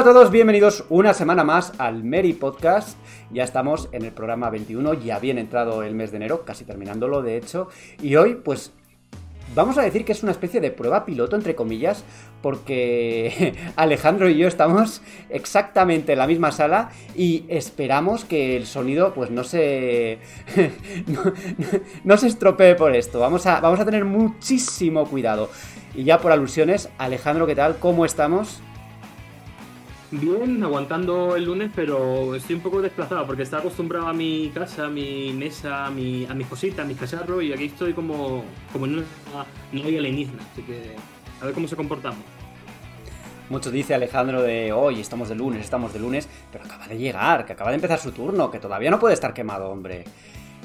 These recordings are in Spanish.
Hola a todos, bienvenidos una semana más al Mary Podcast. Ya estamos en el programa 21, ya bien entrado el mes de enero, casi terminándolo de hecho. Y hoy, pues, vamos a decir que es una especie de prueba piloto, entre comillas, porque Alejandro y yo estamos exactamente en la misma sala y esperamos que el sonido, pues, no se. no se estropee por esto. Vamos a, vamos a tener muchísimo cuidado. Y ya por alusiones, Alejandro, ¿qué tal? ¿Cómo estamos? Bien, aguantando el lunes, pero estoy un poco desplazado porque estaba acostumbrado a mi casa, a mi mesa, a, mi, a mis cositas, a mis cacharros y aquí estoy como, como en una nave alienígena, así que a ver cómo se comportamos. Mucho dice Alejandro de hoy estamos de lunes, estamos de lunes, pero acaba de llegar, que acaba de empezar su turno, que todavía no puede estar quemado, hombre.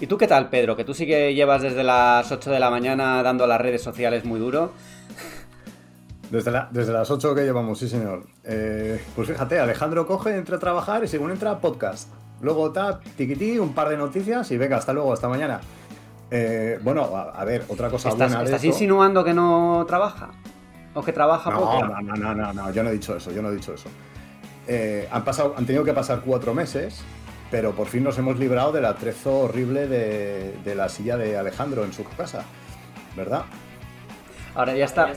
¿Y tú qué tal, Pedro? Que tú sí que llevas desde las 8 de la mañana dando a las redes sociales muy duro. Desde, la- desde las 8 que llevamos, sí señor. Eh, pues fíjate, Alejandro coge, entra a trabajar y según entra podcast. Luego ta, tiquití, un par de noticias y venga, hasta luego, hasta mañana. Eh, bueno, a, a ver, otra cosa ¿Estás, buena de estás esto- insinuando que no trabaja? ¿O que trabaja No, poco? no, no, no, no, no, yo no he dicho eso, yo no he dicho eso. Eh, han, pasado, han tenido que pasar cuatro meses, pero por fin nos hemos librado del atrezo horrible de, de la silla de Alejandro en su casa, ¿verdad? Ahora ya está.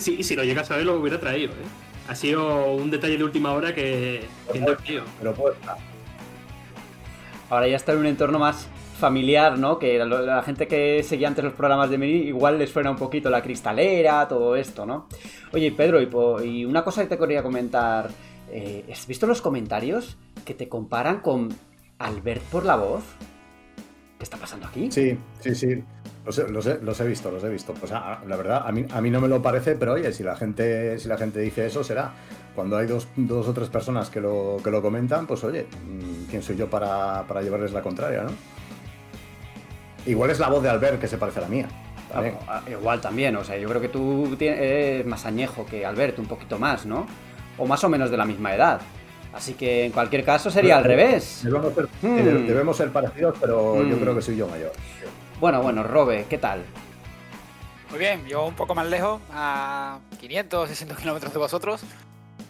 Si lo llegas a ver, lo hubiera traído, ¿eh? Ha sido un detalle de última hora que, que no tío. Pero pues, Ahora ya está en un entorno más familiar, ¿no? Que la, la gente que seguía antes los programas de Mini igual les suena un poquito la cristalera, todo esto, ¿no? Oye, Pedro, y, po- y una cosa que te quería comentar. eh, ¿Has visto los comentarios que te comparan con Albert por la voz? ¿Qué está pasando aquí? Sí, sí, sí. Los he, los he- los he visto, los he visto. Pues ah, la verdad, a mí, a mí no me lo parece, pero oye, si la gente, si la gente dice eso, será. Cuando hay dos, dos o tres personas que lo, que lo comentan, pues oye, mm, ¿quién soy yo para, para llevarles la contraria, no? Igual es la voz de Albert que se parece a la mía. también. Ah, ah, igual también, o sea, yo creo que tú eres más añejo que Albert, un poquito más, ¿no? O más o menos de la misma edad. Así que en cualquier caso sería al revés. Debemos ser, Hmm. eh, debemos ser parecidos, pero yo Hmm. creo que soy yo mayor. Bueno, bueno, Robe, ¿qué tal? Muy bien, yo un poco más lejos, a 500, 600 kilómetros de vosotros,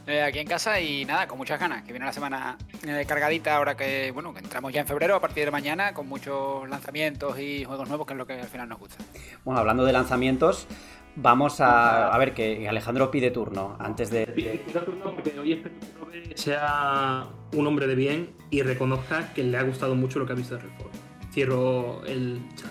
eh, aquí en casa y nada, con muchas ganas, que viene una semana eh, cargadita ahora que, bueno, que entramos ya en febrero a partir de mañana con muchos lanzamientos y juegos nuevos, que es lo que al final nos gusta. Bueno, hablando de lanzamientos, vamos a, a ver que Alejandro pide turno antes de... Pido turno porque hoy espero que Robe sea un hombre de bien y reconozca que le ha gustado mucho lo que ha visto de Redfall. Cierro el chat.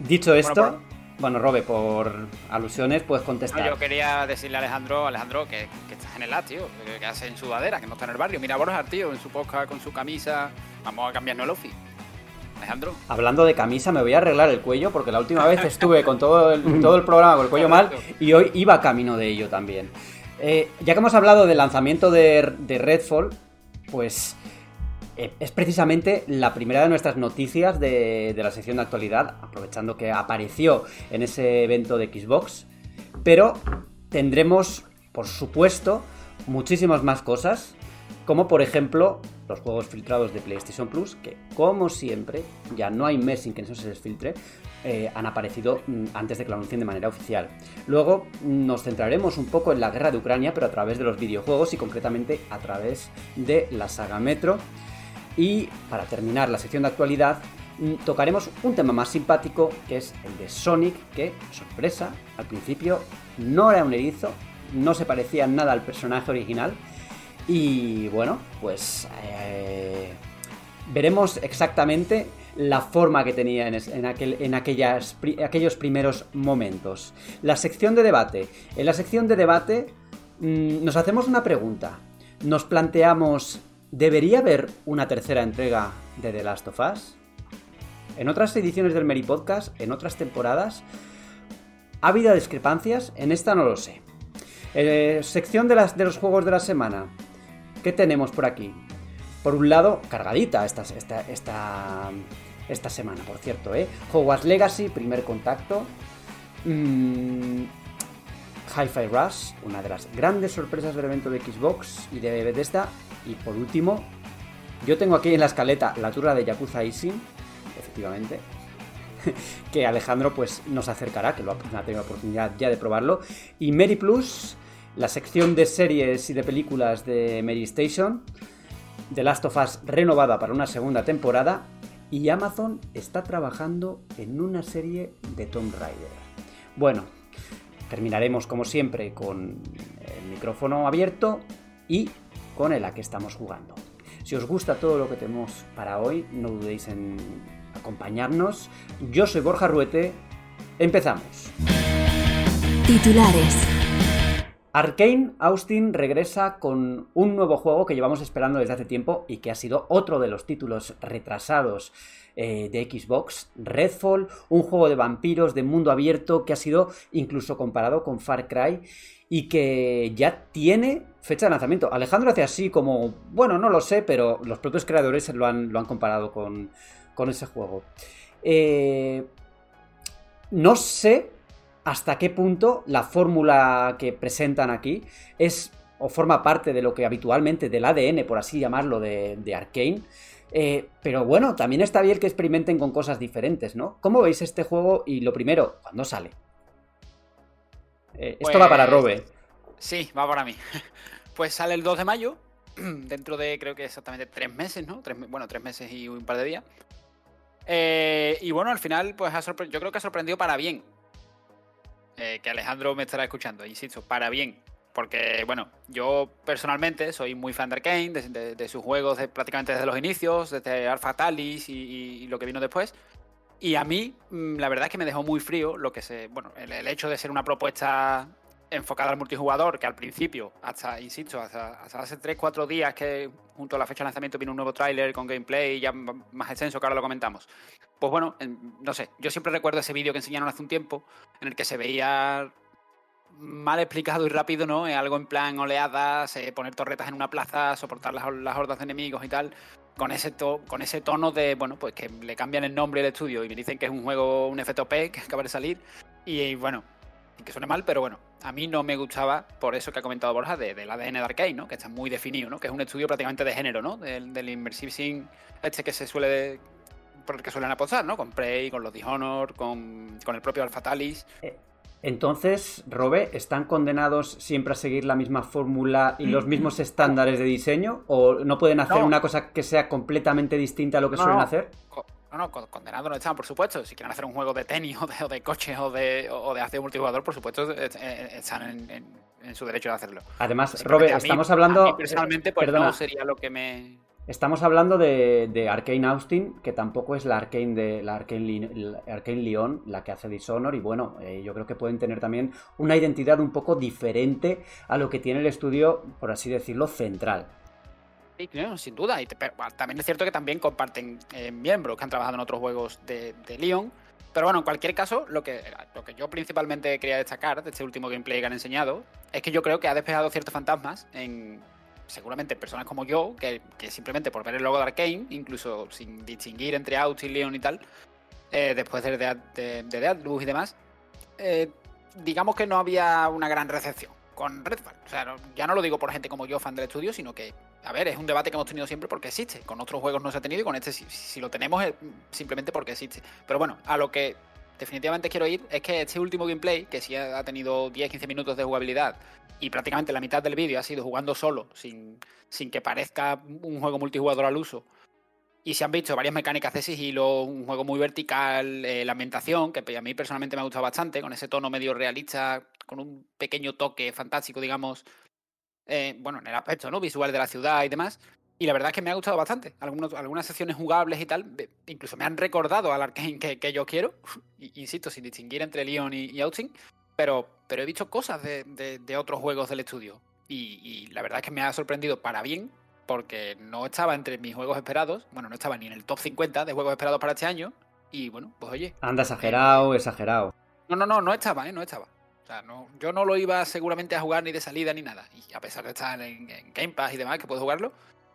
Dicho esto, Bueno, bueno, Robe, por alusiones puedes No, contestar. yo quería decirle a Alejandro, Alejandro, que, que estás en el A, tío, que, que hace en sudadera, que no está en el barrio. Mira a Borja, tío, en su podcast con su camisa. Vamos a cambiarnos el outfit. Alejandro. Hablando de camisa, me voy a arreglar el cuello porque la última vez estuve con todo el, todo el programa con el cuello mal y hoy iba camino de ello también. Eh, ya que hemos hablado del lanzamiento de, de Redfall, pues eh, es precisamente la primera de nuestras noticias de, de la sección de actualidad, aprovechando que apareció en ese evento de Xbox. Pero tendremos, por supuesto, muchísimas más cosas, como por ejemplo los juegos filtrados de PlayStation Plus, que como siempre, ya no hay mes sin que eso se les filtre, eh, han aparecido mm, antes de que lo anuncien de manera oficial. Luego nos centraremos un poco en la guerra de Ucrania, pero a través de los videojuegos y concretamente a través de la saga Metro. Y para terminar la sección de actualidad, mm, tocaremos un tema más simpático, que es el de Sonic, que, sorpresa, al principio no era un erizo, no se parecía nada al personaje original. Y bueno, pues eh, veremos exactamente la forma que tenía en, aquel- en aquellas, aquellos primeros momentos. La sección de debate. En la sección de debate mm, nos hacemos una pregunta. Nos planteamos, ¿debería haber una tercera entrega de The Last of Us? En otras ediciones del Meri Podcast, en otras temporadas, ¿ha habido discrepancias? En esta no lo sé. Eh, sección de, las, de los juegos de la semana. ¿Qué tenemos por aquí? Por un lado, cargadita esta, esta, esta, semana, por cierto, ¿eh? Hogwarts Legacy, primer contacto. Mm, Hi-Fi Rush, una de las grandes sorpresas del evento de Xbox y de Bethesda. Y por último, yo tengo aquí en la escaleta la turra de Yakuza Ising, efectivamente, que Alejandro pues nos acercará, que lo ha tenido la oportunidad ya de probarlo. Y Mary Plus, la sección de series y de películas de Mary Station, The Last of Us renovada para una segunda temporada, y Amazon está trabajando en una serie de Tomb Raider. Bueno, terminaremos como siempre con el micrófono abierto y con el a que estamos jugando. Si os gusta todo lo que tenemos para hoy, no dudéis en acompañarnos. Yo soy Borja Ruete. Empezamos. Titulares. Arkane Austin regresa con un nuevo juego que llevamos esperando desde hace tiempo y que ha sido otro de los títulos retrasados eh, de Xbox, Redfall, un juego de vampiros de mundo abierto que ha sido incluso comparado con Far Cry y que ya tiene fecha de lanzamiento. Alejandro hace así como, bueno, no lo sé, pero los propios creadores lo han, lo han comparado con, con ese juego. Eh, no sé hasta qué punto la fórmula que presentan aquí es o forma parte de lo que habitualmente del ADN, por así llamarlo, de, de Arkane. Eh, pero bueno, también está bien que experimenten con cosas diferentes, ¿no? ¿Cómo veis este juego? Y lo primero, ¿cuándo sale? Eh, esto va para Pues, Robe. Sí, va para mí. Pues sale el 2 de mayo, dentro de creo que exactamente tres meses, ¿no? Tres bueno, tres meses y un par de días. Eh, y bueno, al final, pues ha yo creo que ha sorprendido para bien. Eh, que Alejandro me estará escuchando, insisto, para bien. Porque, bueno, yo personalmente soy muy fan de Arkane, de, sus juegos de, prácticamente desde los inicios, desde Alpha Talis y, y- lo que vino después. Y a mí, mm, la verdad es que me dejó muy frío lo que se. Bueno, el hecho de ser una propuesta enfocada al multijugador, que al principio, hasta, insisto, hasta, hace 3-4 días que junto a la fecha de lanzamiento vino un nuevo tráiler con gameplay ya más extenso, que ahora lo comentamos. Pues bueno, en- no sé, yo siempre recuerdo ese vídeo que enseñaron hace un tiempo, en el que se veía mal explicado y rápido, ¿no? Algo en plan oleadas, eh, poner torretas en una plaza, soportar las, las hordas de enemigos y tal. Con ese, con ese tono de, bueno, pues que le cambian el nombre del estudio y me dicen que es un juego, un FTP que acaba de salir. Y, bueno, que suene mal, pero bueno, a mí no me gustaba por eso que ha comentado Borja de- del ADN de Arcade, ¿no? Que está muy definido, ¿no? Que es un estudio prácticamente de género, ¿no? Del, del Immersive Sim, este que se suele... por el que suelen apostar, ¿no? Con Prey, con los Dishonor, con, con el propio Alpha Talis. Entonces, Robe, ¿están condenados siempre a seguir la misma fórmula y los mismos estándares de diseño? ¿O no pueden hacer No. una cosa que sea completamente distinta a lo que No, suelen no. hacer? No, no, con- condenados no están, por supuesto. Si quieren hacer un juego de tenis o de, o de coches o de, o de hacer multijugador, por supuesto, eh, eh, están en, en- en su derecho de hacerlo. Además, Simplemente Robe, a mí- estamos a hablando... mí personalmente, pues perdona, no sería lo que me. Estamos hablando de, de Arkane Austin, que tampoco es la Arkane de la Arkane, Li- la la que hace Dishonor, y bueno, eh, yo creo que pueden tener también una identidad un poco diferente a lo que tiene el estudio, por así decirlo, central. Sin duda. Y pero, bueno, también es cierto que también comparten eh, miembros que han trabajado en otros juegos de, de Leon. Pero bueno, en cualquier caso, lo que, lo que yo principalmente quería destacar de este último gameplay que han enseñado es que yo creo que ha despejado ciertos fantasmas en seguramente personas como yo, que, simplemente por ver el logo de Arkane, incluso sin distinguir entre Out y Leon y tal, eh, después de, de, de, de y demás, eh, digamos que no había una gran recepción con Redfall. O sea, ya no lo digo por gente como yo, fan del estudio, sino que, a ver, es un debate que hemos tenido siempre porque existe. Con otros juegos no se ha tenido y con este, si, lo tenemos, es simplemente porque existe. Pero bueno, a lo que definitivamente quiero ir es que este último gameplay, que sí ha tenido 10-15 minutos de jugabilidad y prácticamente la mitad del vídeo ha sido jugando solo, sin, sin que parezca un juego multijugador al uso. Y se han visto varias mecánicas de sigilo, un juego muy vertical, eh, la ambientación, que a mí personalmente me ha gustado bastante, con ese tono medio realista, con un pequeño toque fantástico, digamos, eh, bueno, en el aspecto ¿no? visual de la ciudad y demás. Y la verdad es que me ha gustado bastante. Algunos, algunas secciones jugables y tal, incluso me han recordado al Arkane que, que yo quiero, insisto, sin distinguir entre Leon y, y Austin, pero, pero he visto cosas de, de- de otros juegos del estudio. Y, y la verdad es que me ha sorprendido para bien, porque no estaba entre mis juegos esperados, bueno, no estaba ni en el top 50 de juegos esperados para este año, Y bueno, pues oye. Anda, exagerado, exagerado. No, no, no, no estaba, ¿eh? No estaba. O sea, no, yo no lo iba seguramente a jugar ni de salida ni nada. Y a pesar de estar en, Game Pass y demás, que puedo jugarlo.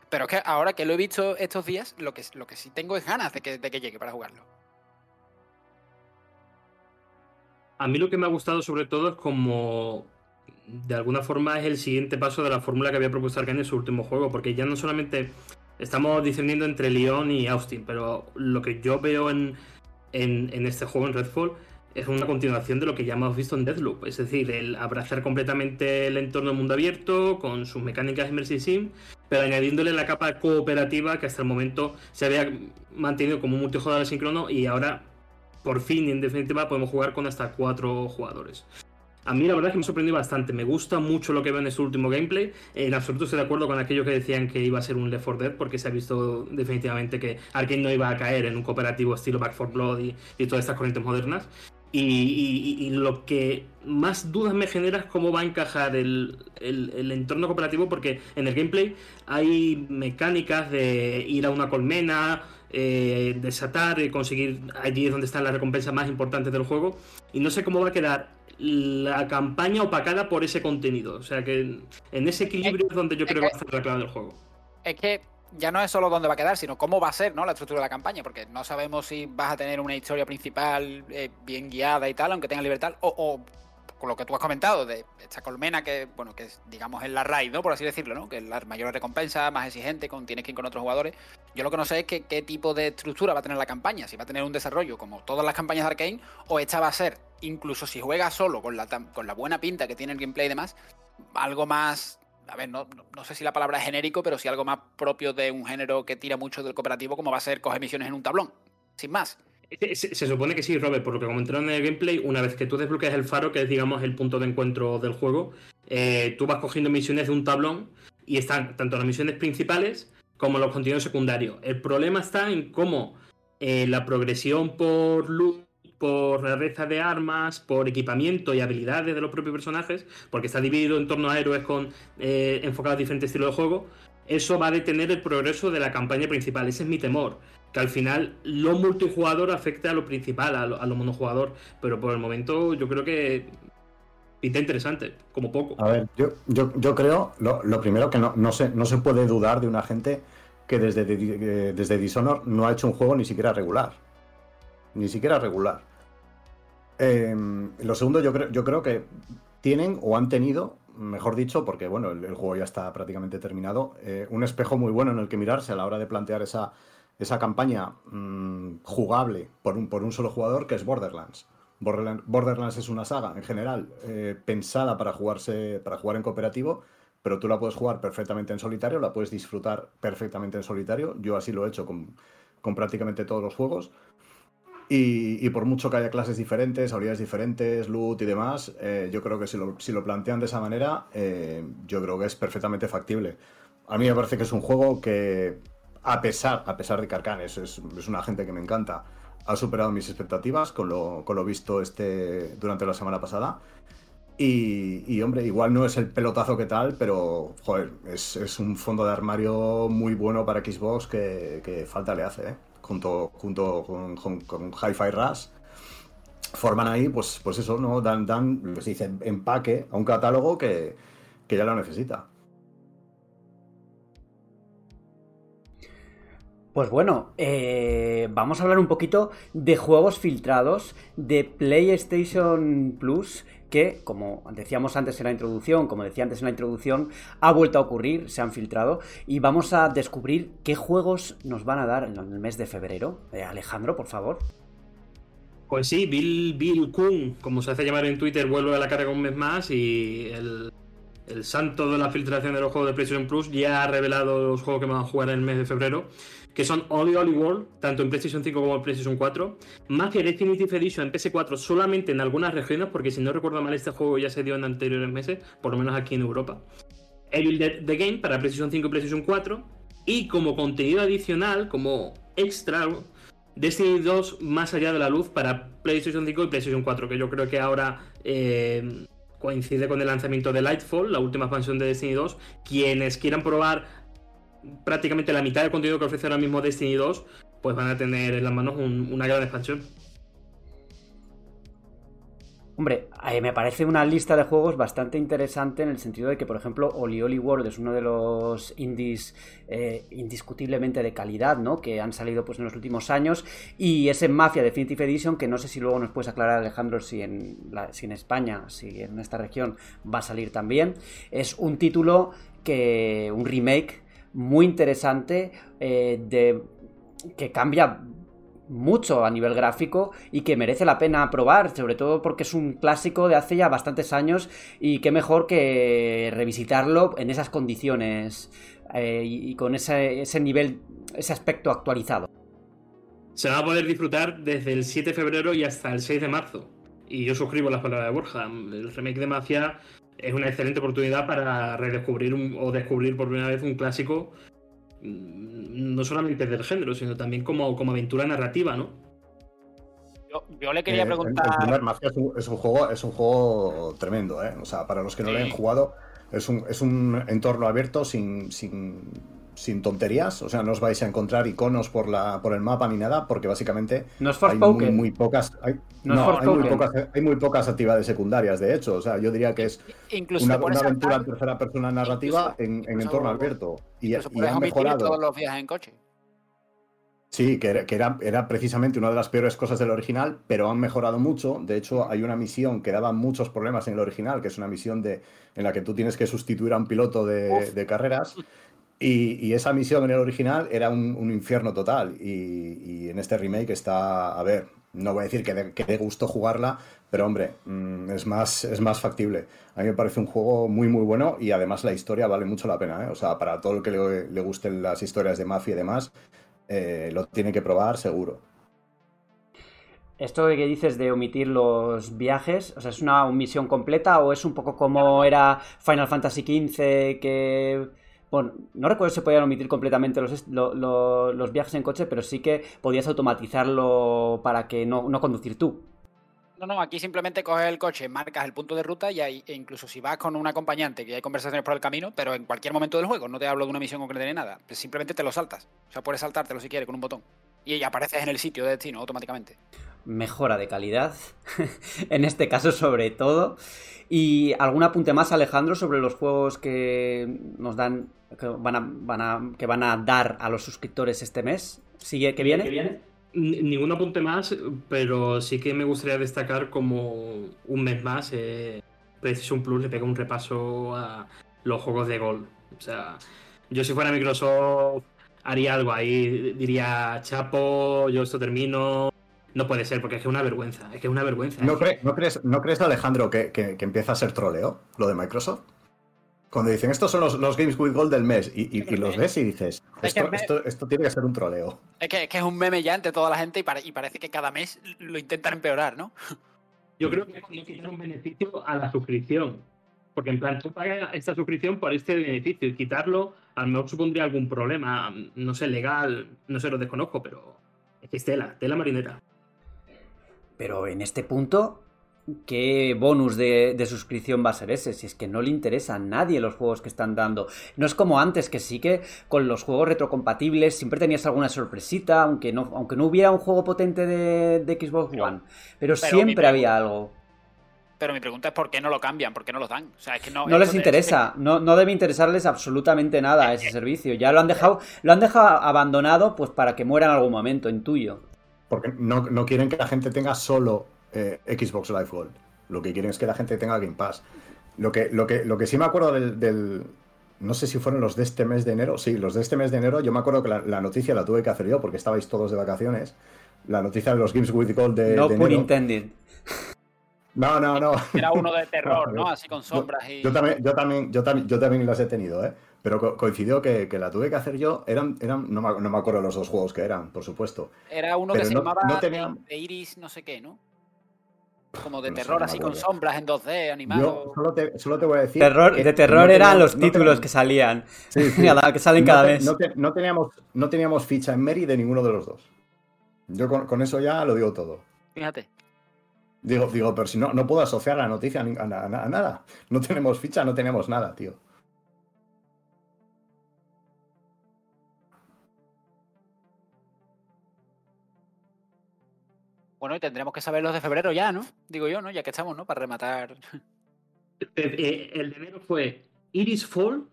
Pero es que ahora que lo he visto estos días, lo que, lo que sí tengo es ganas de que, de que llegue para jugarlo. A mí lo que me ha gustado sobre todo es como de alguna forma es el siguiente paso de la fórmula que había propuesto Arkane en su último juego, porque ya no solamente estamos discerniendo entre Lyon y Austin, pero lo que yo veo en, en, en este juego, en Redfall, es una continuación de lo que ya hemos visto en Deathloop, es decir, el abrazar completamente el entorno de mundo abierto con sus mecánicas Immersive Sim, pero añadiéndole la capa cooperativa que hasta el momento se había mantenido como un multijugador síncrono y ahora por fin en definitiva podemos jugar con hasta cuatro jugadores. A mí la verdad es que me sorprendió bastante. Me gusta mucho lo que veo en este último gameplay. En absoluto estoy de acuerdo con aquellos que decían que iba a ser un Left 4 Dead porque se ha visto definitivamente que alguien no iba a caer en un cooperativo estilo Back 4 Blood y todas estas corrientes modernas. Y, lo que más dudas me genera es cómo va a encajar el, entorno cooperativo, porque en el gameplay hay mecánicas de ir a una colmena, eh, desatar y conseguir. Allí es donde están las recompensas más importantes del juego. Y no sé cómo va a quedar la campaña opacada por ese contenido. O sea que en ese equilibrio es, es donde yo creo que va a estar la clave del juego. Es que ya no es solo dónde va a quedar, sino cómo va a ser ¿no? la estructura de la campaña, porque no sabemos si vas a tener una historia principal eh, bien guiada y tal, aunque tenga libertad, o, con lo que tú has comentado, de esta colmena que, bueno, que es, digamos, es la raid, ¿no? Por así decirlo, ¿no? Que es la mayor recompensa, más exigente, con, tienes que ir con otros jugadores. Yo lo que no sé es que, qué tipo de estructura va a tener la campaña, si va a tener un desarrollo como todas las campañas de Arkane, o esta va a ser, incluso si juegas solo, con la, con la buena pinta que tiene el gameplay y demás, algo más a ver, no, no, sé si la palabra es genérico, pero sí algo más propio de un género que tira mucho del cooperativo, como va a ser coger misiones en un tablón. Sin más. Se, supone que sí, Robert, por lo que comentaron en el gameplay, una vez que tú desbloqueas el faro, que es, digamos, el punto de encuentro del juego, eh, tú vas cogiendo misiones de un tablón y están tanto las misiones principales como los contenidos secundarios. El problema está en cómo eh, la progresión por loot por rareza de armas, por equipamiento y habilidades de los propios personajes, porque está dividido en torno a héroes con eh, enfocados a diferentes estilos de juego, eso va a detener el progreso de la campaña principal. Ese es mi temor. Que al final lo multijugador afecte a lo principal, a lo, monojugador. Pero por el momento yo creo que pinta interesante, como poco. A ver, yo, yo, yo creo, lo, primero que no, no, se, no se puede dudar de una gente que desde, de, desde Dishonor no ha hecho un juego ni siquiera regular ni siquiera regular. Eh, lo segundo, yo creo, yo creo que tienen o han tenido, mejor dicho, porque bueno, el, juego ya está prácticamente terminado, eh, un espejo muy bueno en el que mirarse a la hora de plantear esa, esa campaña mmm, jugable por un, por un solo jugador, que es Borderlands. Borderlands. Borderlands es una saga en general eh, pensada para jugarse para jugar en cooperativo, pero tú la puedes jugar perfectamente en solitario, la puedes disfrutar perfectamente en solitario. Yo así lo he hecho con, con prácticamente todos los juegos. Y, por mucho que haya clases diferentes, habilidades diferentes, loot y demás, eh, yo creo que si lo, plantean de esa manera, eh, yo creo que es perfectamente factible. A mí me parece que es un juego que, a pesar, a pesar de que Arcane es, una gente que me encanta, ha superado mis expectativas con lo, con lo visto este durante la semana pasada. Y, hombre, igual no es el pelotazo que tal, pero joder, es, es un fondo de armario muy bueno para Xbox que, que falta le hace, ¿eh? Junto, junto con, con, Hi-Fi Rush, forman ahí, pues, pues eso, ¿no? Dan, dan se dice, empaque a un catálogo que, que ya lo necesita. Pues bueno, eh, vamos a hablar un poquito de juegos filtrados de PlayStation Plus que, como decíamos antes en la introducción, como decía antes en la introducción, ha vuelto a ocurrir, se han filtrado y vamos a descubrir qué juegos nos van a dar en el mes de febrero. Eh, Alejandro, por favor. Pues sí, Bill, Bill Kun, como se hace llamar en Twitter, vuelve a la carga un mes más y el, el santo de la filtración de los juegos de PlayStation Plus ya ha revelado los juegos que van a jugar en el mes de febrero que son Only Only World, tanto en PlayStation 5 como en PlayStation 4. Mafia Definitive Edition en PS4 solamente en algunas regiones, porque si no recuerdo mal, este juego ya se dio en anteriores meses, por lo menos aquí en Europa. Evil Dead The Game para PlayStation 5 y PlayStation 4. Y como contenido adicional, como extra, Destiny 2 más allá de la luz para PlayStation 5 y PlayStation 4, que yo creo que ahora eh, coincide con el lanzamiento de Lightfall, la última expansión de Destiny 2. Quienes quieran probar prácticamente la mitad del contenido que ofrece ahora mismo Destiny 2, pues van a tener en las manos un- una gran expansión. Hombre, eh, me parece una lista de juegos bastante interesante en el sentido de que, por ejemplo, Oli Oli World es uno de los indies eh, indiscutiblemente de calidad, ¿no? Que han salido pues en los últimos años. Y ese Mafia Definitive Edition, que no sé si luego nos puedes aclarar, Alejandro, si en, si en España, si en esta región va a salir también. Es un título que. un remake muy interesante eh, de que cambia mucho a nivel gráfico y que merece la pena probar, sobre todo porque es un clásico de hace ya bastantes años y qué mejor que revisitarlo en esas condiciones eh, y, con ese, ese nivel, ese aspecto actualizado. Se va a poder disfrutar desde el 7 de febrero y hasta el 6 de marzo. Y yo suscribo las palabras de Borja. El remake de Mafia es una excelente oportunidad para redescubrir un- o descubrir por primera vez un clásico, mm, no solamente del género, sino también como, como aventura narrativa, ¿no? Yo, yo le quería Eh, el- el preguntar. primer Mafia es un, es un juego, es un juego tremendo, ¿eh? O sea, para los que no lo hayan jugado, es un, es un entorno abierto sin, sin, sin tonterías. O sea, no os vais a encontrar iconos por la, por el mapa ni nada, porque básicamente No es hay muy, pocas. Hay, No es no, hay, muy pocas, hay muy pocas actividades secundarias, de hecho. O sea, yo diría que es Incluso una, aventura en tercera persona narrativa Incluso- en, en incluso- entorno abierto. Y, y han mejorado. todos los viajes en coche. Sí, que, era, que era, era precisamente una de las peores cosas del original, pero han mejorado mucho. De hecho, hay una misión que daba muchos problemas en el original, que es una misión de, en la que tú tienes que sustituir a un piloto de carreras. Y, y esa misión en el original era un, un infierno total. Y, y en este remake está, a ver, no voy a decir que dé que dé gusto jugarla, pero hombre, mm, es, más, es más factible. A mí me parece un juego muy, muy bueno y además la historia vale mucho la pena. ¿eh? O sea, para todo el que le, le gusten las historias de mafia y demás, eh, lo tiene que probar seguro. Esto que dices de omitir los viajes, o sea, ¿es una misión completa o es un poco como era Final Fantasy XV que... Bueno, no recuerdo si podían omitir completamente los, los viajes en coche, pero sí que podías automatizarlo para que no, no conducir tú. No, no, aquí simplemente coges el coche, marcas el punto de ruta y ahí, e incluso si vas con un acompañante, que hay conversaciones por el camino, pero en cualquier momento del juego, no te hablo de una misión concreta ni nada, pues simplemente te lo saltas. O sea, puedes saltártelo si quieres con un botón. Y apareces en el sitio de destino automáticamente. Mejora de calidad, en este caso sobre todo. Y algún apunte más, Alejandro, sobre los juegos que nos dan, que van a, van a- que van a dar a los suscriptores este mes. ¿Sigue que viene? Ni- Ningún apunte más, pero sí que me gustaría destacar como un mes más eh, PlayStation Plus le pega un repaso a los juegos de Gol. O sea, yo si fuera Microsoft haría algo ahí, diría, Chapo, yo esto termino. No puede ser, porque es que es una vergüenza, es que es una vergüenza. ¿No, cre- no crees, ¿No crees, Alejandro, que, que- que empieza a ser troleo lo de Microsoft? Cuando dicen, estos son los, los Games with Gold del mes, y, y- y los ves y dices, Es que esto, esto, esto tiene que ser un troleo. Es que, es que es un meme ya entre toda la gente y, pare- y parece que cada mes lo intentan empeorar, ¿no? Yo creo que no quitar un beneficio a la suscripción. Porque en plan, tú pagas esta suscripción por este beneficio y quitarlo a lo mejor supondría algún problema, no sé, legal, no sé, lo desconozco, pero es que es tela, tela marinera. Pero en este punto, ¿qué bonus de, de suscripción va a ser ese? Si es que no le interesa a nadie los juegos que están dando. No es como antes, que sí que con los juegos retrocompatibles siempre tenías alguna sorpresita, aunque no, aunque no hubiera un juego potente de, de Xbox One. Pero, siempre había algo. Pero mi pregunta es por qué no lo cambian, por qué no los dan. O sea, es que no, No les de- interesa, no, no debe interesarles absolutamente nada ese servicio. Ya lo han dejado, lo han dejado abandonado pues para que muera en algún momento, intuyo. Porque no, no quieren que la gente tenga solo eh, Xbox Live Gold. Lo que quieren es que la gente tenga Game Pass. Lo que, lo que, lo que sí me acuerdo del, del- No sé si fueron los de este mes de enero. Sí, los de este mes de enero. Yo me acuerdo que la, la noticia la tuve que hacer yo porque estabais todos de vacaciones. La noticia de los Games with Gold de, no de pun enero. intended. No, no, no. Era uno de terror, No, ¿no? Así con sombras y. Yo también, yo también, yo también, yo también las he tenido, ¿eh? Pero co- coincidió que, que la tuve que hacer yo. Eran, eran, no me, no me acuerdo los dos juegos que eran, por supuesto. Era uno Pero que se llamaba no tenía- de Iris no sé qué, ¿no? Como de terror, así con sombras en 2D, animado. Yo solo te, solo te voy a decir. Terror, que de terror no eran los no títulos que salían, Sí, que salen cada no, te- mes. No, te- no teníamos, no teníamos ficha en Mary de ninguno de los dos. Yo con, con eso ya lo digo todo. Fíjate. Digo, digo, pero si no, no puedo asociar la noticia a nada. No tenemos ficha, no tenemos nada, tío. Bueno, y tendremos que saber los de febrero ya, ¿no? Digo yo, ¿no? Ya que estamos, ¿no? Para rematar. Eh, eh, el de enero fue Iris Fall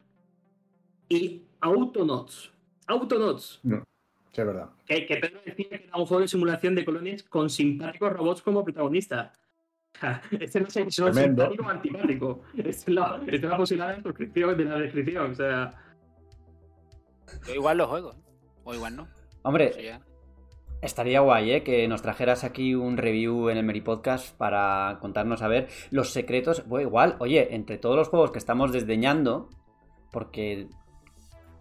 y Autonauts. Autonauts. No, sí, es verdad. Que, que Pedro decía que era un juego de simulación de colonias con simpáticos robots como protagonista. Este no es Tremendo. simpático o antipático. Es la, es la posibilidad de la descripción. De la descripción. O sea, Yo igual los juegos. O igual no. Hombre, Eso ya. Estaría guay, ¿eh? Que nos trajeras aquí un review en el Meri Podcast para contarnos a ver los secretos. Bueno, igual, oye, entre todos los juegos que estamos desdeñando, porque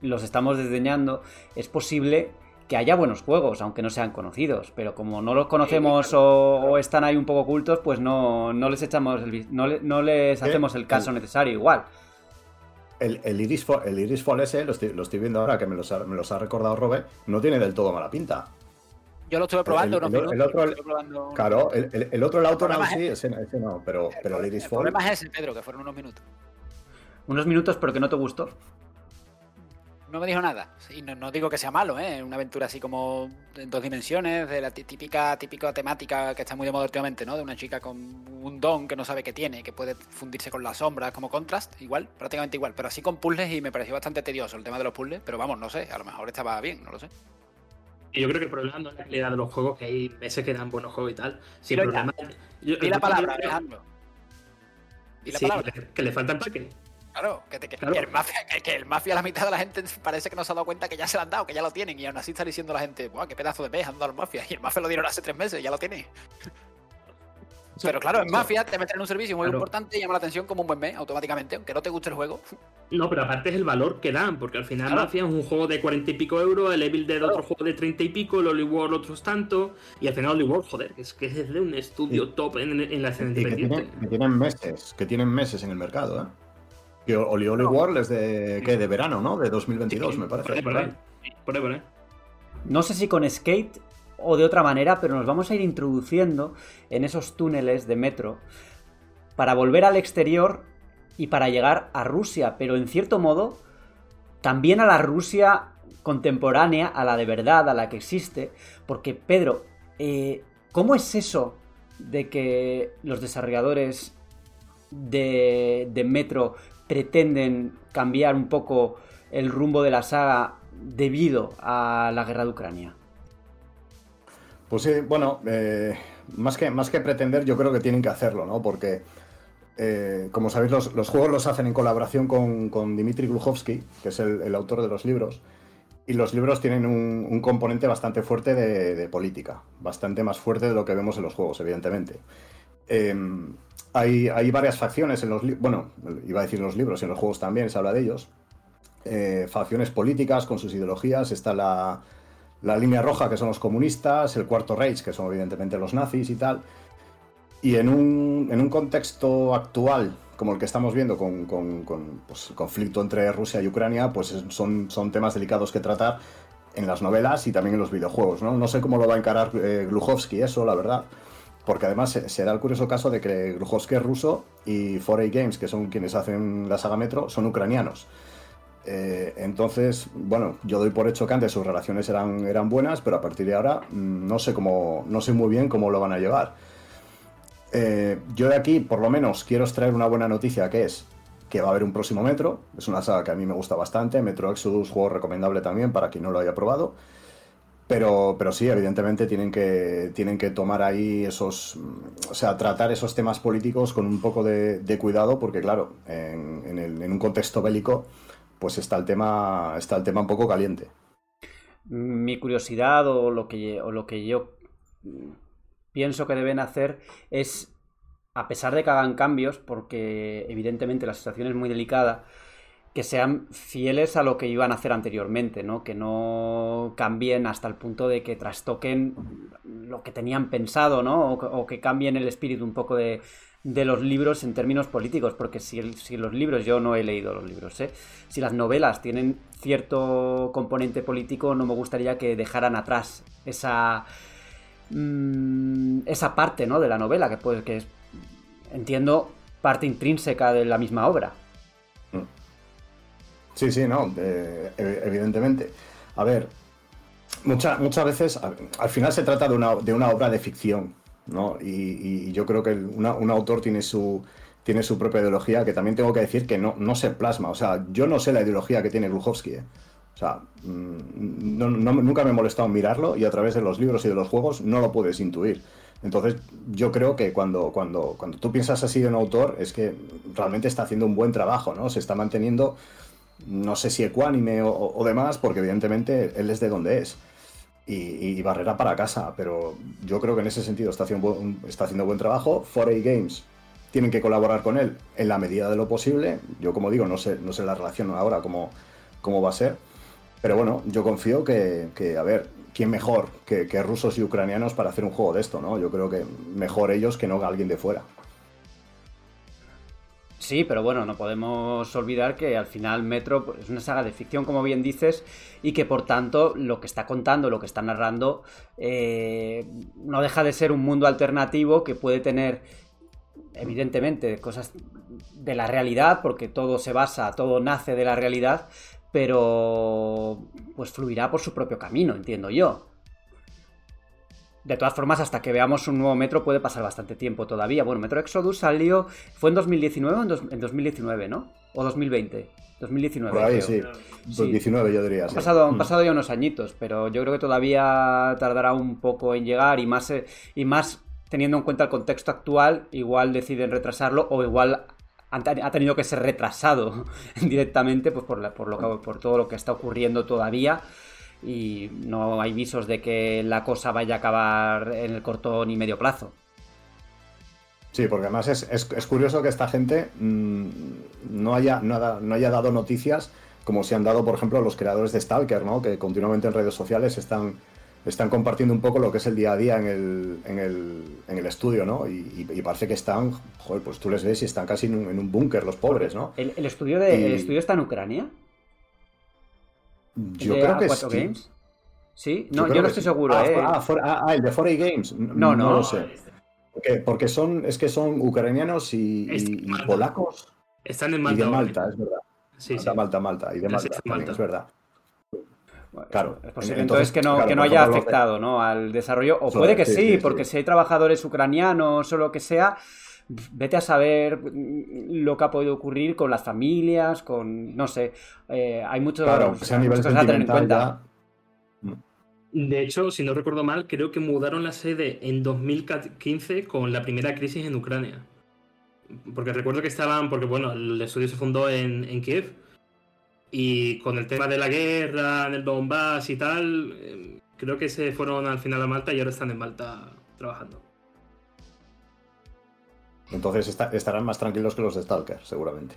los estamos desdeñando, es posible que haya buenos juegos, aunque no sean conocidos. Pero como no los conocemos o, o están ahí un poco ocultos, pues no, no les echamos el, no, le- no les Eh, hacemos el caso necesario igual. El, el Iris Fall, el Iris Fall ese, lo estoy, lo estoy viendo ahora que me los, ha, me los ha recordado Robe, no tiene del todo mala pinta. Yo lo estuve probando el- unos el- minutos. el otro- probando- Claro, el, el- el otro, el Autonaut sí, es- ese, ese no, pero, pero el Iris El problema es ese, Pedro, que fueron unos minutos. Unos minutos, pero que no te gustó. No me dijo nada. Y no, no digo que sea malo, ¿eh? Una aventura así como en dos dimensiones, de la tí- típica, típica temática que está muy de moda últimamente, ¿no? De una chica con un don que no sabe qué tiene, que puede fundirse con las sombras como contrast, igual, prácticamente igual, pero así con puzzles y me pareció bastante tedioso el tema de los puzzles, pero vamos, no sé, a lo mejor estaba bien, no lo sé. Yo creo que el problema no es la calidad de los juegos, que hay meses que dan buenos juegos y tal. Sí, el problema. yo- el la palabra, creo- Alejandro. La Sí, palabra. que le- que le falta empaque. Claro, que, te- que- Claro. que el mafia, que, que el mafia, la mitad de la gente parece que no se ha dado cuenta que ya se lo han dado, que ya lo tienen, y aún así está diciendo la gente, ¡buah, qué pedazo de pez han dado al mafia! Y el mafia lo dieron hace tres meses, ya lo tiene. Pero claro, en mafia te meten en un servicio muy Claro. importante y llama la atención como un buen mes automáticamente, aunque no te guste el juego. No, pero aparte es el valor que dan, porque al final Claro. Mafia es un juego de 40 y pico euros, el Evil Dead otro juego de 30 y pico, el Holy World otros tanto, y al final Holy World, joder, que es que es de un estudio top en, en la escena Y que independiente. tienen, que tienen meses, que tienen meses en el mercado, ¿eh? Que Oli Oli World es de, ¿qué? de verano, ¿no? De 2022, me Por parece. ahí, por ahí. Por ahí, por ahí. No sé si con skate o de otra manera, pero nos vamos a ir introduciendo en esos túneles de metro para volver al exterior y para llegar a Rusia, pero en cierto modo también a la Rusia contemporánea, a la de verdad, a la que existe, porque Pedro, eh, ¿cómo es eso de que los desarrolladores de, de Metro pretenden cambiar un poco el rumbo de la saga debido a la guerra de Ucrania? Pues sí, bueno, eh, más, que, más que pretender, yo creo que tienen que hacerlo, ¿no? Porque, eh, como sabéis, los, los juegos los hacen en colaboración con, con Dmitry Gluhovsky, que es el, el autor de los libros. Y los libros tienen un, un componente bastante fuerte de, de política, bastante más fuerte de lo que vemos en los juegos, evidentemente. Eh, hay, hay varias facciones en los libros, bueno, iba a decir los libros, en los juegos también se habla de ellos. Eh, facciones políticas con sus ideologías, está la, la línea roja, que son los comunistas, el cuarto Reich, que son evidentemente los nazis y tal. Y en un, en un contexto actual, como el que estamos viendo con, con- con, pues, el conflicto entre Rusia y Ucrania, pues es- son, son temas delicados que tratar en las novelas y también en los videojuegos. No, no sé cómo lo va a encarar eh, eso, la verdad. Porque además se, da el curioso caso de que Gluhovsky es ruso y 4A Games, que son quienes hacen la saga Metro, son ucranianos. Eh, entonces, bueno, yo doy por hecho que antes sus relaciones eran, eran buenas, pero a partir de ahora mm, no sé cómo, no sé muy bien cómo lo van a llevar. Eh, yo de aquí, por lo menos, quiero extraer una buena noticia que es que va a haber un próximo Metro. Es una saga que a mí me gusta bastante. Metro Exodus, juego recomendable también para quien no lo haya probado. Pero, pero sí, evidentemente tienen que, tienen que tomar ahí esos, mm, o sea, tratar esos temas políticos con un poco de, cuidado, porque claro, en un contexto bélico, pues está el tema, está el tema un poco caliente. Mi curiosidad o lo que, o lo que yo pienso que deben hacer es, a pesar de que hagan cambios, porque evidentemente la situación es muy delicada, que sean fieles a lo que iban a hacer anteriormente, ¿no? Que no cambien hasta el punto de que trastoquen lo que tenían pensado, ¿no? O que cambien el espíritu un poco de, de los libros en términos políticos, porque si, si los libros, yo no he leído los libros, ¿eh? Si las novelas tienen cierto componente político, no me gustaría que dejaran atrás esa mm, esa parte, ¿no? De la novela, que pues que es, entiendo, parte intrínseca de la misma obra. Sí, sí, no, eh, ev- evidentemente. A ver, muchas muchas veces, al, final se trata de una, de una obra de ficción, ¿no? Y, yo creo que un autor tiene su, tiene su propia ideología, que también tengo que decir que no, no se plasma. O sea, yo no sé la ideología que tiene Glukhovsky. ¿eh? O sea, mm, nunca me he molestado mirarlo y a través de los libros y de los juegos no lo puedes intuir. Entonces, yo creo que cuando, cuando, cuando tú piensas así de un autor, es que realmente está haciendo un buen trabajo, ¿no? Se está manteniendo, no sé si ecuánime o, demás, porque evidentemente él es de donde es. Y, barrera para casa, pero yo creo que en ese sentido está haciendo, buen trabajo. 4A Games tienen que colaborar con él en la medida de lo posible. Yo, como digo, no sé, no sé la relación ahora cómo, cómo va a ser. Pero bueno, yo confío que, a ver, ¿quién mejor que, rusos y ucranianos para hacer un juego de esto, no? Yo creo que mejor ellos que no alguien de fuera. Sí, pero bueno, no podemos olvidar que al final Metro es una saga de ficción, como bien dices, y que por tanto lo que está contando, lo que está narrando, eh, no deja de ser un mundo alternativo que puede tener evidentemente, cosas de la realidad, porque todo se basa, todo nace de la realidad, pero pues fluirá por su propio camino, entiendo yo. De todas formas, hasta que veamos un nuevo metro puede pasar bastante tiempo todavía. Bueno, Metro Exodus salió. ¿Fue en 2019 o en, 2019, no? ¿O 2020? 2019. Por ahí, sí. 2019 yo diría. Han, pasado, han mm. pasado ya unos añitos, pero yo creo que todavía tardará un poco en llegar y más, eh, y más teniendo en cuenta el contexto actual, igual deciden retrasarlo o igual ha tenido que ser retrasado directamente pues por, por, lo por todo lo que está ocurriendo todavía y no hay visos de que la cosa vaya a acabar en el corto ni medio plazo. Sí, porque además es, curioso que esta gente mm, no, haya, no, no, haya dado noticias como se han dado, por ejemplo, los creadores de Stalker, ¿no? que continuamente en redes sociales están están compartiendo un poco lo que es el día a día en el, en el, en el estudio, ¿no? Y, parece que están, joder, pues tú les ves y están casi en un, búnker los pobres, ¿no? ¿El, estudio de, ¿El estudio está en Ucrania? Yo creo que sí. Games? ¿Sí? No, yo, no estoy seguro, ah, ¿eh? Ah, ah, ah, el de 4 Games. No, no, lo sé. Porque, son, es que son ucranianos y, polacos. Están en Malta. Y de Malta, es verdad. Sí, Malta, sí. Malta, Malta. Y de Malta, Malta. es verdad. Claro. entonces, que no, que no haya afectado ¿no? al desarrollo. O puede que sí, porque si hay trabajadores ucranianos o lo que sea, vete a saber lo que ha podido ocurrir con las familias, con. no sé. Eh, hay muchos claro, a nivel cosas a tener en cuenta. De hecho, si no recuerdo mal, creo que mudaron la sede en 2015 con la primera crisis en Ucrania. Porque recuerdo que estaban, porque bueno, el estudio se fundó en, en Kiev y con el tema de la guerra, en el Donbass y tal, em, creo que se fueron al final a Malta y ahora están en Malta trabajando. Entonces estarán más tranquilos que los de Stalker, seguramente.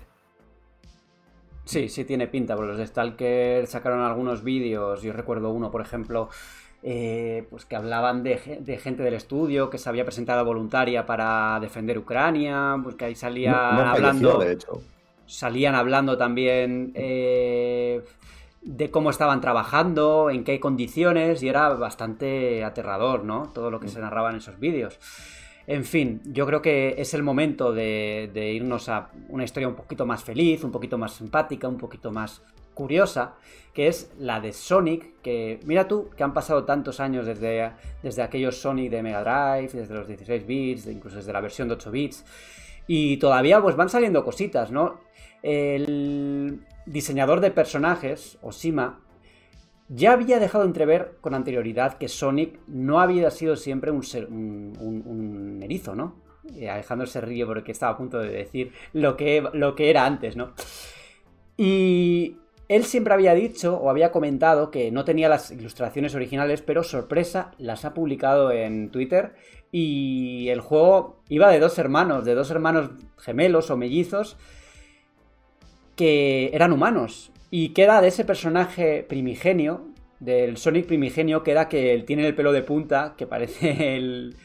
Sí, sí tiene pinta, porque los de Stalker sacaron algunos vídeos, yo recuerdo uno, por ejemplo, eh, pues que hablaban de, gente del estudio que se había presentado voluntaria para defender Ucrania, pues que ahí salía hablando... de hecho salían hablando también eh, de cómo estaban trabajando, en qué condiciones, y era bastante aterrador, ¿no? Todo lo que se narraba en esos vídeos. En fin, yo creo que es el momento de, irnos a una historia un poquito más feliz, un poquito más simpática, un poquito más curiosa, que es la de Sonic, que mira tú que han pasado tantos años desde, desde aquellos Sonic de Mega Drive, desde los 16 bits, incluso desde la versión de 8 bits, y todavía pues van saliendo cositas, ¿no? El diseñador de personajes, Oshima, ya había dejado entrever con anterioridad que Sonic no había sido siempre un, erizo, ¿no? Alejandro se ríe porque estaba a punto de decir lo que, lo que era antes, ¿no? Y él siempre había dicho o había comentado que no tenía las ilustraciones originales, pero sorpresa, las ha publicado en Twitter y el juego iba de dos hermanos, de dos hermanos gemelos o mellizos que eran humanos. Y queda de ese personaje primigenio, del Sonic primigenio, queda que él tiene el pelo de punta, que parece el...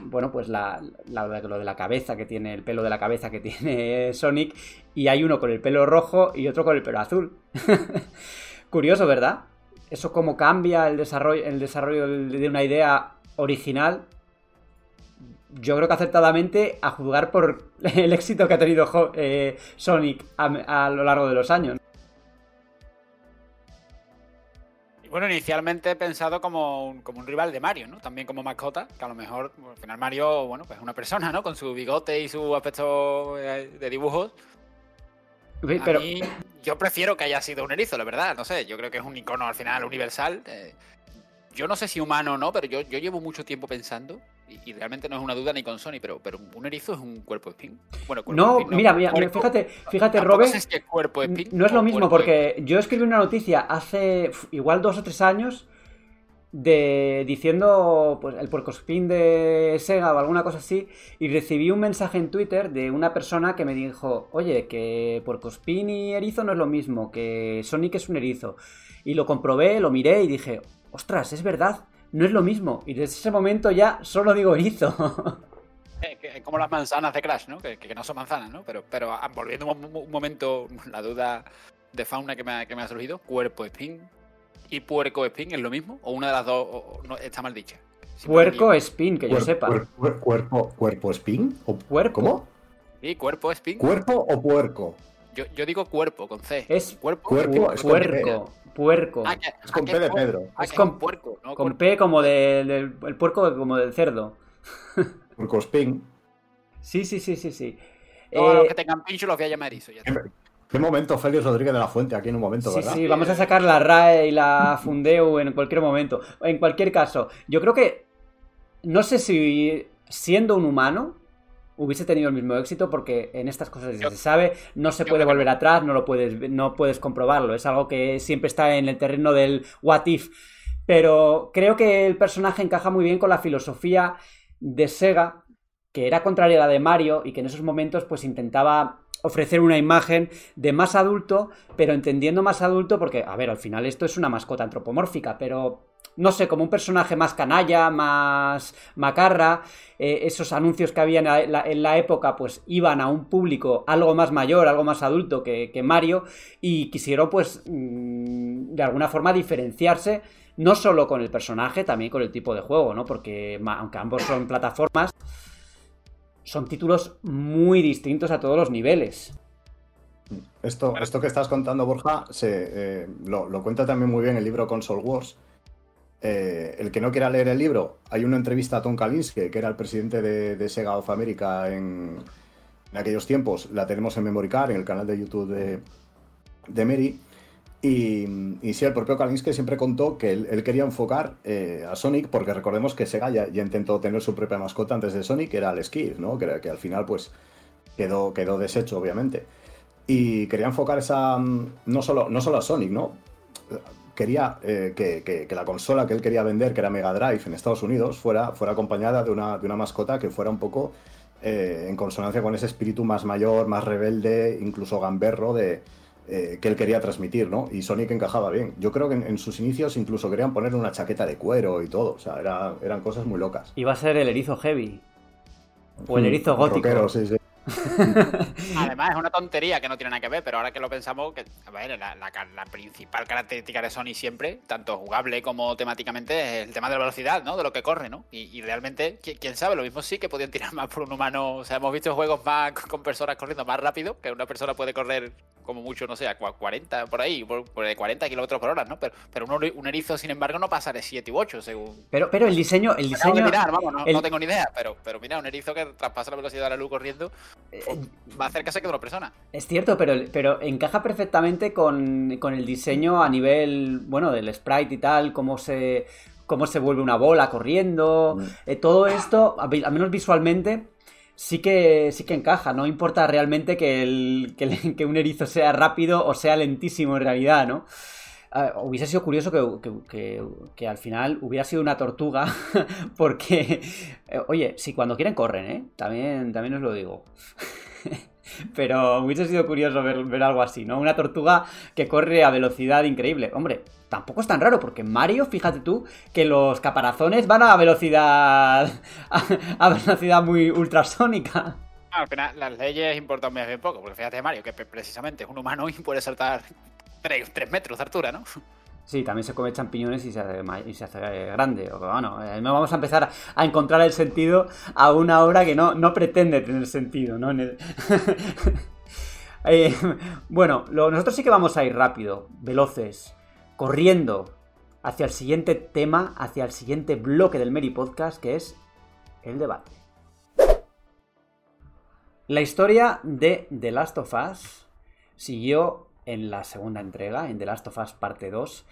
Bueno, pues la, lo de la cabeza que tiene, el pelo de la cabeza que tiene Sonic, y hay uno con el pelo rojo y otro con el pelo azul. Curioso, ¿verdad? Eso cómo cambia el desarrollo, el desarrollo de una idea original yo creo que acertadamente a juzgar por el éxito que ha tenido eh, Sonic a, lo largo de los años. Bueno, inicialmente he pensado como un, como un rival de Mario, ¿no? También como mascota, que a lo mejor, al final Mario, bueno, pues es una persona, ¿no? Con su bigote y su aspecto eh, de dibujos. Pero... A mí, yo prefiero que haya sido un erizo, la verdad. No sé, yo creo que es un icono al final universal. Eh, yo no sé si humano o no, pero yo, yo llevo mucho tiempo pensando, y, y, realmente no es una duda ni con Sony, pero, pero un erizo es un cuerpo spin. Bueno, cuerpo no, spin, no, mira, mira, cuerpo, fíjate, fíjate, Robert. No, es cuerpo spin no es lo mismo, porque yo escribí una noticia hace igual dos o tres años de diciendo pues el porcospin de Sega o alguna cosa así y recibí un mensaje en Twitter de una persona que me dijo oye que porcospin y erizo no es lo mismo que Sonic es un erizo y lo comprobé lo miré y dije ostras es verdad no es lo mismo y desde ese momento ya solo digo erizo eh, como las manzanas de Crash no que, que, no son manzanas no pero pero volviendo un, un momento la duda de fauna que me ha, que me ha surgido cuerpo spin y puerco spin es lo mismo? ¿O una de las dos o, no, está mal dicha? Si puerco spin, que yo sepa. Cuerpo, cuerpo, cuerpo spin? ¿O puerco? ¿Cómo? Sí, cuerpo spin. ¿Cuerpo o puerco? Yo, yo digo cuerpo, con C. Es cuerpo. Cuerpo, es puerco. Puerco. Ah, que, es con P de Pedro. Ah, es con, puerco, ¿no? con P como del, del el puerco como del cerdo. Puerco spin. Sí, sí, sí, sí, sí. Todos eh, los que tengan pincho los voy a llamar eso. Ya. ¿Qué momento Félix Rodríguez de la Fuente aquí en un momento, sí, verdad? Sí, vamos a sacar la RAE y la Fundeu en cualquier momento. En cualquier caso, yo creo que no sé si siendo un humano hubiese tenido el mismo éxito porque en estas cosas ya se sabe, no se puede volver atrás, no lo puedes no puedes comprobarlo, es algo que siempre está en el terreno del what if. Pero creo que el personaje encaja muy bien con la filosofía de Sega, que era contraria a la de Mario y que en esos momentos pues intentaba ofrecer una imagen de más adulto, pero entendiendo más adulto porque, a ver, al final esto es una mascota antropomórfica, pero no sé, como un personaje más canalla, más macarra, eh, esos anuncios que había en la, época pues iban a un público algo más mayor, algo más adulto que, Mario y quisieron pues mmm, de alguna forma diferenciarse no solo con el personaje, también con el tipo de juego, ¿no? Porque aunque ambos son plataformas, son títulos muy distintos a todos los niveles. Esto, esto que estás contando, Borja, se, eh, lo, lo, cuenta también muy bien el libro Console Wars. Eh, el que no quiera leer el libro, hay una entrevista a Tom Kalinske, que era el presidente de, Sega of America en, aquellos tiempos. La tenemos en Memory Card, en el canal de YouTube de, Mary. Y, sí, el propio Kalinske siempre contó que él, quería enfocar eh, a Sonic, porque recordemos que Sega ya, intentó tener su propia mascota antes de Sonic, que era el Skiff, ¿no? Que, que, al final, pues, quedó, quedó deshecho, obviamente. Y quería enfocar esa. No solo, no solo a Sonic, ¿no? Quería eh, que, que, que, la consola que él quería vender, que era Mega Drive en Estados Unidos, fuera, fuera acompañada de una, de una mascota que fuera un poco eh, en consonancia con ese espíritu más mayor, más rebelde, incluso gamberro de eh, que él quería transmitir, ¿no? Y Sonic encajaba bien. Yo creo que en, en, sus inicios incluso querían poner una chaqueta de cuero y todo. O sea, era, eran cosas muy locas. Iba a ser el erizo heavy. O el erizo gótico. Rockero, sí, sí. Además, es una tontería que no tiene nada que ver, pero ahora que lo pensamos, que a ver, la, la, la, principal característica de Sony siempre, tanto jugable como temáticamente, es el tema de la velocidad, ¿no? De lo que corre, ¿no? Y, y realmente, quién sabe, lo mismo sí que podían tirar más por un humano. O sea, hemos visto juegos más con personas corriendo más rápido, que una persona puede correr como mucho, no sé, a 40 por ahí, por, por 40 kilómetros por hora, ¿no? Pero, pero un, un, erizo, sin embargo, no pasa de 7 u 8, según. Pero, pero el diseño. El diseño de mirar, vamos, no, el... no, tengo ni idea, pero, pero mira, un erizo que traspasa la velocidad de la luz corriendo va a hacer que se quede una persona. Es cierto, pero, pero encaja perfectamente con, con el diseño a nivel, bueno, del sprite y tal, cómo se cómo se vuelve una bola corriendo, mm. eh, todo esto, al menos visualmente, sí que, sí que encaja. No importa realmente que, el, que, que, un erizo sea rápido o sea lentísimo en realidad, ¿no? Uh, hubiese sido curioso que, que, al final hubiera sido una tortuga, porque, eh, oye, si cuando quieren corren, ¿eh? También, también os lo digo. Pero hubiese sido curioso ver, algo así, ¿no? Una tortuga que corre a velocidad increíble. Hombre, tampoco es tan raro, porque Mario, fíjate tú, que los caparazones van a velocidad. a, velocidad muy ultrasónica. Al final, las leyes importan muy poco, porque fíjate, Mario, que precisamente es un humano y puede saltar 3, metros de altura, ¿no? Sí, también se come champiñones y se hace, y se hace grande. Bueno, eh, no vamos a empezar a encontrar el sentido a una obra que no, no pretende tener sentido, ¿no? Eh, bueno, nosotros sí que vamos a ir rápido, veloces, corriendo. hacia el siguiente tema, hacia el siguiente bloque del Meri Podcast, que es el debate. La historia de The Last of Us siguió en la segunda entrega, en The Last of Us parte 2,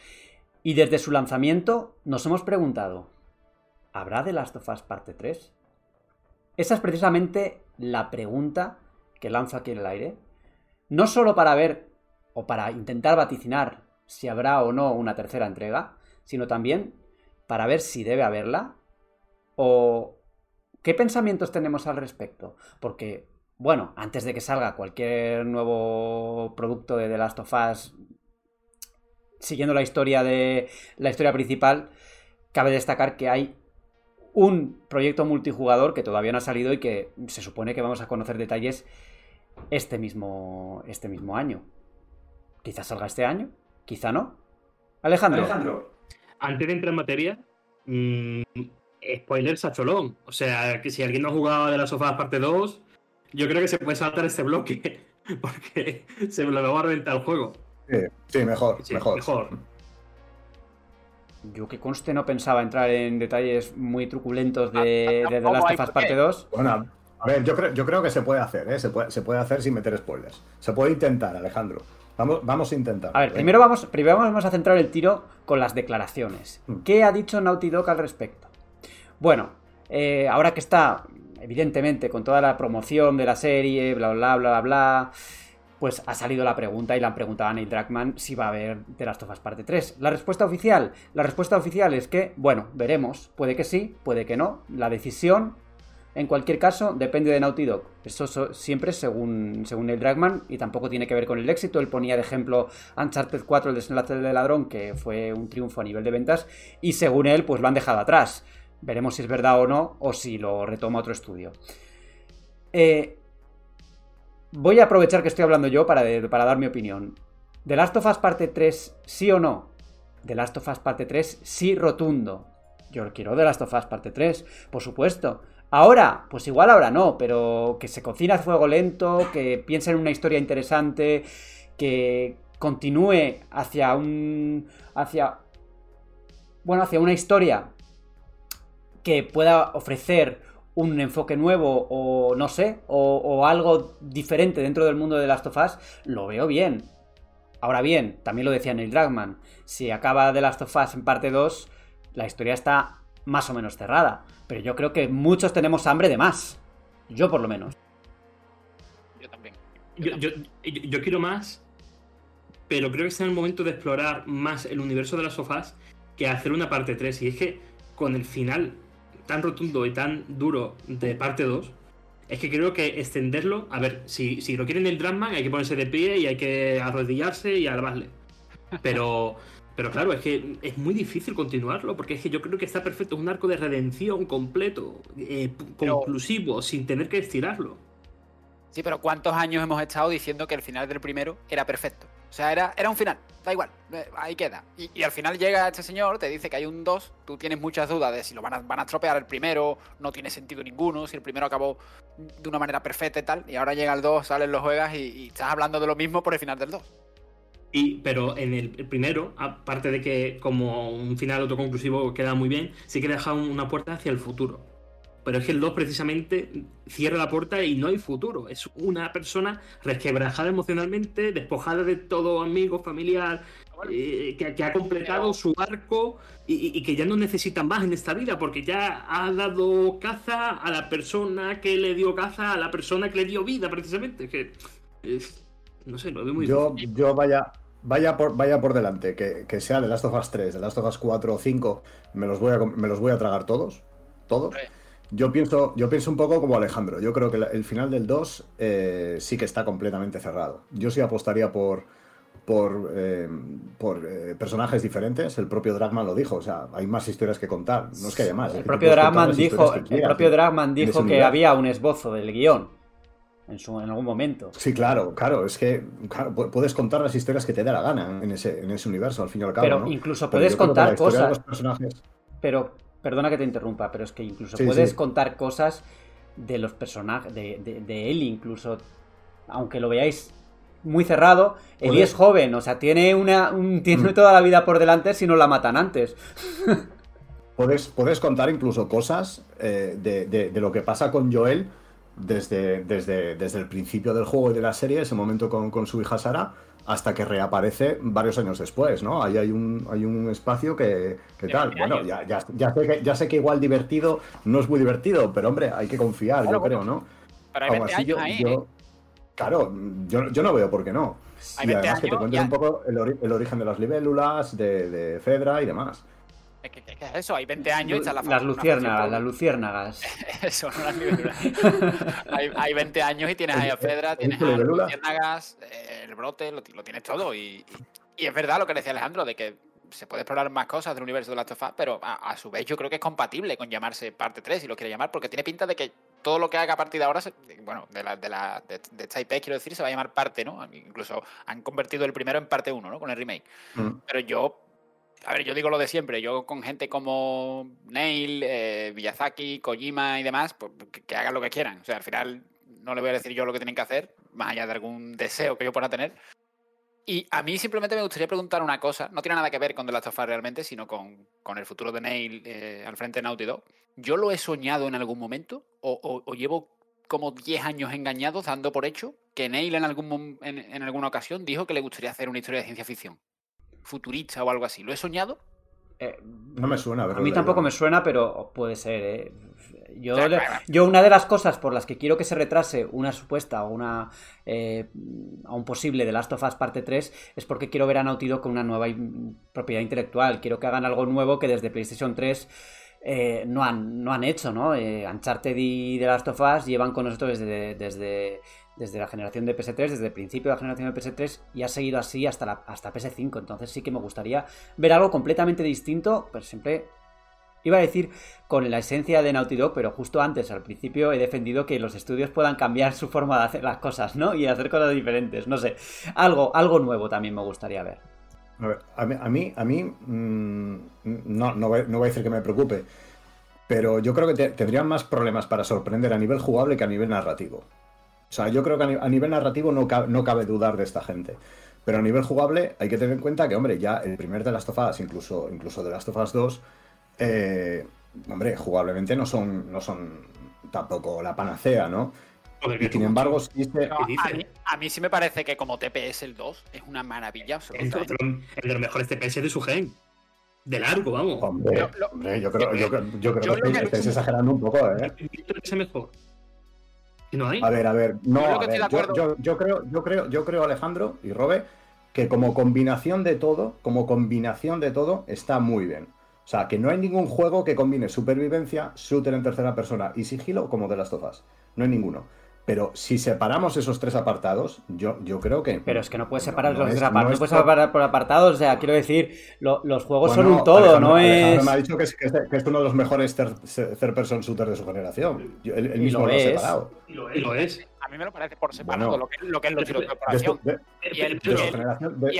y desde su lanzamiento nos hemos preguntado, ¿habrá The Last of Us parte 3? Esa es precisamente la pregunta que lanzo aquí en el aire. No solo para ver o para intentar vaticinar si habrá o no una tercera entrega, sino también para ver si debe haberla o qué pensamientos tenemos al respecto. Porque, bueno, antes de que salga cualquier nuevo producto de The Last of Us, siguiendo la historia de la historia principal, cabe destacar que hay un proyecto multijugador que todavía no ha salido y que se supone que vamos a conocer detalles este mismo, este mismo año. Quizás salga este año, quizá no. Alejandro. Alejandro. Antes de entrar en materia, mmm, spoiler sacholón. O sea, que si alguien no ha jugado de las sofás parte 2, yo creo que se puede saltar este bloque. Porque se me lo va a reventar el juego. Sí, sí mejor, Sí, mejor. mejor. Yo que conste no pensaba entrar en detalles muy truculentos de, Ah, de The Last of Us parte qué. 2. Bueno, a ver, yo creo, yo creo que se puede hacer, ¿eh? Se puede, se puede hacer sin meter spoilers. Se puede intentar, Alejandro. Vamos, vamos a intentar. A ver, primero vamos, primero vamos a centrar el tiro con las declaraciones. Mm. ¿Qué ha dicho Naughty Dog al respecto? Bueno, eh, ahora que está, evidentemente, con toda la promoción de la serie, bla, bla, bla, bla, bla, pues ha salido la pregunta y le han preguntado a Neil Druckmann si va a haber The Last of Us parte 3. La respuesta oficial, la respuesta oficial es que, bueno, veremos. Puede que sí, puede que no. La decisión, en cualquier caso, depende de Naughty Dog. Eso so- siempre según, según Neil Druckmann y tampoco tiene que ver con el éxito. Él ponía de ejemplo Uncharted 4, el desenlace del ladrón, que fue un triunfo a nivel de ventas, y según él, pues lo han dejado atrás. Veremos si es verdad o no, o si lo retoma otro estudio. Eh, voy a aprovechar que estoy hablando yo para, para dar mi opinión. ¿The Last of Us parte 3 sí o no? The Last of Us parte 3 sí rotundo. Yo quiero The Last of Us parte 3, por supuesto. Ahora, pues igual ahora no, pero que se cocina a fuego lento, que piense en una historia interesante, que continúe hacia un. hacia. Bueno, hacia una historia que pueda ofrecer un enfoque nuevo o no sé, o, o algo diferente dentro del mundo de Last of Us, lo veo bien. Ahora bien, también lo decía Neil Druckmann, si acaba The Last of Us en parte 2, la historia está más o menos cerrada. Pero yo creo que muchos tenemos hambre de más. Yo por lo menos. Yo también. Yo, yo- yo- yo quiero más, pero creo que está en el momento de explorar más el universo de las sofás que hacer una parte 3. Y es que con el final tan rotundo y tan duro de parte 2, es que creo que extenderlo. A ver, si, si lo quieren el drama, hay que ponerse de pie y hay que arrodillarse y alabarle. Pero. Pero claro, es que es muy difícil continuarlo, porque es que yo creo que está perfecto, es un arco de redención completo, eh, Pero- conclusivo, sin tener que estirarlo. Sí, pero ¿cuántos años hemos estado diciendo que el final del primero era perfecto? O sea, era, era un final, da igual, eh, ahí queda. Y, al final llega este señor, te dice que hay un 2, tú tienes muchas dudas de si lo van a, van a estropear el primero, no tiene sentido ninguno, si el primero acabó de una manera perfecta y tal, y ahora llega el 2, sales, lo juegas y, estás hablando de lo mismo por el final del 2. Y, pero en el, primero, aparte de que como un final autoconclusivo queda muy bien, sí que deja un- una puerta hacia el futuro. Pero es que el 2 precisamente cierra la puerta y no hay futuro. Es una persona resquebrajada emocionalmente, despojada de todo amigo, familiar, eh, que, que ha completado su arco y, que ya no necesita más en esta vida porque ya ha dado caza a la persona que le dio caza, a la persona que le dio vida precisamente. Es que, es- no sé, lo veo muy Yo, difícil. yo vaya, vaya, por, vaya por delante, que, que sea de Last of Us 3, de Last of Us 4 o 5, me los voy a, me los voy a tragar todos. Todos. Yo pienso, yo pienso un poco como Alejandro. Yo creo que el final del 2 eh, sí que está completamente cerrado. Yo sí apostaría por, por, eh, por eh, personajes diferentes. El propio Dragman lo dijo. O sea, hay más historias que contar. No es que haya más. El propio Dragman dijo, que el propio Dragman dijo que había un esbozo del guion en, su, en algún momento. Sí, claro, claro, es que claro, pu- puedes contar las historias que te dé la gana en ese, en ese universo, al fin y al cabo. Pero ¿no? incluso puedes contar cosas. Pero, perdona que te interrumpa, pero es que incluso Sí, puedes sí. contar cosas de los personajes, de, de, de él incluso, aunque lo veáis muy cerrado. Eli es joven, o sea, tiene una un- tiene Mm. toda la vida por delante si no la matan antes. Puedes, puedes contar incluso cosas eh, de, de- de lo que pasa con Joel desde, desde, desde el principio del juego y de la serie, ese momento con, con su hija Sara, hasta que reaparece varios años después, ¿no? Ahí hay un, hay un espacio que, que tal. 20 Bueno, ya, ya, ya sé que, ya sé que igual divertido no es muy divertido, pero hombre, hay que confiar, Claro, yo creo, ¿no? Pero hay Aún 20 así, años yo- ahí, yo- ¿eh? Claro, yo, yo no veo por qué no. Hay y 20 además que te cuenten un poco el, ori- el origen de las libélulas, de, de Fedra y demás. Que, es eso, hay 20 años y está la las luciérnagas, las luciérnagas. Eso, no las libélulas. hay, hay 20 años y tienes ahí a Fedra, ¿Has tienes a las luciérnagas, el brote, lo, ti- lo tienes todo. Y, y- y es verdad lo que decía Alejandro, de que se puede explorar más cosas del universo de Last of Us, pero a, a su vez yo creo que es compatible con llamarse parte 3, si lo quiere llamar, porque tiene pinta de que todo lo que haga a partir de ahora, se- bueno, de, la, de, la, de, de esta IP, quiero decir, se va a llamar parte, ¿no? Incluso han convertido el primero en parte 1, ¿no? Con el remake. Mm. Pero yo, a ver, yo digo lo de siempre. Yo con gente como Neil, eh, Miyazaki, Kojima y demás, pues que, hagan lo que quieran. O sea, al final no le voy a decir yo lo que tienen que hacer, más allá de algún deseo que yo pueda tener. Y a mí simplemente me gustaría preguntar una cosa. No tiene nada que ver con The Last of Us realmente, sino con, con el futuro de Neil eh, al frente de Naughty Dog. ¿Yo lo he soñado en algún momento? ¿O, llevo como 10 años engañados dando por hecho que Neil en, algún, en, en alguna ocasión dijo que le gustaría hacer una historia de ciencia ficción? Futurista o algo así. ¿Lo he soñado? Eh, No me suena, a haberlo mí tampoco me suena, pero puede ser, ¿eh? Yo, O sea, le- claro. yo una de las cosas por las que quiero que se retrase una supuesta o una eh, a un posible de Last of Us parte 3 es porque quiero ver a Naughty Dog con una nueva propiedad intelectual. Quiero que hagan algo nuevo que desde PlayStation 3 eh, no, han, no han hecho, ¿no? Eh, Uncharted y The Last of Us llevan con nosotros desde, desde, desde la generación de PS3, desde el principio de la generación de PS3 y ha seguido así hasta, la, hasta PS5. Entonces sí que me gustaría ver algo completamente distinto, pero siempre Iba a decir con la esencia de Naughty Dog, pero justo antes, al principio, he defendido que los estudios puedan cambiar su forma de hacer las cosas, ¿no? Y hacer cosas diferentes. No sé. Algo, algo nuevo también me gustaría ver. A mí, a mí, mm, no, no, voy, a decir que me preocupe, pero yo creo que te- tendrían más problemas para sorprender a nivel jugable que a nivel narrativo. O sea, yo creo que a, ni- a nivel narrativo no cabe, no cabe dudar de esta gente. Pero a nivel jugable hay que tener en cuenta que, hombre, ya el primer de Last of Us, incluso, incluso de Last of Us 2, eh, hombre, jugablemente no son, no son tampoco la panacea, ¿no? Joder, Y que sin embargo, sí se- No, a, mí, a mí sí me parece que como TPS el 2 es una maravilla Es absoluta. ¿eh? otro- el de los mejores TPS de su gen. De largo, vamos. Hombre, Lo- lo- hombre, yo creo, yo, creo- yo creo yo que que- estáis exagerando un poco, ¿eh? Mejor. ¿Y no hay? A ver, a ver, no, Yo creo a ver, yo creo, yo creo, yo creo, Alejandro y Robe, que como combinación de todo, como combinación de todo, está muy bien. O sea, que no hay ningún juego que combine supervivencia, shooter en tercera persona y sigilo como de las tofas. No hay ninguno. Pero si separamos esos tres apartados, yo, yo creo que. Pero es que no puedes separar los es- tres apartados. No, es puedes por- separar por apartados. O sea, quiero decir, lo- los juegos son un todo, Alejandro- no Alejandro es. me ha dicho que es, que es- que es uno de los mejores third, third person shooters de su generación. Yo- él, mismo lo lo, ha es. separado. Y lo es. Y lo es. A mí me lo parece por separado Bueno. lo, que, lo que es los tiros de De,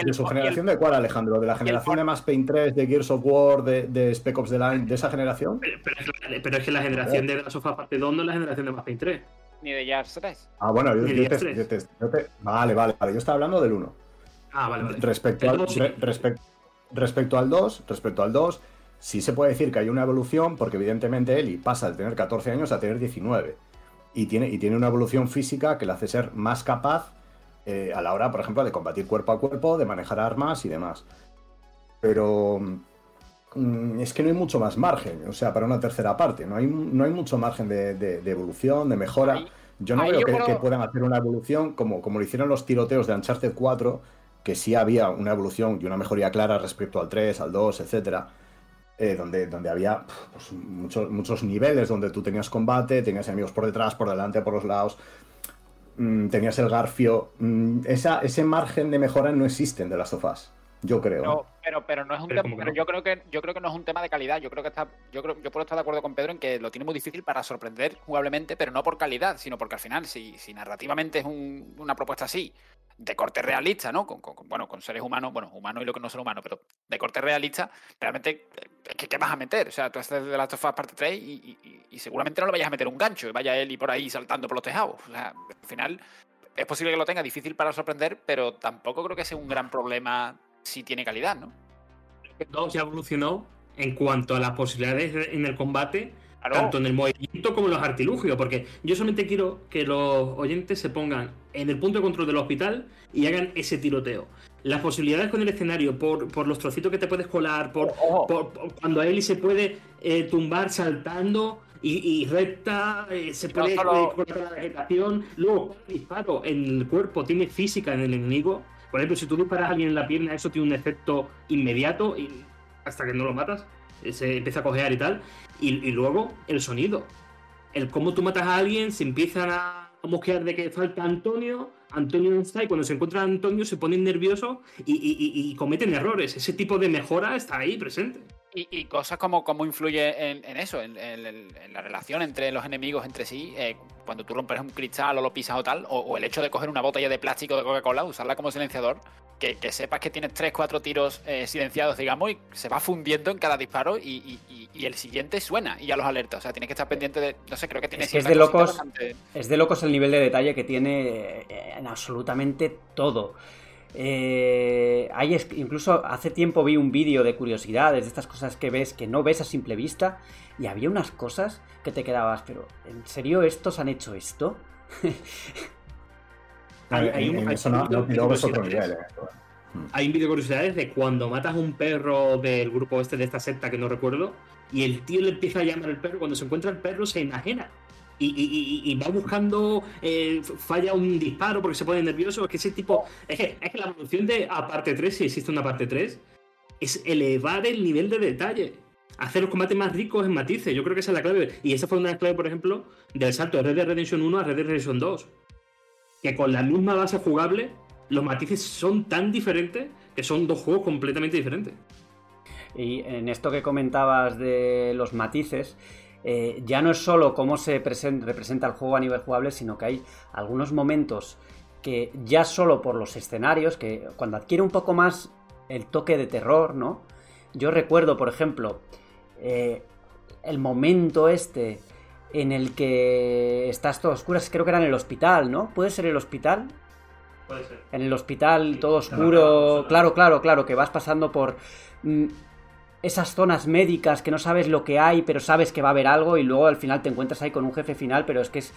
de- su generación, de, cuál, Alejandro? ¿De la generación de Mass Payne 3, de Gears of War, de, de Spec Ops The Line, de esa generación? Pero, pero es que- pero es que la generación de sofá parte 2 no es la generación de Mass Payne 3. Ni de Jars 3. Ah, bueno, yo, yo te, tres. yo te- yo te- Vale, vale, vale. Yo estaba hablando del 1. Ah, vale, vale. Respecto al, dos sí. re- respect- respecto al 2, respecto al 2, sí se puede decir que hay una evolución, porque evidentemente Eli pasa de tener 14 años a tener 19. Y tiene, y tiene una evolución física que le hace ser más capaz eh, a la hora, por ejemplo, de combatir cuerpo a cuerpo, de manejar armas y demás. Pero es que no hay mucho más margen, o sea, para una tercera parte. No hay, no hay mucho margen de, de- de evolución, de mejora. Ahí- Yo no veo yo que, puedo- que puedan hacer una evolución como, como lo hicieron los tiroteos de Uncharted 4, que sí había una evolución y una mejoría clara respecto al 3, al 2, etcétera. eh, donde, donde había pues, muchos, muchos niveles donde tú tenías combate, tenías enemigos por detrás, por delante, por los lados, mm, tenías el garfio. mm, esa, ese margen de mejora no existe Last of Us, yo creo. ¿eh? Pero, pero no es un Pero tema, pero no. yo creo que yo creo que no es un tema de calidad. Yo creo que está, yo creo, yo puedo estar de acuerdo con Pedro en que lo tiene muy difícil para sorprender jugablemente, pero no por calidad, sino porque al final, si, si narrativamente es un- una propuesta así, de corte realista, ¿no? Con, con- con- bueno, con seres humanos, bueno, humanos y lo que no son humanos, pero de corte realista, realmente, eh, es que ¿qué vas a meter? O sea, tú haces de Last of Us parte 3 y, y- y- y seguramente no le vayas a meter un gancho y vaya él y por ahí saltando por los tejados. O sea, al final, es posible que lo tenga difícil para sorprender, pero tampoco creo que sea un gran problema si tiene calidad, ¿no? Todo ya evolucionó en cuanto a las posibilidades en el combate, tanto en el movimiento como en los artilugios, porque yo solamente quiero que los oyentes se pongan en el punto de control del hospital y hagan ese tiroteo. Las posibilidades con el escenario, por, los trocitos que te puedes colar, por, cuando a Eli se puede eh, tumbar saltando, y, recta, eh, se puede no la vegetación. Luego, disparo en el cuerpo tiene física en el enemigo. Por ejemplo, si tú disparas a alguien en la pierna, eso tiene un efecto inmediato y hasta que no lo matas, eh, se empieza a cojear y tal. Y, luego, el sonido. El cómo tú matas a alguien, se empiezan a mosquear de que falta Antonio, Antonio no está y cuando se encuentra Antonio se ponen nerviosos y, cometen errores. Ese tipo de mejora está ahí presente. Y, cosas como cómo influye en, eso, en, la relación entre los enemigos entre sí, eh, cuando tú rompes un cristal o lo pisas o tal, o, el hecho de coger una botella de plástico de Coca-Cola, usarla como silenciador, que, sepas que tienes 3-4 tiros eh, silenciados, digamos, y se va fundiendo en cada disparo y, el siguiente suena y ya los alerta. O sea, tienes que estar pendiente de. No sé, creo que tiene es, es de locos Es de locos el nivel de detalle que tiene eh, en absolutamente todo. Eh, hay incluso hace tiempo vi un vídeo de curiosidades, de estas cosas que ves que no ves a simple vista, y había unas cosas que te quedabas, pero ¿en serio estos han hecho esto? hay, un, vídeo de curiosidades de cuando matas a un perro del grupo este de esta secta que no recuerdo, y el tío le empieza a llamar al perro, cuando se encuentra el perro se enajena y, va buscando, eh, falla un disparo porque se pone nervioso. Es que ese tipo. Es que, es que la evolución de a parte 3, si existe una parte 3, es elevar el nivel de detalle. Hacer los combates más ricos en matices. Yo creo que esa es la clave. Y esa fue una de las claves, por ejemplo, del salto de Red Dead Redemption 1 a Red Dead Redemption 2. Que con la misma base jugable, los matices son tan diferentes que son dos juegos completamente diferentes. Y en esto que comentabas de los matices, eh, ya no es solo cómo se representa el juego a nivel jugable, sino que hay algunos momentos que ya solo por los escenarios, que cuando adquiere un poco más el toque de terror, ¿no? Yo recuerdo, por ejemplo, eh, el momento este en el que estás todo oscuras, creo que era en el hospital, ¿no? ¿Puede ser el hospital? Puede ser. En el hospital, todo oscuro. Claro, claro, claro, que vas pasando por. Esas zonas médicas que no sabes lo que hay, pero sabes que va a haber algo y luego al final te encuentras ahí con un jefe final, pero es que es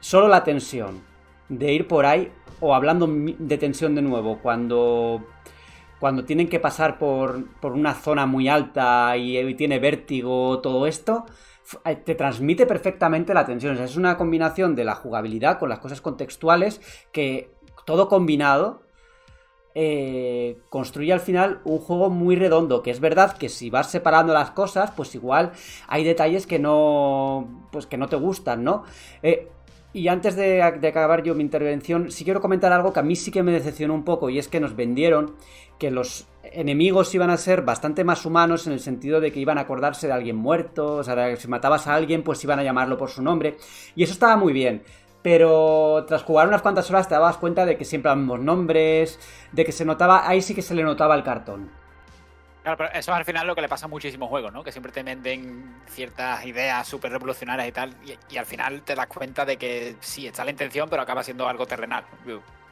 solo la tensión de ir por ahí o hablando de tensión de nuevo, cuando cuando tienen que pasar por, por una zona muy alta y, tiene vértigo, todo esto, eh, te transmite perfectamente la tensión. es una combinación de la jugabilidad con las cosas contextuales que todo combinado eh, construye al final un juego muy redondo, que es verdad que si vas separando las cosas, pues igual hay detalles que no, pues que no te gustan, ¿no? Eh, y antes de, acabar yo mi intervención, sí quiero comentar algo que a mí sí que me decepcionó un poco, y es que nos vendieron que los enemigos iban a ser bastante más humanos en el sentido de que iban a acordarse de alguien muerto, o sea, si matabas a alguien, pues iban a llamarlo por su nombre, y eso estaba muy bien pero tras jugar unas cuantas horas te dabas cuenta de que siempre los mismos nombres, de que se notaba, ahí sí que se le notaba el cartón. Claro, pero eso es al final lo que le pasa a muchísimos juegos, ¿no? Que siempre te venden ciertas ideas súper revolucionarias y tal, y, al final te das cuenta de que sí, está la intención, pero acaba siendo algo terrenal.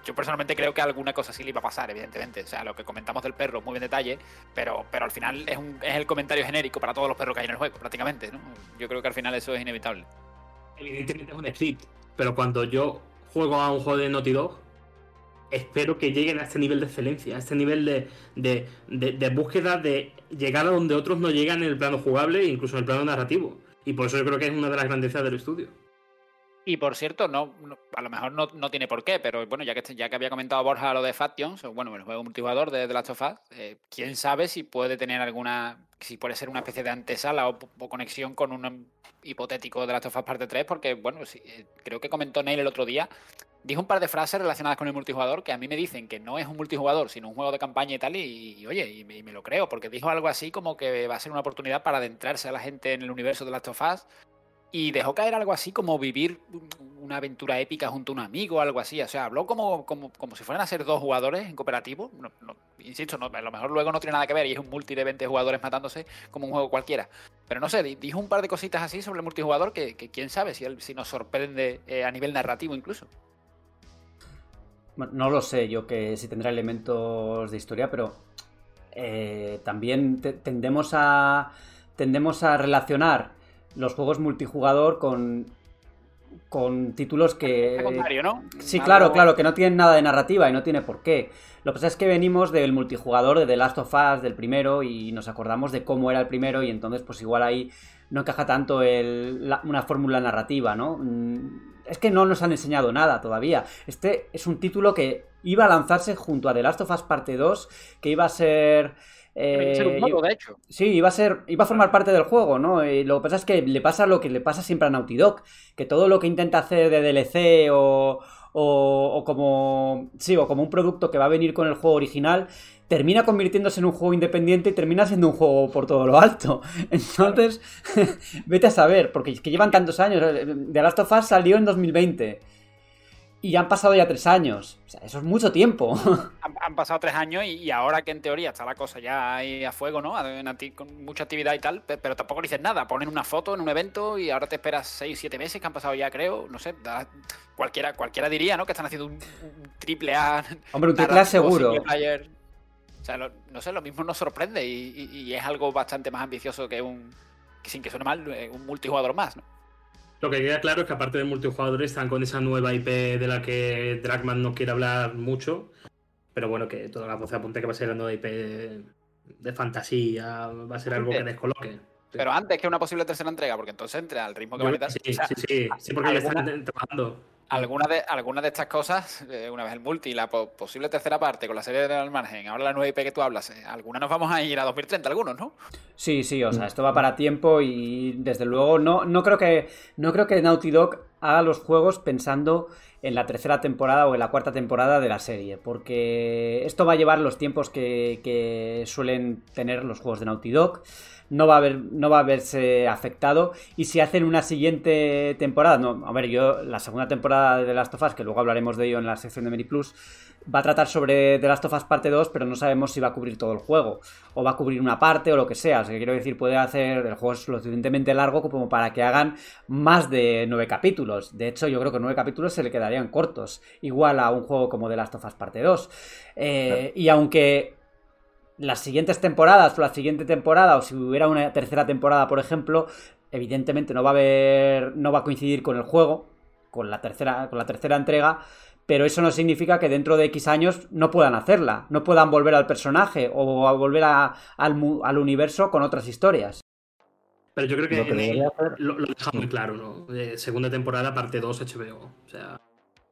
Yo, personalmente creo que alguna cosa sí le iba a pasar, evidentemente. O sea, lo que comentamos del perro, muy en detalle, pero, pero al final es, un, es el comentario genérico para todos los perros que hay en el juego, prácticamente, ¿no? Yo creo que al final eso es inevitable. Evidentemente es un script, pero cuando yo juego a un juego de Naughty Dog, espero que lleguen a este nivel de excelencia, a este nivel de, búsqueda de llegar a donde otros no llegan en el plano jugable incluso en el plano narrativo. Y por eso yo creo que es una de las grandezas del estudio. Y por cierto, no, a lo mejor no, tiene por qué, pero bueno, ya que ya que había comentado Borja lo de Factions, bueno, el juego multijugador de The Last of Us, eh, quién sabe si puede tener alguna, si puede ser una especie de antesala o, conexión con un hipotético The Last of Us parte 3, porque bueno, eh, creo que comentó Neil el otro día, dijo un par de frases relacionadas con el multijugador que a mí me dicen que no es un multijugador, sino un juego de campaña y tal, y, oye, y me, y me, lo creo, porque dijo algo así como que va a ser una oportunidad para adentrarse a la gente en el universo de Last of Us y dejó caer algo así como vivir una aventura épica junto a un amigo algo así. O sea, habló como, como, como si fueran a ser dos jugadores en cooperativo. insisto, a lo mejor luego no tiene nada que ver y es un multi de 20 jugadores matándose como un juego cualquiera. Pero no sé, dijo un par de cositas así sobre el multijugador que, quién sabe si, nos sorprende eh, a nivel narrativo incluso. no lo sé yo que si tendrá elementos de historia, pero eh, también tendemos a tendemos a relacionar los juegos multijugador con con títulos que secundario, ¿no? Sí, claro, claro, que no tienen nada de narrativa y no tiene por qué. Lo que pasa es que venimos del multijugador de The Last of Us del primero y nos acordamos de cómo era el primero y entonces pues igual ahí no encaja tanto una fórmula narrativa, ¿no? Mm, es que no nos han enseñado nada todavía. Este es un título que iba a lanzarse junto a The Last of Us Parte 2, que iba a ser... Eh, de hecho. Sí, iba a ser, iba a formar parte del juego, ¿no? Y lo que pasa es que le pasa lo que le pasa siempre a Naughty Dog, que todo lo que intenta hacer de DLC o, o, como sí, o como un producto que va a venir con el juego original, termina convirtiéndose en un juego independiente y termina siendo un juego por todo lo alto. Entonces, vete a saber, porque es que llevan tantos años. The Last of Us salió en 2020. Y ya han pasado ya tres años. O sea, eso es mucho tiempo. Han, pasado tres años y, ahora que en teoría está la cosa ya ahí a fuego, ¿no? Con mucha actividad y tal, pero tampoco dices nada. Ponen una foto en un evento y ahora te esperas seis, siete meses que han pasado ya, creo. No sé, cualquiera, cualquiera diría, ¿no? Que están haciendo un, triple A. Hombre, un triple A seguro. O sea, no sé, lo mismo nos sorprende y, es algo bastante más ambicioso que un, sin que suene mal, eh, un multijugador más, ¿no? Lo que queda claro es que aparte del multijugador están con esa nueva IP de la que Dragman no quiere hablar mucho, pero bueno, que toda la voz apunte que va a ser la nueva IP de, fantasía, va a ser algo que descoloque. Pero antes que una posible tercera entrega, porque entonces entra al ritmo que van a Sí, sí, sí, sí, porque ya están trabajando. Algunas de, algunas de estas cosas, eh, una vez el multi, la posible tercera parte con la serie de al margen, ahora la nueva IP que tú hablas, eh, algunas nos vamos a ir a 2030, algunos, ¿no? Sí, sí, o sea, esto va para tiempo y desde luego no, no creo que no creo que Naughty Dog haga los juegos pensando en la tercera temporada o en la cuarta temporada de la serie, porque esto va a llevar los tiempos que, que suelen tener los juegos de Naughty Dog no va a haber, no va a verse afectado. Y si hacen una siguiente temporada, no, a ver, yo la segunda temporada de The Last of Us, que luego hablaremos de ello en la sección de Meri Plus, va a tratar sobre The Last of Us parte 2, pero no sabemos si va a cubrir todo el juego, o va a cubrir una parte o lo que sea. O sea, quiero decir, puede hacer el juego es lo suficientemente largo como para que hagan más de nueve capítulos. De hecho, yo creo que nueve capítulos se le quedarían cortos, igual a un juego como The Last of Us parte 2. Eh, y aunque las siguientes temporadas o la siguiente temporada, o si hubiera una tercera temporada, por ejemplo, evidentemente no va a haber. no va a coincidir con el juego, con la tercera, con la tercera entrega. Pero eso no significa que dentro de X años no puedan hacerla, no puedan volver al personaje o a volver al, al, universo con otras historias. Pero yo creo que, lo, deja muy claro, ¿no? segunda temporada, parte 2 HBO. O sea,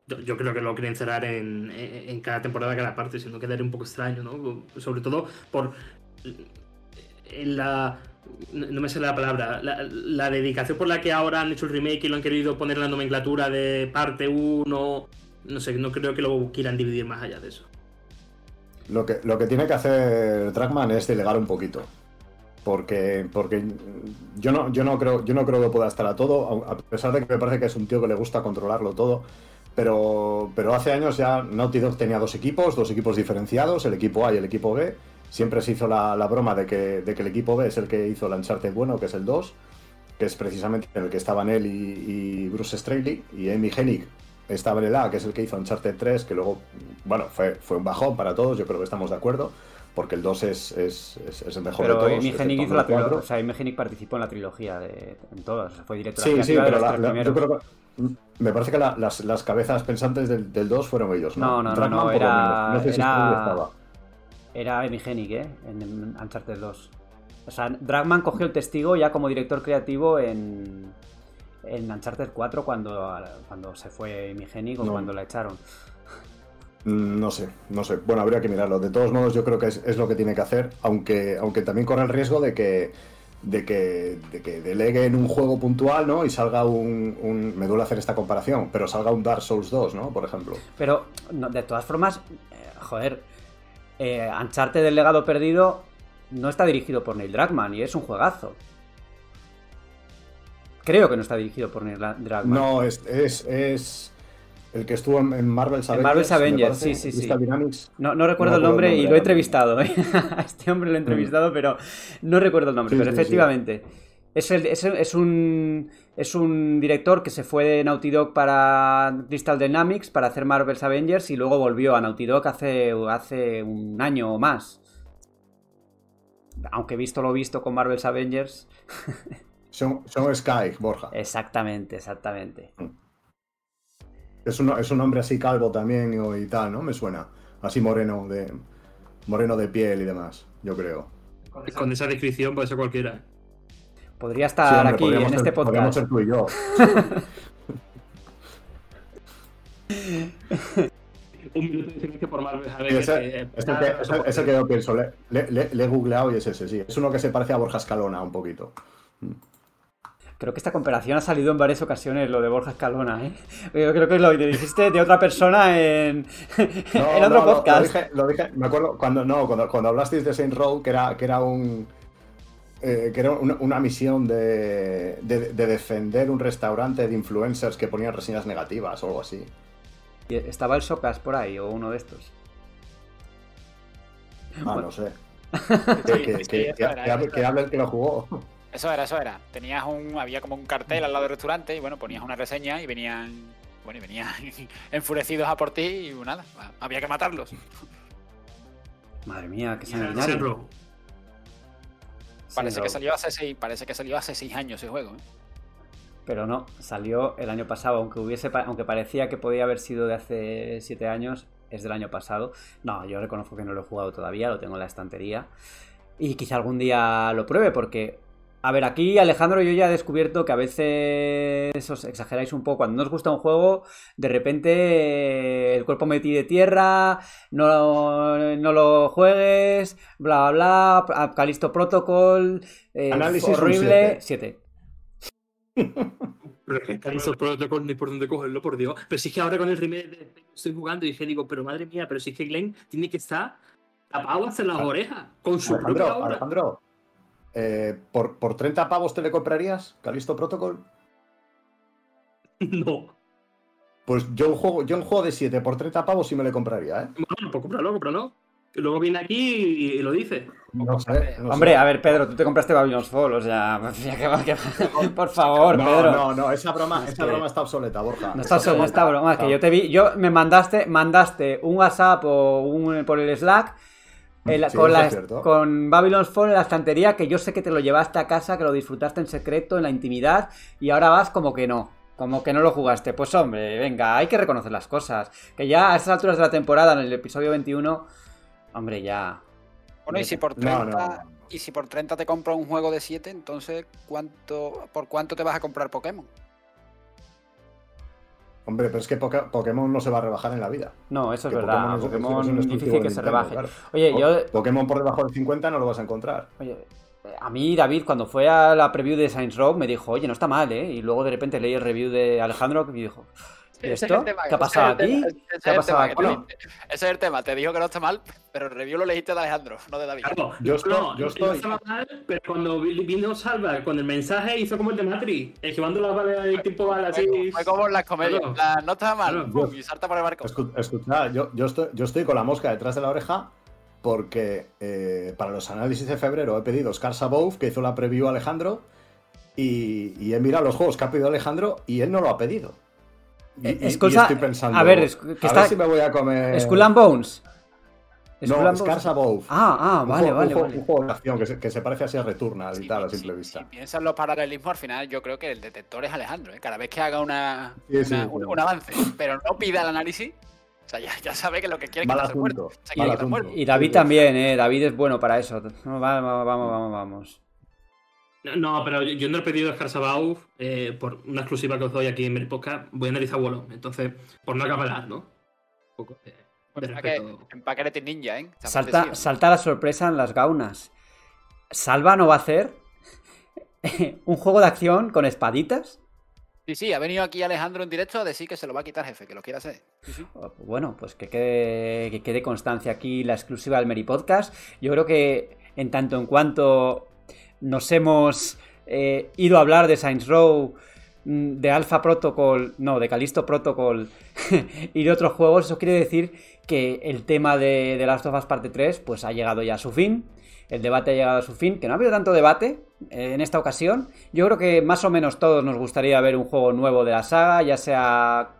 yo, creo que lo quieren cerrar en, cada temporada, cada parte, si no quedaría un poco extraño, ¿no? Sobre todo por en la no me sé la palabra, la, dedicación por la que ahora han hecho el remake y lo han querido poner en la nomenclatura de parte 1, no sé, no creo que lo quieran dividir más allá de eso. Lo que, lo que tiene que hacer Trackman es delegar un poquito. Porque, porque yo no, yo no creo, yo no creo que pueda estar a todo, a pesar de que me parece que es un tío que le gusta controlarlo todo. Pero, pero hace años ya Naughty Dog tenía dos equipos, dos equipos diferenciados, el equipo A y el equipo B. Siempre se hizo la, broma de que, de que, el equipo B es el que hizo el Uncharted bueno, que es el 2, que es precisamente en el que estaban él y, Bruce Straley, y Amy Hennig estaba en el A, que es el que hizo Uncharted 3, que luego, bueno, fue, fue un bajón para todos, yo creo que estamos de acuerdo porque el 2 es, es, es, el mejor de todos. Amy Hennig hizo la trilogía, o sea, Amy Hennig participó en la trilogía de, en todos, fue directora sí, sí, pero la, yo creo que me parece que las, las, cabezas pensantes del, del 2 fueron ellos, ¿no? No, no, no, era, no sé si era, era Amy Hennig, ¿eh? En Uncharted 2. O sea, Dragman cogió el testigo ya como director creativo en, en Uncharted 4 cuando, cuando se fue Hennig o cuando la echaron. Mm, no sé, no sé. Bueno, habría que mirarlo. De todos modos, yo creo que es, es, lo que tiene que hacer, aunque, aunque también corre el riesgo de que de que, de que deleguen un juego puntual, ¿no? Y salga un, Me duele hacer esta comparación, pero salga un Dark Souls 2, ¿no? Por ejemplo. Pero, de todas formas, eh, joder, eh, Ancharte del legado perdido no está dirigido por Neil Druckmann y es un juegazo. Creo que no está dirigido por Neil Druckmann. No, es, es, es el que estuvo en Marvel's Avengers. Marvel's Avengers, sí, sí, sí. No, no, recuerdo el nombre y lo he entrevistado. ¿eh? a este hombre lo he entrevistado, pero no recuerdo el nombre. pero efectivamente. Es, el- es, es un, es un director que se fue de Naughty Dog para Crystal Dynamics para hacer Marvel's Avengers y luego volvió a Naughty Dog hace, hace un año o más. Aunque visto lo visto con Marvel's Avengers. Son, son Sky, Borja. Exactamente, exactamente. Es un, es un hombre así calvo también y, tal, ¿no? Me suena. Así moreno de moreno de piel y demás, yo creo. Con esa descripción puede ser cualquiera. Podría Sí, estar hombre, aquí podríamos en ser- este podríamos podcast. ser tú y yo. Un minuto de silencio por Marvel. A ver, Sí, ese, eh, ese que, ese- ese yo pienso, le, le- le- le he googleado y es ese, sí. Es uno que se parece a Borja Escalona un poquito. Creo que esta comparación ha salido en varias ocasiones, lo de Borja Escalona, ¿eh? Yo creo que lo dijiste de otra persona en, No, en otro no, podcast. Lo, dije, lo dije- me acuerdo cuando, no, cuando, cuando hablasteis de Saint Row, que era, que era un. eh, que era una, una misión de, de- de defender un restaurante de influencers que ponían reseñas negativas o algo así. Estaba el Socas por ahí, o uno de estos. Ah, no sé. Que, que hable el que lo jugó. Eso era, eso era. Tenías un, había como un cartel al lado del restaurante y bueno, ponías una reseña y venían, bueno, y venían enfurecidos a por ti y nada, había que matarlos. Madre mía, qué sanguinario. Parece que salió hace seis, parece que salió hace seis años ese juego. ¿eh? Pero no, salió el año pasado, aunque hubiese, aunque parecía que podía haber sido de hace siete años, es del año pasado. No, yo reconozco que no lo he jugado todavía, lo tengo en la estantería. Y quizá algún día lo pruebe, porque. A ver, aquí Alejandro yo ya he descubierto que a veces os exageráis un poco. Cuando no os gusta un juego, de repente eh, el cuerpo me de tierra, no, no lo juegues, bla bla bla, Calisto Protocol, eh, Análisis horrible, 7. Pero es que Callisto Protocol ni por dónde cogerlo, por Dios. Pero si es que ahora con el remake estoy jugando y dije, digo, pero madre mía, pero si es que Glenn tiene que estar tapado hasta las orejas con su propia Alejandro, obra. Alejandro eh, ¿por, ¿por 30 pavos te le comprarías Calisto Protocol? No. Pues yo un juego, yo un juego de 7 por 30 pavos sí me le compraría, ¿eh? Bueno, pues cómpralo, cómpralo. Y luego viene aquí y, y lo dice. No sé. no Hombre, sé. a ver, Pedro, tú te compraste Babylon's Fall, o sea, ya que va, que va. por favor, no, Pedro. no, no, esa broma, Es esa que- broma está obsoleta, Borja. No está, no está broma, es que yo te vi, yo me mandaste, mandaste un WhatsApp o un por el Slack el- Sí, con, la, con Babylon's Fall en la estantería, que yo sé que te lo llevaste a casa, que lo disfrutaste en secreto, en la intimidad, y ahora vas como que no, como que no lo jugaste. Pues hombre, venga, hay que reconocer las cosas. Que ya a estas alturas de la temporada, en el episodio 21, hombre, ya... Bueno, y si por No, 30, no. y si por 30 te compras un juego de 7, entonces ¿cuánto, ¿por cuánto te vas a comprar Pokémon? Hombre, pero es que Poké- Pokémon no se va a rebajar en la vida. No, eso es Que verdad, es- Pokémon es difícil que se rebaje. claro. Oye, yo, Pokémon por debajo de 50 no lo vas a encontrar. Oye, a mí David cuando fue a la preview de Saints Row me dijo, oye, no está mal, ¿eh? Y luego de repente leí el review de Alejandro y dijo, ¿y es esto? el tema, ¿Qué ha pasado el aquí? ese es ¿Qué ha el pasado aquí? Ese es el tema, te dijo que no está mal, pero el review lo leíste de Alejandro, no de David. Claro, Yo estoy- no, yo no estoy- estaba mal, pero cuando vi- vino Salva con el mensaje hizo como el de Matrix, esquivando las balas del tipo bala así. Fue, fue como en las comedias, Claro. no está mal, Claro. pum, y salta por el barco. Escu- Escuchad, yo, yo, estoy, yo estoy con la mosca detrás de la oreja porque eh, para los análisis de febrero he pedido Scars Above, que hizo la preview Alejandro, y, y he mirado los juegos que ha pedido Alejandro y él no lo ha pedido. Y, Eh, y- y estoy pensando, a ver, es- que a está- ver si me voy a comer... Skull and Bones. Skull No. Scars Above. Ah, ah, Un vale, juego- vale, un juego, vale. un juego de acción que se, que se parece así a Returnal y Sí, tal, a simple sí, vista. Si piensas en los paralelismos, al final yo creo que el detector es Alejandro, ¿eh? cada vez que haga una, Sí, sí, una- sí. un, un avance, pero no pida el análisis, o sea, ya, ya sabe que lo que quiere es asunto, muerto. Se quiere mal quitar el asunto. muerto. Y David también, ¿eh? David es bueno para eso. Vamos, vamos, vamos. No, No, pero yo, yo no he pedido Scars Above eh, por una exclusiva que os doy aquí en mi podcast. Voy a analizar vuelo. Entonces, por no acabar, ¿no? Un poco Team Ninja, ¿eh? Salta, salta la sorpresa en las gaunas. ¿Salva no va a hacer un juego de acción con espaditas? Sí, sí, ha venido aquí Alejandro en directo a decir que se lo va a quitar jefe, que lo quiere hacer. Sí, sí. Bueno, pues que quede, que quede constancia aquí la exclusiva del Meri Podcast. Yo creo que en tanto en cuanto nos hemos eh, ido a hablar de Saints Row, mm, de Alpha Protocol, no, de Callisto Protocol y de otros juegos, eso quiere decir que el tema de, de Last of Us Parte 3 pues ha llegado ya a su fin. el debate ha llegado a su fin, que no ha habido tanto debate eh, en esta ocasión. Yo creo que más o menos todos nos gustaría ver un juego nuevo de la saga, ya sea,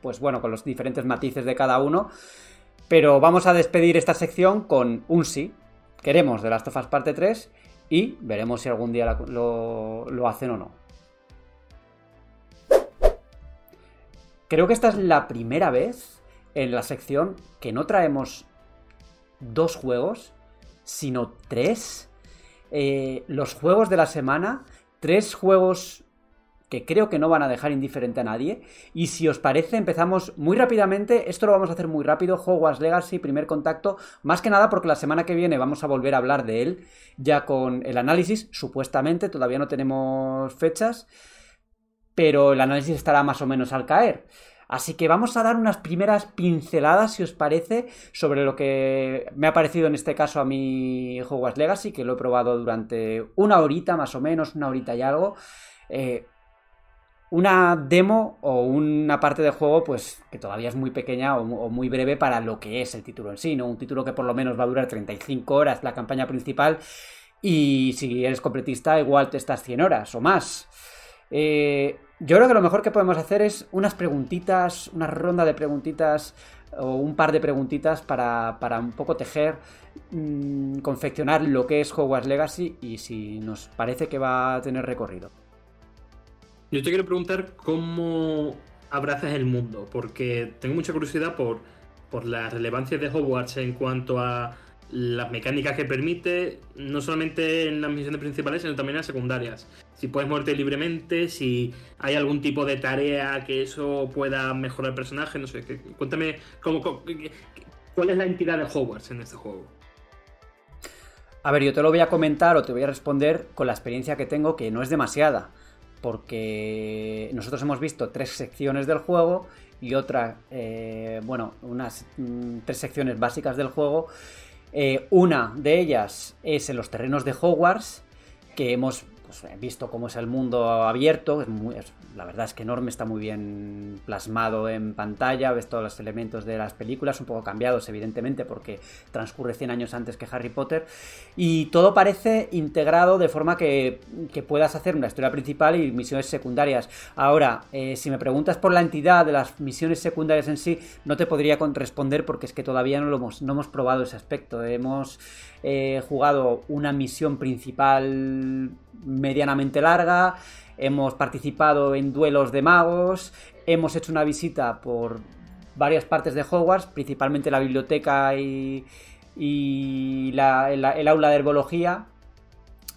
pues bueno, con los diferentes matices de cada uno. Pero vamos a despedir esta sección con un sí. Queremos de Last of Us Parte 3 y veremos si algún día lo, lo hacen o no. Creo que esta es la primera vez en la sección que no traemos dos juegos, sino tres. Eh, los juegos de la semana, tres juegos que creo que no van a dejar indiferente a nadie. Y si os parece, empezamos muy rápidamente. Esto lo vamos a hacer muy rápido. Hogwarts Legacy, primer contacto. Más que nada porque la semana que viene vamos a volver a hablar de él, ya con el análisis, supuestamente. Todavía no tenemos fechas. Pero el análisis estará más o menos al caer. Así que vamos a dar unas primeras pinceladas, si os parece, sobre lo que me ha parecido en este caso a mi Hogwarts Legacy, que lo he probado durante una horita más o menos, una horita y algo. Eh, una demo o una parte del juego, pues que todavía es muy pequeña o, muy breve para lo que es el título en sí, ¿no? Un título que por lo menos va a durar 35 horas, la campaña principal, y si eres completista, igual te estás 100 horas o más. Eh, yo creo que lo mejor que podemos hacer es unas preguntitas, una ronda de preguntitas o un par de preguntitas para, un poco tejer, mm, confeccionar lo que es Hogwarts Legacy y si nos parece que va a tener recorrido. Yo te quiero preguntar cómo abrazas el mundo, porque tengo mucha curiosidad por, por la relevancia de Hogwarts en cuanto a las mecánicas que permite, no solamente en las misiones principales, sino también en las secundarias. Si puedes moverte libremente, si hay algún tipo de tarea que eso pueda mejorar el personaje, no sé. cuéntame cómo, cuál es la entidad de Hogwarts en este juego. A ver, yo te lo voy a comentar o te voy a responder con la experiencia que tengo, que no es demasiada. Porque nosotros hemos visto tres secciones del juego y otra, eh, bueno, unas mm, tres secciones básicas del juego. Eh, una de ellas es en los terrenos de Hogwarts, que hemos pues, visto cómo es el mundo abierto, la verdad es que enorme, está muy bien plasmado en pantalla, ves todos los elementos de las películas, un poco cambiados evidentemente porque transcurre 100 años antes que Harry Potter, y todo parece integrado de forma que, puedas hacer una historia principal y misiones secundarias. Ahora, eh, si me preguntas por la entidad de las misiones secundarias en sí, no te podría responder porque es que todavía no, lo hemos, no hemos probado ese aspecto. Hemos eh, jugado una misión principal medianamente larga, hemos participado en duelos de magos, hemos hecho una visita por varias partes de Hogwarts, principalmente la biblioteca y, el, aula de herbología.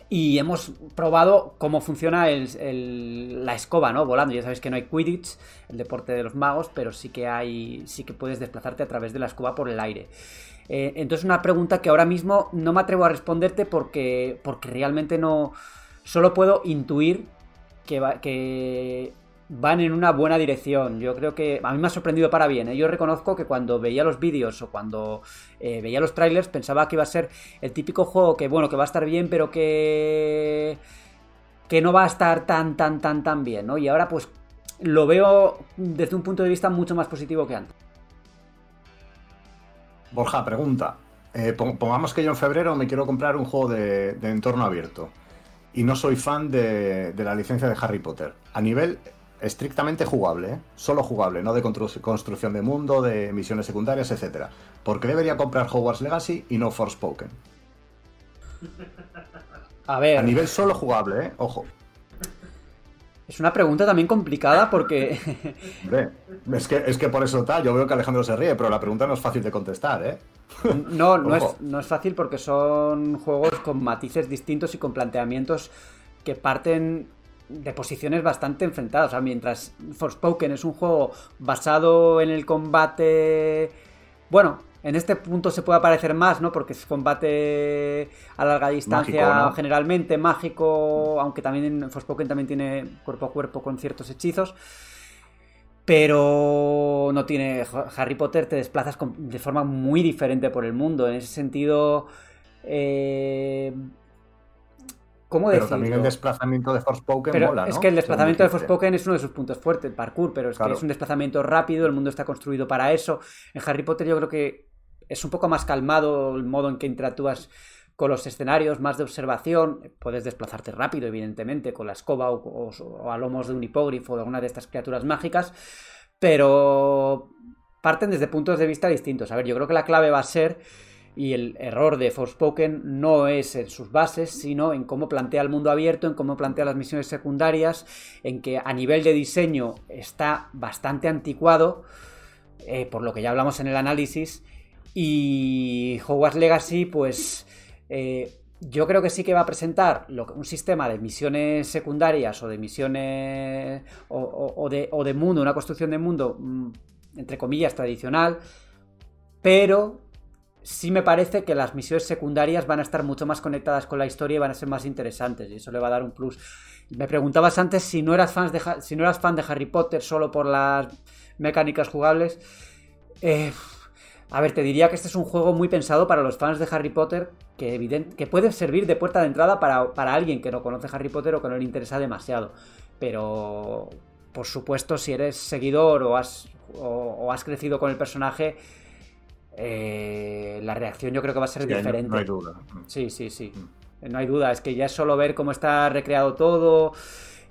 Y hemos probado cómo funciona la escoba, ¿no? Volando. Ya sabéis que no hay Quidditch, el deporte de los magos, pero sí que hay. sí que puedes desplazarte a través de la escoba por el aire. Eh, entonces, una pregunta que ahora mismo no me atrevo a responderte porque. porque realmente no. Solo puedo intuir que, van en una buena dirección. Yo creo que a mí me ha sorprendido para bien. ¿eh? Yo reconozco que cuando veía los vídeos o cuando eh, veía los trailers pensaba que iba a ser el típico juego que, bueno, que va a estar bien, pero que que no va a estar tan, tan, tan, tan bien, ¿no? Y ahora pues lo veo desde un punto de vista mucho más positivo que antes. Borja, pregunta. Eh, pongamos que yo en febrero me quiero comprar un juego de entorno abierto y no soy fan de, la licencia de Harry Potter. A nivel estrictamente jugable, ¿eh? solo jugable, no de construcción de mundo, de misiones secundarias, etc. ¿Por qué debería comprar Hogwarts Legacy y no Forspoken? A ver. A nivel solo jugable, ¿eh? Ojo. Es una pregunta también complicada porque. es que, es que por eso está. Yo veo que Alejandro se ríe, pero la pregunta no es fácil de contestar, ¿eh? No, no es, no es fácil porque son juegos con matices distintos y con planteamientos que parten de posiciones bastante enfrentadas. O sea, mientras Forspoken es un juego basado en el combate. Bueno, en este punto se puede aparecer más, ¿no? Porque es combate a larga distancia, generalmente mágico, aunque también en Forspoken también tiene cuerpo a cuerpo con ciertos hechizos. Pero no tiene. Harry Potter te desplazas de forma muy diferente por el mundo. En ese sentido. Eh, ¿Cómo pero también el desplazamiento de Forspoken mola, ¿no? Es que el desplazamiento de Forspoken es uno de sus puntos fuertes, el parkour, pero es que es un desplazamiento rápido, el mundo está construido para eso. En Harry Potter yo creo que es un poco más calmado el modo en que interactúas con los escenarios más de observación, puedes desplazarte rápido, evidentemente, con la escoba o, a lomos de un hipógrifo o de alguna de estas criaturas mágicas, pero parten desde puntos de vista distintos. A ver, yo creo que la clave va a ser, y el error de Forspoken no es en sus bases, sino en cómo plantea el mundo abierto, en cómo plantea las misiones secundarias, en que a nivel de diseño está bastante anticuado, eh, por lo que ya hablamos en el análisis, y Hogwarts Legacy, pues eh, yo creo que sí que va a presentar un sistema de misiones secundarias o de misiones o, de, mundo, una construcción de mundo, mm, entre comillas, tradicional, pero sí me parece que las misiones secundarias van a estar mucho más conectadas con la historia y van a ser más interesantes y eso le va a dar un plus. Me preguntabas antes si no eras, fan de Harry Potter solo por las mecánicas jugables. Eh, a ver, te diría que este es un juego muy pensado para los fans de Harry Potter, que, que puede servir de puerta de entrada para, alguien que no conoce Harry Potter o que no le interesa demasiado. Pero, por supuesto, si eres seguidor o has, o, has crecido con el personaje, eh, la reacción yo creo que va a ser diferente. No, hay duda. Sí, sí, sí. Mm. No hay duda. Es que ya es solo ver cómo está recreado todo.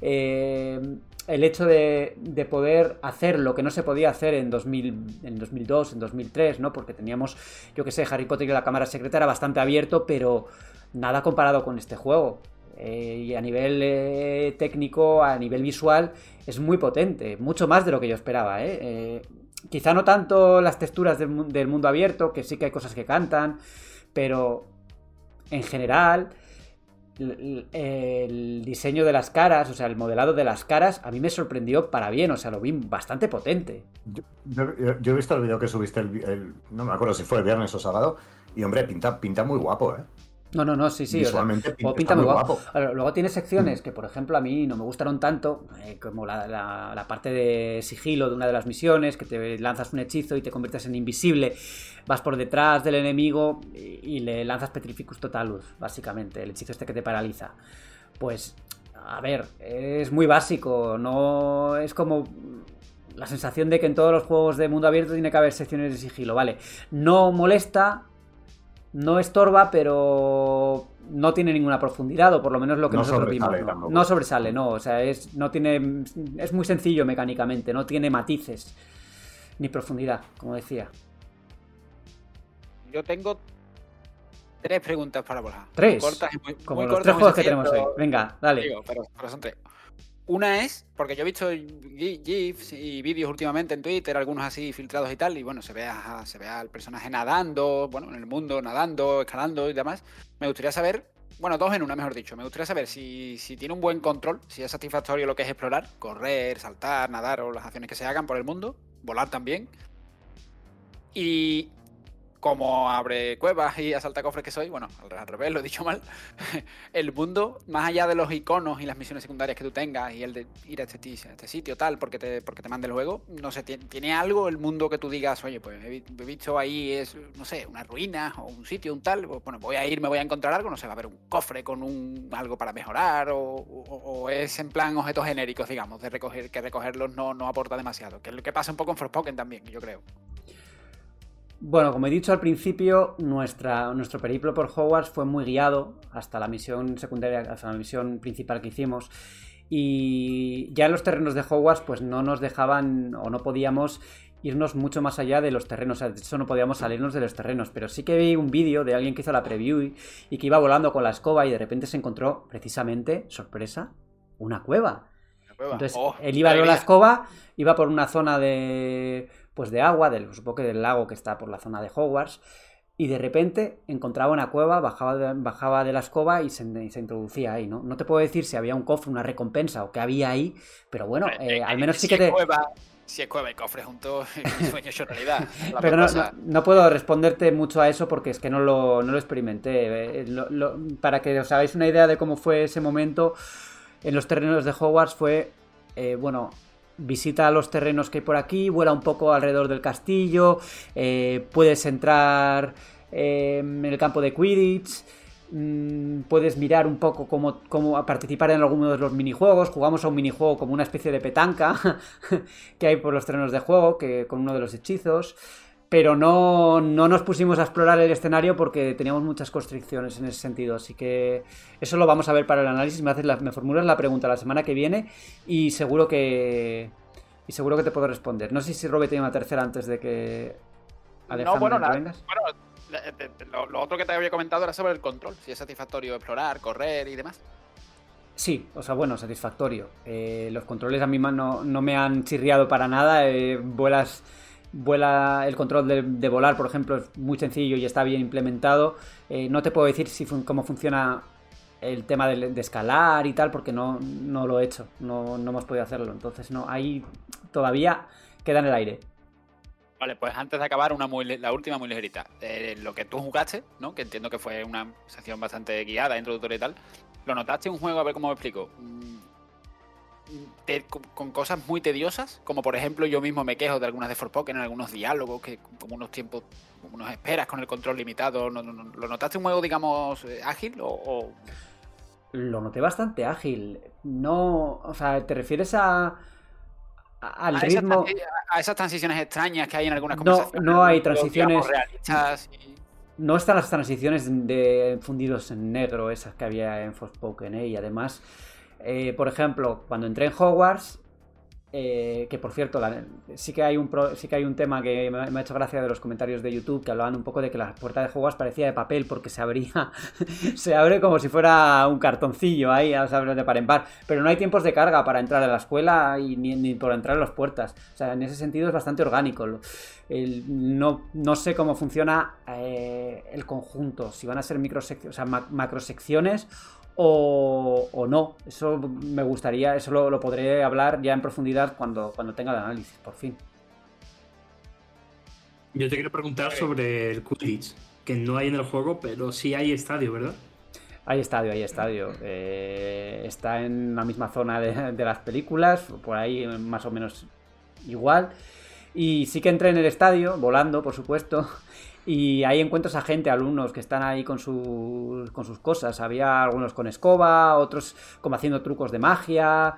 Eh, el hecho de, poder hacer lo que no se podía hacer en, 2000, en 2002, en 2003, ¿no? Porque teníamos, yo que sé, Harry Potter y la Cámara Secreta era bastante abierto, pero nada comparado con este juego. Eh, y a nivel eh, técnico, a nivel visual, es muy potente, mucho más de lo que yo esperaba. ¿eh? Quizá no tanto las texturas del, mundo abierto, que sí que hay cosas que cantan, pero en general el diseño de las caras, o sea, el modelado de las caras, a mí me sorprendió para bien, o sea, lo vi bastante potente. Yo, he visto el video que subiste, el, no me acuerdo si fue el viernes o sábado, y hombre, pinta, pinta muy guapo, ¿eh? No, no, no, sí, sí. Visualmente pinta, muy guapo. luego tiene secciones que, por ejemplo, a mí no me gustaron tanto, eh, como la, parte de sigilo de una de las misiones, que te lanzas un hechizo y te conviertes en invisible, vas por detrás del enemigo y, le lanzas Petrificus Totalus, básicamente, el hechizo este que te paraliza. Pues, a ver, es muy básico, no es como la sensación de que en todos los juegos de mundo abierto tiene que haber secciones de sigilo, ¿vale? No molesta, no estorba, pero no tiene ninguna profundidad, o por lo menos lo que nosotros vimos. No, sobresale, no. O sea, es, no tiene, es muy sencillo mecánicamente, no tiene matices ni profundidad, como decía. Yo tengo tres preguntas para Borja. ¿Tres? como los tres juegos que tenemos hoy. Venga, dale. pero son tres. Una es, porque yo he visto GIFs y vídeos últimamente en Twitter, algunos así filtrados y tal, y bueno, se ve, se al personaje nadando, bueno, en el mundo nadando, escalando y demás. Me gustaría saber, bueno, dos en una, mejor dicho. Me gustaría saber si, si tiene un buen control, si es satisfactorio lo que es explorar, correr, saltar, nadar o las acciones que se hagan por el mundo, volar también. Y como abre cuevas y asalta cofres que soy, bueno, al revés, lo he dicho mal, el mundo, más allá de los iconos y las misiones secundarias que tú tengas y el de ir a este, este sitio tal porque te, porque te mande el juego, no sé, ¿tiene algo el mundo que tú digas, oye, pues he, visto ahí, es, no sé, una ruina o un sitio, un tal, pues, bueno, voy a ir, me voy a encontrar algo, no sé, va a haber un cofre con un algo para mejorar o, es en plan objetos genéricos, digamos, de recoger, que recogerlos no, no aporta demasiado, que es lo que pasa un poco en Forspoken también, yo creo. Bueno, como he dicho al principio, nuestra, nuestro periplo por Hogwarts fue muy guiado hasta la misión secundaria, hasta la misión principal que hicimos. Y ya en los terrenos de Hogwarts, pues no nos dejaban o no podíamos irnos mucho más allá de los terrenos. de hecho, no podíamos salirnos de los terrenos. Pero sí que vi un vídeo de alguien que hizo la preview y, que iba volando con la escoba y de repente se encontró precisamente, sorpresa, una cueva. Entonces, oh, él iba con la escoba, iba por una zona de pues de agua, del, supongo que del lago que está por la zona de Hogwarts, y de repente encontraba una cueva, bajaba de, bajaba de la escoba y se, introducía ahí, ¿no? No te puedo decir si había un cofre, una recompensa o qué había ahí, pero bueno, eh, al menos sí que te... si es cueva y cofre juntos, sueño hecho realidad. Pero no, puedo responderte mucho a eso porque es que no lo, no lo experimenté. Eh, para que os hagáis una idea de cómo fue ese momento en los terrenos de Hogwarts fue, eh, bueno, visita los terrenos que hay por aquí, vuela un poco alrededor del castillo, eh, puedes entrar eh, en el campo de Quidditch, mm, puedes mirar un poco cómo, cómo, participar en alguno de los minijuegos, jugamos a un minijuego como una especie de petanca que hay por los terrenos de juego, que, con uno de los hechizos. Pero no, no nos pusimos a explorar el escenario porque teníamos muchas constricciones en ese sentido. Así que eso lo vamos a ver para el análisis. Me, haces la, me formulas la pregunta la semana que viene y seguro que y seguro que te puedo responder. No sé si Robert tiene una tercera antes de que Alejandro no, bueno, nada, bueno lo, otro que te había comentado era sobre el control, si es satisfactorio explorar, correr y demás. Sí, o sea, bueno, satisfactorio. Eh, los controles a mí no, no me han chirriado para nada. Eh, vuelas vuela el control de, volar, por ejemplo, es muy sencillo y está bien implementado. Eh, no te puedo decir si cómo funciona el tema de, escalar y tal, porque no, no lo he hecho, no, no, hemos podido hacerlo. Entonces, no, ahí todavía queda en el aire. Vale, pues antes de acabar, una muy, la última muy ligerita. Eh, lo que tú jugaste, ¿no? Que entiendo que fue una sección bastante guiada, introductoria y tal. ¿Lo notaste un juego? A ver cómo me explico. Con, cosas muy tediosas, como por ejemplo yo mismo me quejo de algunas de Forpoken, en algunos diálogos, que como unos tiempos, como unos esperas con el control limitado. ¿Lo notaste un juego, digamos, eh, ágil o, Lo noté bastante ágil. No, o sea, ¿te refieres a al ritmo. a esas transiciones extrañas que hay en algunas No, no hay transiciones. No están las transiciones de fundidos en negro, esas que había en Forspoken, ¿eh? y además eh, por ejemplo, cuando entré en Hogwarts, eh, que por cierto, sí, que hay un sí que hay un tema que me, ha hecho gracia de los comentarios de YouTube que hablaban un poco de que la puerta de Hogwarts parecía de papel porque se abría, se abre como si fuera un cartoncillo ahí, a de par en par. Pero no hay tiempos de carga para entrar a la escuela y ni, por entrar a las puertas. O sea, en ese sentido es bastante orgánico. no, no, sé cómo funciona eh, el conjunto, si van a ser microsecciones, macrosecciones o, no. Eso me gustaría, eso lo, podré hablar ya en profundidad cuando, cuando tenga el análisis, por fin. Yo te quiero preguntar sobre el Quidditch, que no hay en el juego, pero sí hay estadio, ¿verdad? Hay estadio, hay estadio. Eh, está en la misma zona de, de, las películas, por ahí más o menos igual. Y sí que entré en el estadio, volando, por supuesto. Y ahí encuentras a gente, alumnos que están ahí con sus, con sus cosas. Había algunos con escoba, otros como haciendo trucos de magia,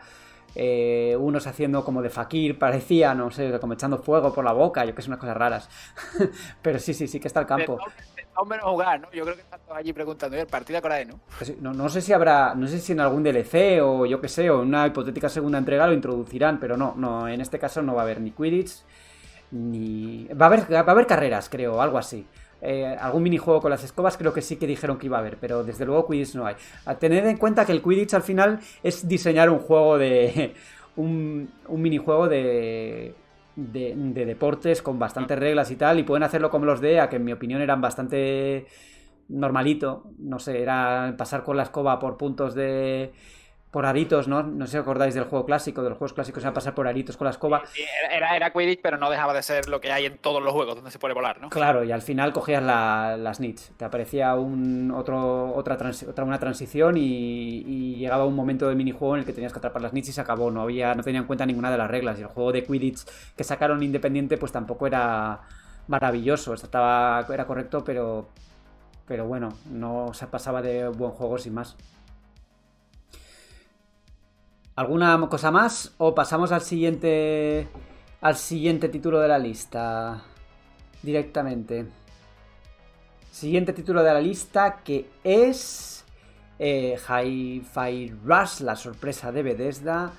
eh, unos haciendo como de fakir, parecía, no sé, como echando fuego por la boca, yo que sé, unas cosas raras. Pero sí, sí, sí que está el campo. menos jugar, ¿no? Yo creo que están todos allí preguntando, ¿el partido de ¿no? Pues ¿no? No sé si habrá, no sé si en algún DLC o yo que sé, o en una hipotética segunda entrega lo introducirán, pero no, no, en este caso no va a haber ni Quidditch ni... Va a haber, va a haber carreras, creo, algo así. Eh, algún minijuego con las escobas creo que sí que dijeron que iba a haber, pero desde luego Quidditch no hay. A tener en cuenta que el Quidditch al final es diseñar un juego de... un, un minijuego de, de, de, deportes con bastantes reglas y tal, y pueden hacerlo como los de EA, que en mi opinión eran bastante normalito, no sé, era pasar con la escoba por puntos de por aritos, ¿no? No sé si acordáis del juego clásico, de los juegos clásicos era pasar por aritos con la escoba. era, era Quidditch, pero no dejaba de ser lo que hay en todos los juegos donde se puede volar, ¿no? Claro, y al final cogías las nits. Te aparecía un, otro, otra, otra una transición y, llegaba un momento de minijuego en el que tenías que atrapar las nits y se acabó. No había, no tenía en cuenta ninguna de las reglas. Y el juego de Quidditch que sacaron independiente, pues tampoco era maravilloso. Estaba, era correcto, pero, pero bueno, no se pasaba de buen juego sin más. ¿Alguna cosa más? ¿O pasamos al siguiente. al siguiente título de la lista? Directamente. Siguiente título de la lista que es. Eh, Hi-Fi Rush, la sorpresa de Bethesda.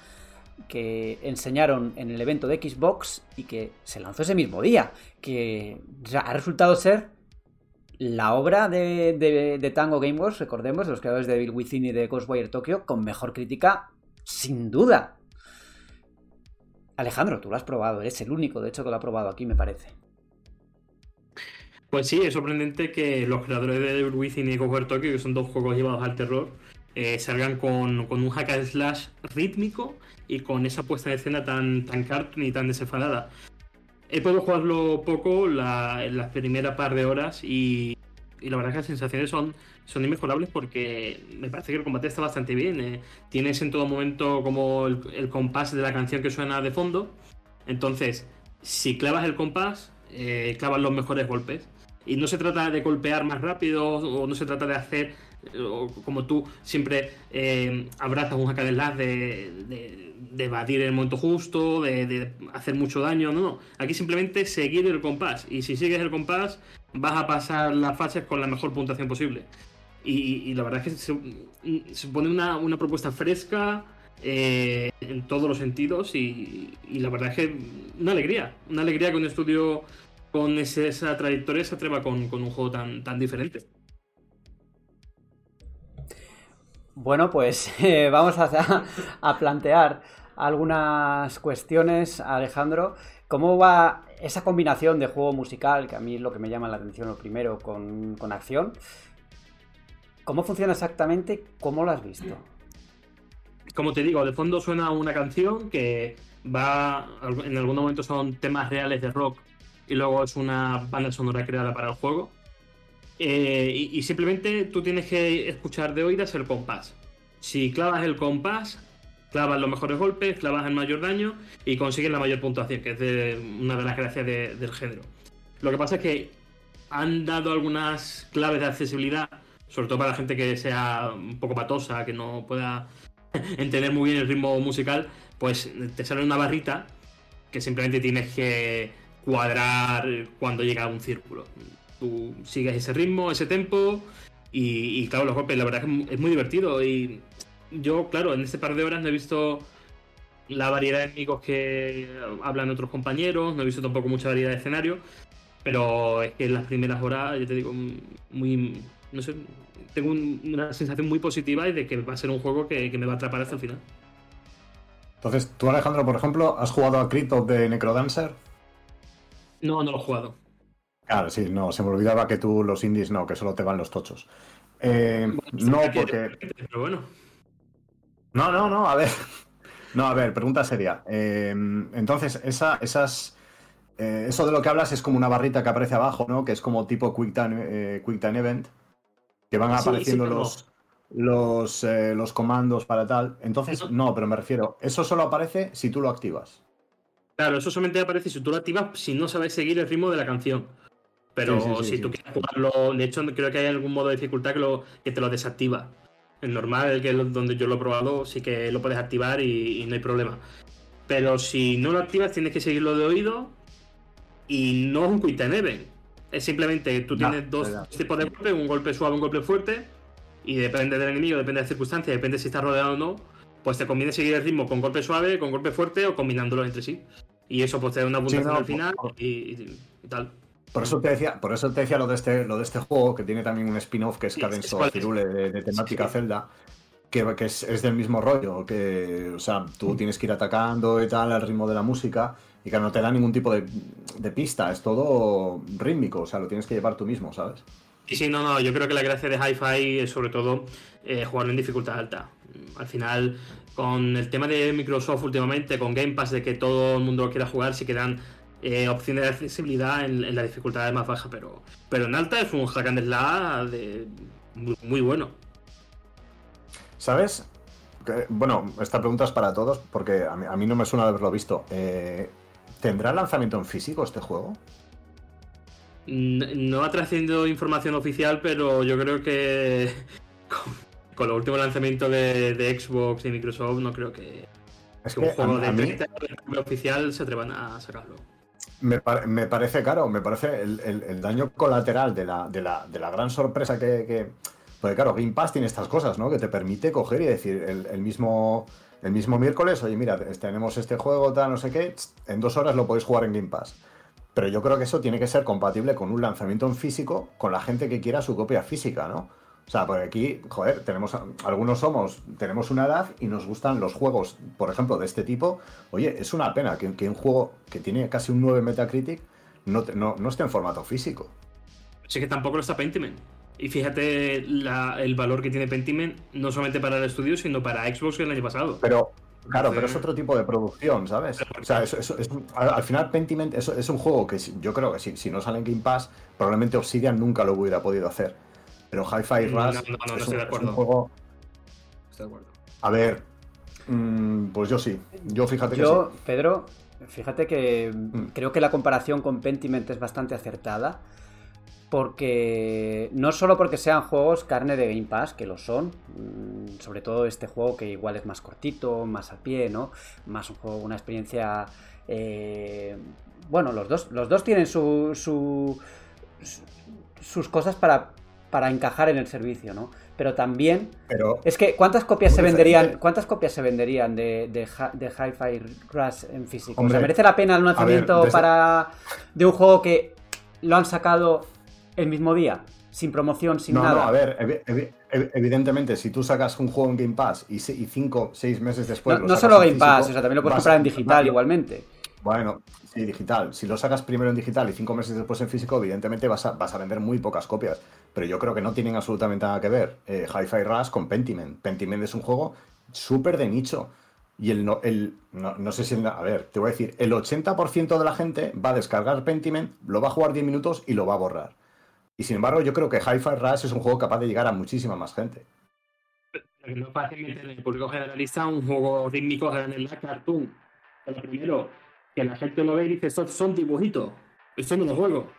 Que enseñaron en el evento de Xbox y que se lanzó ese mismo día. Que ha resultado ser la obra de, de, Tango Gameworks, recordemos, de los creadores de Devil Within y de Ghostwire Tokyo, con mejor crítica sin duda. Alejandro, tú lo has probado, eres el único, de hecho, que lo ha probado aquí, me parece. Pues sí, es sorprendente que los creadores de Within y Cover Tokyo, que son dos juegos llevados al terror, eh, salgan con, un hack and slash rítmico y con esa puesta de escena tan, tan cartoon y tan desenfadada. He podido jugarlo poco la, las primeras par de horas y, y la verdad es que las sensaciones son son inmejorables porque me parece que el combate está bastante bien. Eh. Tienes en todo momento como el, compás de la canción que suena de fondo. Entonces, si clavas el compás, eh, clavas los mejores golpes. Y no se trata de golpear más rápido o no se trata de hacer o como tú siempre eh, abrazas un hack de, de, de, evadir el momento justo, de, hacer mucho daño, no, no. Aquí simplemente seguir el compás. Y si sigues el compás, vas a pasar las fases con la mejor puntuación posible. Y, la verdad es que se, pone una, una propuesta fresca. Eh, en todos los sentidos y, la verdad es que una alegría, una alegría que un estudio con esa trayectoria se atreva con, con un juego tan, tan diferente. Bueno, pues eh, vamos a, a, plantear algunas cuestiones, Alejandro. ¿Cómo va esa combinación de juego musical, que a mí es lo que me llama la atención lo primero, con, con acción? ¿Cómo funciona exactamente? ¿Cómo lo has visto? Como te digo, de fondo suena una canción que va, en algún momento son temas reales de rock y luego es una banda sonora creada para el juego. Eh, y, y, simplemente tú tienes que escuchar de oídas el compás. Si clavas el compás, clavas los mejores golpes, clavas el mayor daño y consigues la mayor puntuación, que es de, una de las gracias de, del género. Lo que pasa es que han dado algunas claves de accesibilidad, sobre todo para la gente que sea un poco patosa, que no pueda entender muy bien el ritmo musical, pues te sale una barrita que simplemente tienes que cuadrar cuando llega a un círculo. Tú sigues ese ritmo, ese tempo y, y claro, los golpes, la verdad es que es muy divertido y yo, claro, en este par de horas no he visto la variedad de enemigos que hablan otros compañeros, no he visto tampoco mucha variedad de escenarios, pero es que en las primeras horas, yo te digo, muy, no sé, tengo un, una sensación muy positiva y de que va a ser un juego que, que, me va a atrapar hasta el final. Entonces, tú Alejandro, por ejemplo, ¿has jugado a Crypt de Necrodancer? No, no lo he jugado. Claro, sí, no, se me olvidaba que tú los indies no, que solo te van los tochos. Eh, bueno, no, porque... Pero bueno. No, no, no, a ver. No, a ver, pregunta seria. Eh, entonces, esa, esas... Eh, eso de lo que hablas es como una barrita que aparece abajo, ¿no? Que es como tipo Quick Time, eh, quick time Event. Que van apareciendo sí, los, los, eh, los comandos para tal. Entonces, no. no, pero me refiero, eso solo aparece si tú lo activas. Claro, eso solamente aparece si tú lo activas si no sabes seguir el ritmo de la canción. Pero sí, si tú quieres jugarlo, de hecho, creo que hay algún modo de dificultad que, lo, que te lo desactiva. El normal, que es donde yo lo he probado, sí que lo puedes activar y, y, no hay problema. Pero si no lo activas, tienes que seguirlo de oído y no es un quick time event. Es simplemente tú tienes no, dos verdad. tipos de golpes, un golpe suave, un golpe fuerte, y depende del enemigo, depende de las circunstancias, depende si estás rodeado o no, pues te conviene seguir el ritmo con golpe suave, con golpe fuerte o combinándolos entre sí. Y eso pues te da una puntuación sí, no, al final por, por... Y, y, tal. Por eso te decía, por eso te decía lo de este, lo de este juego, que tiene también un spin-off que es Cadence of Hyrule de, de, temática sí. Zelda, que, que es, es, del mismo rollo, que, o sea, tú tienes que ir atacando y tal al ritmo de la música, y que no te da ningún tipo de, de pista, es todo rítmico, o sea, lo tienes que llevar tú mismo, ¿sabes? Sí, sí, no, no, yo creo que la gracia de Hi-Fi es sobre todo eh, jugarlo en dificultad alta. Al final, con el tema de Microsoft últimamente, con Game Pass, de que todo el mundo lo quiera jugar, sí que dan eh, opciones de accesibilidad en, en la dificultad más baja, pero, pero en alta es un hack and slash de, muy, muy bueno. ¿Sabes? Que, bueno, esta pregunta es para todos porque a mí, a mí no me suena de haberlo visto. Eh, ¿Tendrá lanzamiento en físico este juego? No ha trascendido información oficial, pero yo creo que con, con el último lanzamiento de, de, Xbox y Microsoft no creo que, es que un juego a, a de 30 mí... oficial se atrevan a sacarlo. Me, me, parece caro, me parece el, el, el daño colateral de la, de, la, de la, gran sorpresa que, que... Porque claro, Game Pass tiene estas cosas, ¿no? Que te permite coger y decir el, el mismo el mismo miércoles, oye, mira, tenemos este juego, tal, no sé qué, en dos horas lo podéis jugar en Game Pass. Pero yo creo que eso tiene que ser compatible con un lanzamiento en físico, con la gente que quiera su copia física, ¿no? O sea, porque aquí, joder, tenemos, algunos somos, tenemos una edad y nos gustan los juegos, por ejemplo, de este tipo. Oye, es una pena que, que un juego que tiene casi un 9 Metacritic no, no, no esté en formato físico. Sí que tampoco lo está Pentiment. Y fíjate la, el valor que tiene Pentiment, no solamente para el estudio, sino para Xbox el año pasado. Pero, claro, pero es otro tipo de producción, ¿sabes? O sea, es, es, es, al final Pentiment es, es, un juego que yo creo que si, si, no sale en Game Pass, probablemente Obsidian nunca lo hubiera podido hacer. Pero Hi-Fi Rush no, no, no, no, es, un, de acuerdo. un juego... Estoy de acuerdo. A ver, mmm, pues yo sí. Yo fíjate que yo, sí. Pedro, fíjate que mm. creo que la comparación con Pentiment es bastante acertada porque no solo porque sean juegos carne de Game Pass, que lo son, mm, sobre todo este juego que igual es más cortito, más a pie, ¿no? Más un juego, una experiencia... eh, bueno, los dos, los dos tienen su, su- su- sus cosas para, para encajar en el servicio, ¿no? Pero también Pero es que, ¿cuántas copias se venderían? ¿Cuántas copias se venderían de, de, de Hi-Fi Rush en físico? Hombre, o sea, ¿merece la pena el lanzamiento desde- para de un juego que lo han sacado el mismo día? Sin promoción, sin no, nada. no, a ver, evi- evi- evi- evidentemente, si tú sacas un juego en Game Pass y, cinco, seis meses después. no lo no sacas solo Game Pass, o sea, también lo puedes comprar en digital igualmente. Bueno, sí, digital. Si lo sacas primero en digital y cinco meses después en físico, evidentemente vas a, vas a vender muy pocas copias. Pero yo creo que no tienen absolutamente nada que ver eh, Hi-Fi Rush con Pentiment. Pentiment es un juego súper de nicho. Y el, no, el no, no sé si... a ver, te voy a decir, el 80% de la gente va a descargar Pentiment, lo va a jugar 10 minutos y lo va a borrar. Y sin embargo, yo creo que Hi-Fi Rush es un juego capaz de llegar a muchísima más gente. No es fácil meter en el público generalista un juego rítmico en el cartoon. Pero primero, que la gente lo ve y dice, son, son dibujitos, esto no lo juego.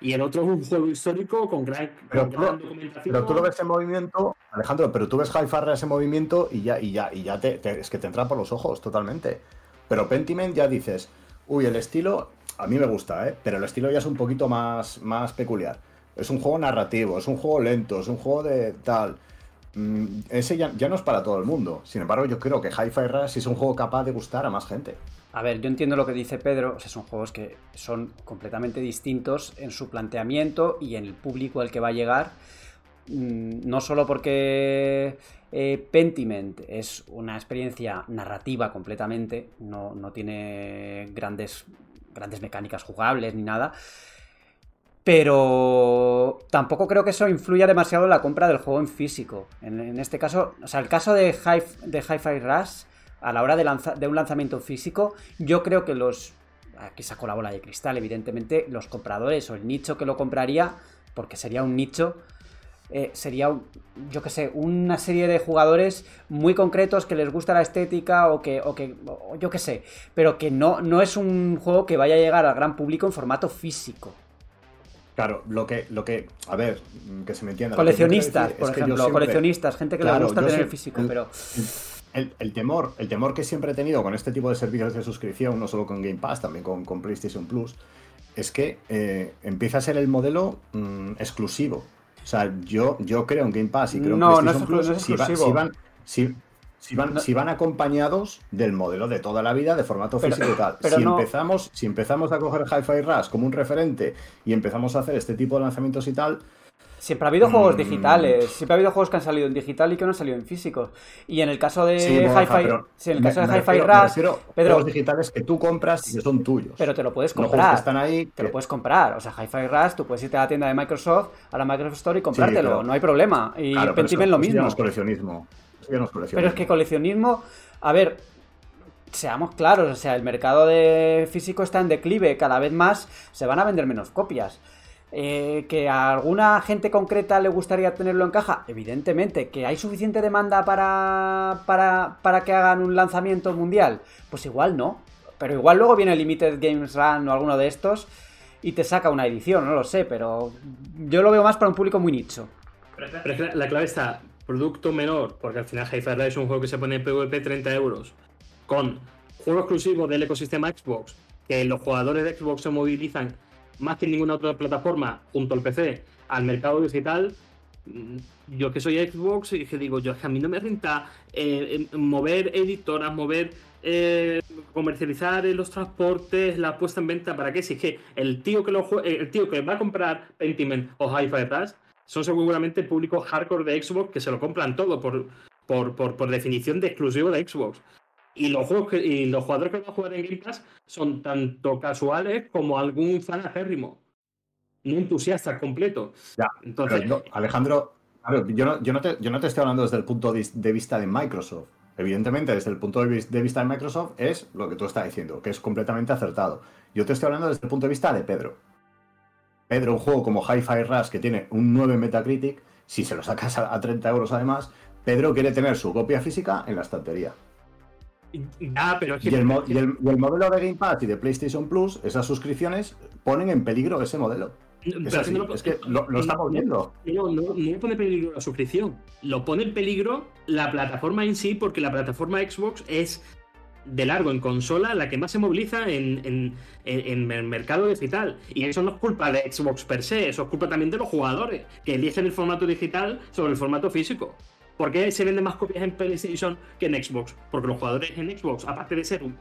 Y el otro es un juego histórico con gran, Pero con tú, gran lo- documentación. pero tú lo ves en movimiento, Alejandro, pero tú ves Hi-Fi Rush en movimiento y ya, y ya, y ya te, te- es que te entra por los ojos totalmente. Pero Pentiment ya dices, uy, el estilo, a mí me gusta, ¿eh? pero el estilo ya es un poquito más, más peculiar. Es un juego narrativo, es un juego lento, es un juego de tal. Mm, ese ya, ya no es para todo el mundo. Sin embargo, yo creo que Hi-Fi Rush es un juego capaz de gustar a más gente. A ver, yo entiendo lo que dice Pedro, son juegos que son completamente distintos en su planteamiento y en el público al que va a llegar. Mm, No solo porque eh, Pentiment es una experiencia narrativa completamente, no, no tiene grandes, grandes mecánicas jugables ni nada, pero tampoco creo que eso influya demasiado en la compra del juego en físico. En, este caso, o sea, el caso de Hi-Fi Rush, a la hora de, lanza- de un lanzamiento físico, yo creo que los. Aquí sacó la bola de cristal, evidentemente, los compradores o el nicho que lo compraría, porque sería un nicho, eh, sería, yo que sé, una serie de jugadores muy concretos que les gusta la estética o que, o que o yo que sé, pero que no, no es un juego que vaya a llegar al gran público en formato físico. Claro, lo que, lo que, a ver, que se me entienda. Coleccionistas, por ejemplo, siempre- coleccionistas, gente que Claro, le gusta tener físico, el- pero El, el temor, el temor que siempre he tenido con este tipo de servicios de suscripción, no solo con Game Pass, también con, con PlayStation Plus, es que eh, empieza a ser el modelo mm, exclusivo. O sea, yo, yo creo en Game Pass y creo en No, no es PlayStation Plus no es si, va- exclusivo. si van, si, si van, No. si van acompañados del modelo de toda la vida de formato Pero- físico y tal. pero si, empezamos, si empezamos a coger Hi-Fi Rush como un referente y empezamos a hacer este tipo de lanzamientos y tal, siempre ha habido juegos Mm. digitales, siempre ha habido juegos que han salido en digital y que no han salido en físicos. Y en el caso de Sí, Borja, Hi-Fi, sí, en el me- caso de Hi-Fi Rush, Pedro, juegos digitales que tú compras y que son tuyos. pero te lo puedes No comprar. están ahí. Te lo puedes comprar. O sea, Hi-Fi Rush, tú puedes irte a la tienda de Microsoft, a la Microsoft Store y comprártelo. no hay problema. Y Claro, eso- lo eso ya mismo. no es coleccionismo. Eso ya no es coleccionismo. Pero es que coleccionismo, a ver, seamos claros, o sea, el mercado de físico está en declive, cada vez más se van a vender menos copias. Eh, que a alguna gente concreta le gustaría tenerlo en caja, evidentemente, que hay suficiente demanda para, para, para que hagan un lanzamiento mundial, pues igual no. Pero igual luego viene Limited Games Run o alguno de estos y te saca una edición, no lo sé, pero yo lo veo más para un público muy nicho. Pero es que la, la clave está, producto menor, porque al final Hi-Fi es un juego que se pone en PvP 30 euros, con juego exclusivo del ecosistema Xbox, que los jugadores de Xbox se movilizan más que ninguna otra plataforma junto al PC al mercado digital. mm, Yo que soy Xbox y que digo, yo es que a mí no me renta eh, eh, mover editoras, mover eh, comercializar eh, los transportes, la puesta en venta, ¿para qué? Si es que el tío que lo el tío que va a comprar Pentiment o Hi-Fi Rush son seguramente el público hardcore de Xbox que se lo compran todo por, por, por, por definición de exclusivo de Xbox. Y los, juegos que- y los jugadores que van a jugar en Game Pass son tanto casuales como algún fan acérrimo. No entusiasta completo. Ya, Entonces, Alejandro, claro, yo, no, yo, no te, yo no te estoy hablando desde el punto de, vista de Microsoft. Evidentemente, desde el punto de, vis- de vista de Microsoft es lo que tú estás diciendo, que es completamente acertado. Yo te estoy hablando desde el punto de vista de Pedro. Pedro, un juego como Hi-Fi Rush que tiene un 9 en Metacritic, si se lo sacas a 30 euros además, Pedro quiere tener su copia física en la estantería. Pero es que Y el, y el- y el modelo de Game Pass y de PlayStation Plus, esas suscripciones ponen en peligro ese modelo. Es, así, es que lo, lo estamos viendo. No, no, no pone en peligro la suscripción. Lo pone en peligro la plataforma en sí, porque la plataforma Xbox es de largo en consola la que más se moviliza en, en, en, el mercado digital. Y eso no es culpa de Xbox per se, eso es culpa también de los jugadores, que eligen el formato digital sobre el formato físico. ¿Por qué se venden más copias en PlayStation que en Xbox? Porque los jugadores en Xbox, aparte de ser un,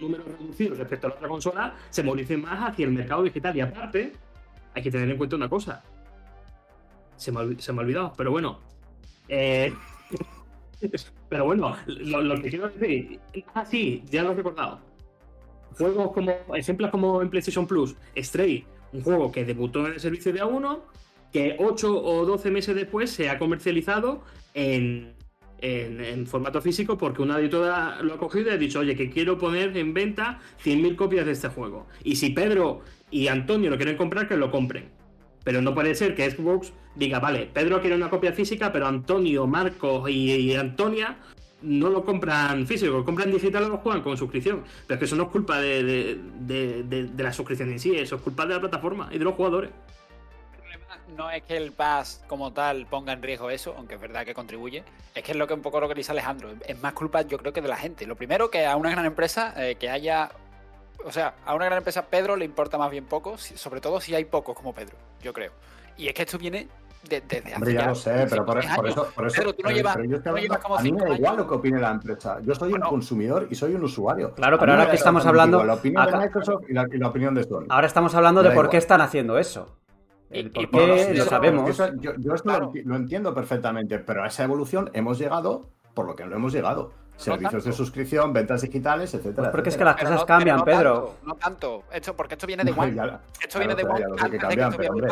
número reducido respecto a la otra consola, se movilizan más hacia el mercado digital. Y aparte, hay que tener en cuenta una cosa. Se me, ha olvidado, pero bueno. Eh, pero bueno, lo, lo, que quiero decir. Ah, sí, ya lo he recordado. Juegos como. Ejemplos como en PlayStation Plus, Stray, un juego que debutó en el servicio de A1 que 8 o 12 meses después se ha comercializado en, formato físico porque una editora lo ha cogido y ha dicho, oye, que quiero poner en venta 100.000 copias de este juego. Y si Pedro y Antonio lo quieren comprar, que lo compren. Pero no puede ser que Xbox diga, vale, Pedro quiere una copia física, pero Antonio, Marcos y, Antonia no lo compran físico, lo compran digital o lo juegan con suscripción. Pero es que eso no es culpa de la suscripción en sí, eso es culpa de la plataforma y de los jugadores no es que el pass como tal ponga en riesgo eso, aunque es verdad que contribuye, es que es lo que un poco lo que dice Alejandro. Es más culpa, yo creo que de la gente. Lo primero, que a una gran empresa eh, que haya. O sea, a una gran empresa Pedro le importa más bien poco, sobre todo si hay pocos como Pedro, yo creo. Y es que esto viene desde de, de hace. ya lo sé, pero por, por, eso. Por eso pero tú no llevas. Pero yo estoy hablando, no a mí me da igual lo que opine la empresa. Yo soy bueno, un consumidor y soy un usuario. Claro, pero ahora que estamos hablando. La opinión acá, de Microsoft y la, y la, opinión de Sony. Ahora estamos hablando de por qué están haciendo eso. El por qué lo sabemos. Eso, yo, yo esto claro. lo, entiendo perfectamente, pero a esa evolución hemos llegado por lo que no hemos llegado. Servicios no de suscripción, ventas digitales, etcétera. Pues porque etcétera. es que las cosas no, cambian, no Pedro. Tanto, no tanto. Esto, porque esto viene de One. Ya, esto viene de One antes cambian, que esto viene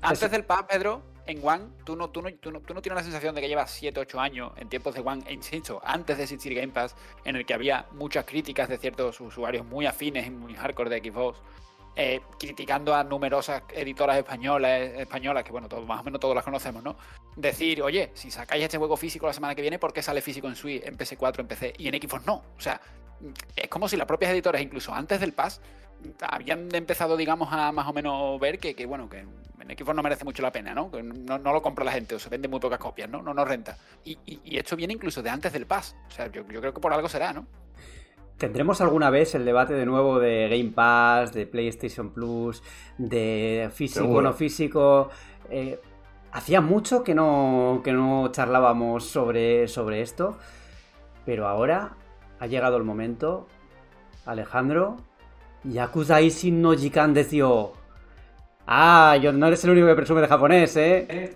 Antes del PAS, Pedro, en One, tú no, tú, no, tú, no, tú no tienes la sensación de que llevas 7, 8 años en tiempos de One, insisto, antes de existir Game Pass, en el que había muchas críticas de ciertos usuarios muy afines y muy hardcore de Xbox, eh, criticando a numerosas editoras españolas, españolas, que bueno, todo, más o menos todos las conocemos, ¿no? Decir, oye, si sacáis este juego físico la semana que viene, ¿por qué sale físico en Switch, en PS4, en PC y en Xbox no? O sea, es como si las propias editoras, incluso antes del pass, habían empezado, digamos, a más o menos ver que, que bueno, que en Xbox no merece mucho la pena, ¿no? Que no, no, lo compra la gente o se vende muy pocas copias, ¿no? No nos renta. Y, y, y, esto viene incluso de antes del pass. O sea, yo, yo creo que por algo será, ¿no? ¿Tendremos alguna vez el debate de nuevo de Game Pass, de PlayStation Plus, de físico o no físico? Eh, hacía mucho que no, que no charlábamos sobre, sobre esto, pero ahora ha llegado el momento. Alejandro, Yakuza Ishin no Jikan. Ah, yo no eres el único que presume de japonés, ¿eh? eh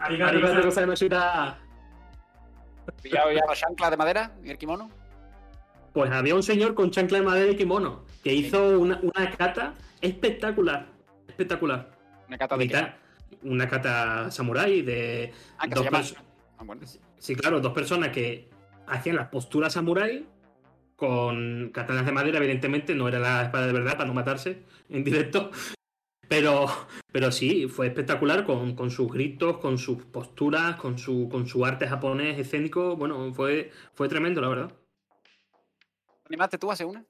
¿Pillado ya la chancla de madera y el kimono? Pues había un señor con chancla de madera y kimono que hizo una, una cata espectacular. Espectacular. ¿Una cata de qué? Una cata samurai de. Ah, dos llama... ah, bueno. Sí, claro, dos personas que hacían las posturas samurai con katanas de madera, evidentemente, no era la espada de verdad para no matarse en directo. Pero, pero sí, fue espectacular con, con sus gritos, con sus posturas, con su, con su arte japonés escénico. Bueno, fue, fue tremendo, la verdad. ¿Animaste tú a hacer una?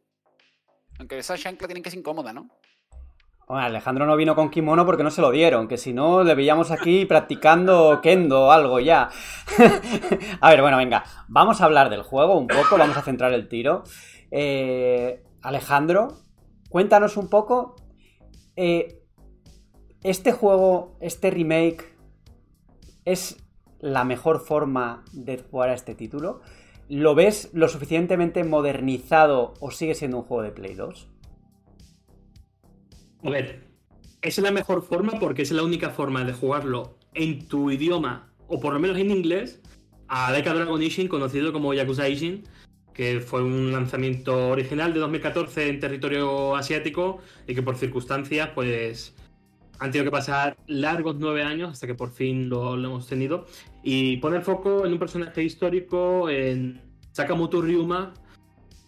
Aunque esa chancla tienen que ser incómoda, ¿no? Bueno, Alejandro no vino con kimono porque no se lo dieron, que si no le veíamos aquí practicando kendo o algo ya. a ver, bueno, venga, vamos a hablar del juego un poco, vamos a centrar el tiro. Eh, Alejandro, cuéntanos un poco. Eh, este juego, este remake, ¿es la mejor forma de jugar a este título? ¿Lo ves lo suficientemente modernizado o sigue siendo un juego de Play 2? A ver, es la mejor forma porque es la única forma de jugarlo en tu idioma, o por lo menos en inglés, a Deca Dragon Ishin, conocido como Yakuza Ishin, que fue un lanzamiento original de 2014 en territorio asiático y que por circunstancias, pues han tenido que pasar largos nueve años hasta que por fin lo, lo hemos tenido. Y pone el foco en un personaje histórico, en Sakamoto Ryuma,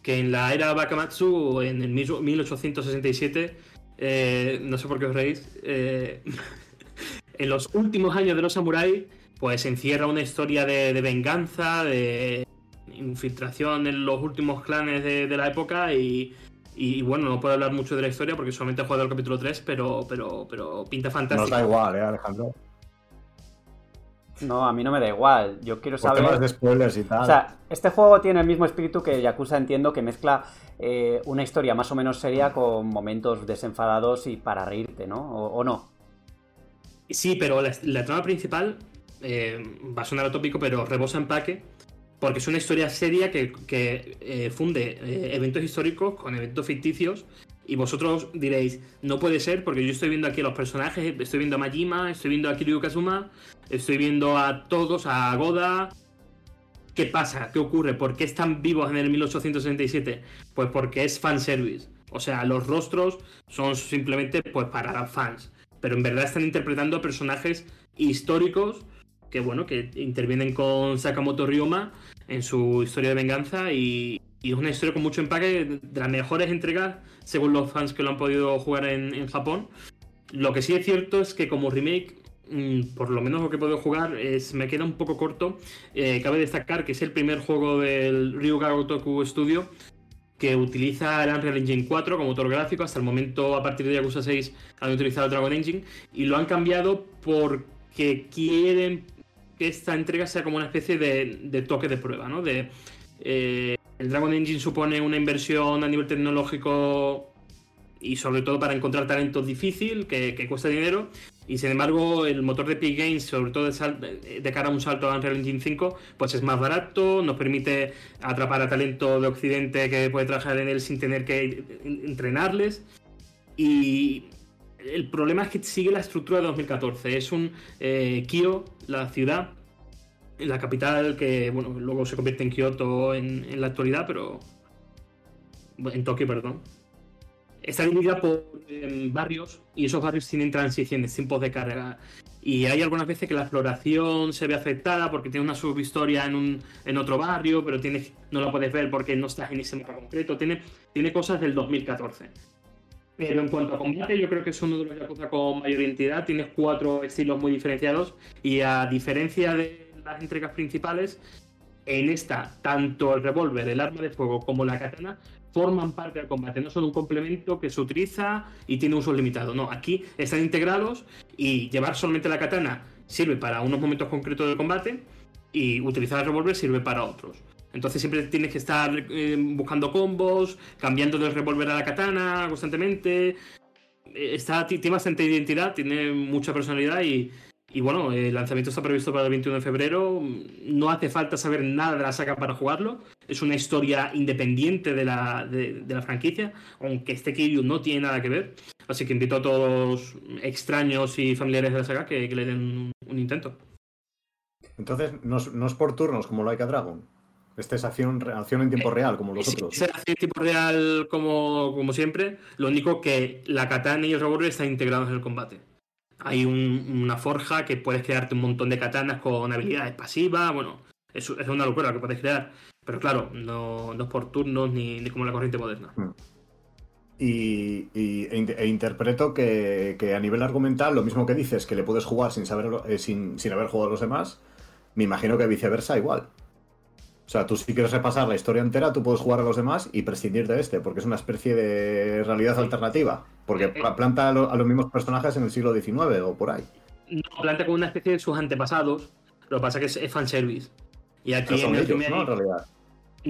que en la era Bakamatsu, en el 1867, eh, no sé por qué os reís, eh, en los últimos años de los samuráis, pues encierra una historia de, de, venganza, de infiltración en los últimos clanes de, de la época y, Y, bueno, no puedo hablar mucho de la historia porque solamente he jugado el capítulo 3, pero, pero, pero pinta fantástico. Nos da igual, ¿eh, Alejandro? No, a mí no me da igual. Yo quiero Por saber. temas de spoilers y tal. O sea, este juego tiene el mismo espíritu que Yakuza, entiendo, que mezcla eh, una historia más o menos seria con momentos desenfadados y para reírte, ¿no? ¿O, o no? Sí, pero la, la trama principal eh, va a sonar utópico, pero rebosa empaque. Porque es una historia seria que, eh, funde eh, eventos históricos con eventos ficticios. Y vosotros diréis, no puede ser, porque yo estoy viendo aquí a los personajes, estoy viendo a Majima, estoy viendo a Kiryu Kazuma, estoy viendo a todos, a Goda. ¿Qué pasa? ¿Qué ocurre? ¿Por qué están vivos en el 1867? Pues porque es fanservice. O sea, los rostros son simplemente pues para fans. Pero en verdad están interpretando personajes históricos que bueno, que intervienen con Sakamoto Ryoma en su historia de venganza y, es una historia con mucho empaque, de las mejores entregas según los fans que lo han podido jugar en, Japón. Lo que sí es cierto es que como remake, mmm, por lo menos lo que podido jugar, es, me queda un poco corto. Eh, cabe destacar que es el primer juego del Ryuga Gotoku Studio que utiliza el Unreal Engine 4 como motor gráfico. Hasta el momento, a partir de Yakuza 6, han utilizado el Dragon Engine y lo han cambiado porque quieren que esta entrega sea como una especie de, toque de prueba, ¿no? Eh, el Dragon Engine supone una inversión a nivel tecnológico y sobre todo para encontrar talentos difícil, que, cuesta dinero. Y sin embargo, el motor de Epic Games, sobre todo de, cara a un salto a Unreal Engine 5, pues es más barato, nos permite atrapar a talento de Occidente que puede trabajar en él sin tener que entrenarles. Y el problema es que sigue la estructura de 2014. Es un eh, Kyo, la ciudad, la capital que, bueno, luego se convierte en Kioto en, en la actualidad, pero. En Tokio, perdón. Está dividida por eh, barrios y esos barrios tienen transiciones, tiempos de carga. Y hay algunas veces que la exploración se ve afectada porque tiene una subhistoria en, un, en otro barrio, pero tienes, no la puedes ver porque no estás en ese mapa concreto. Tiene, tiene cosas del 2014. Pero en cuanto a combate, yo creo que es uno de los Yakuza con mayor identidad. Tienes cuatro estilos muy diferenciados. Y a diferencia de las entregas principales, en esta, tanto el revólver, el arma de fuego como la katana forman parte del combate, no son un complemento que se utiliza y tiene usos limitados. No, aquí están integrados y llevar solamente la katana sirve para unos momentos concretos del combate y utilizar el revólver sirve para otros. Entonces siempre tienes que estar eh, buscando combos, cambiando del revólver a la katana constantemente. Está, tiene bastante identidad, tiene mucha personalidad y, bueno, el lanzamiento está previsto para el 21 de febrero. No hace falta saber nada de la saga para jugarlo. Es una historia independiente de la, de, la franquicia, aunque este Kiryu no tiene nada que ver. Así que invito a todos los extraños y familiares de la saga que, le den un, intento. Entonces, no es, no es por turnos como Like a Dragon. Esta es acción, acción en tiempo real, como los sí, otros. Es acción en tiempo real como, como siempre. Lo único que la katana y el revólver están integrados en el combate. Hay un, una forja que puedes crearte un montón de katanas con habilidades pasivas. Bueno, es, es una locura lo que puedes crear. Pero claro, no, no es por turnos ni, ni, como la corriente moderna. Y, y e, e, interpreto que, que, a nivel argumental, lo mismo que dices, que le puedes jugar sin, saber, eh, sin, sin haber jugado a los demás, me imagino que viceversa igual. O sea, tú si quieres repasar la historia entera, tú puedes jugar a los demás y prescindir de este, porque es una especie de realidad alternativa. Porque planta a, lo, a los mismos personajes en el siglo XIX o por ahí. No, planta como una especie de sus antepasados. Lo que pasa es que es, fanservice. Y aquí son en el ellos, primer- ¿no? En realidad.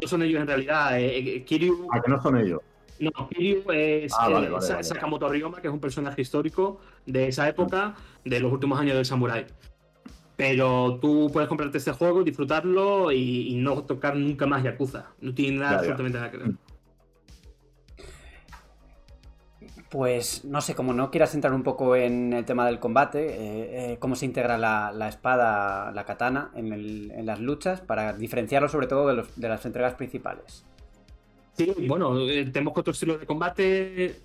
no son ellos en realidad. Eh, eh, Kiryu, ¿A que no son ellos? no, Kiryu es Ah, eh, vale, vale, Sa- vale. Sakamoto Ryoma, que es un personaje histórico de esa época, de los últimos años del Samurai. Pero tú puedes comprarte este juego, disfrutarlo y, y no tocar nunca más Yakuza. No tiene nada, absolutamente nada que ver. Pues no sé, como no quieras entrar un poco en el tema del combate, eh, eh, cómo se integra la, la espada, la katana, en, el- en las luchas, para diferenciarlo sobre todo de, los- de las entregas principales. Sí, bueno, eh, tenemos cuatro estilos de combate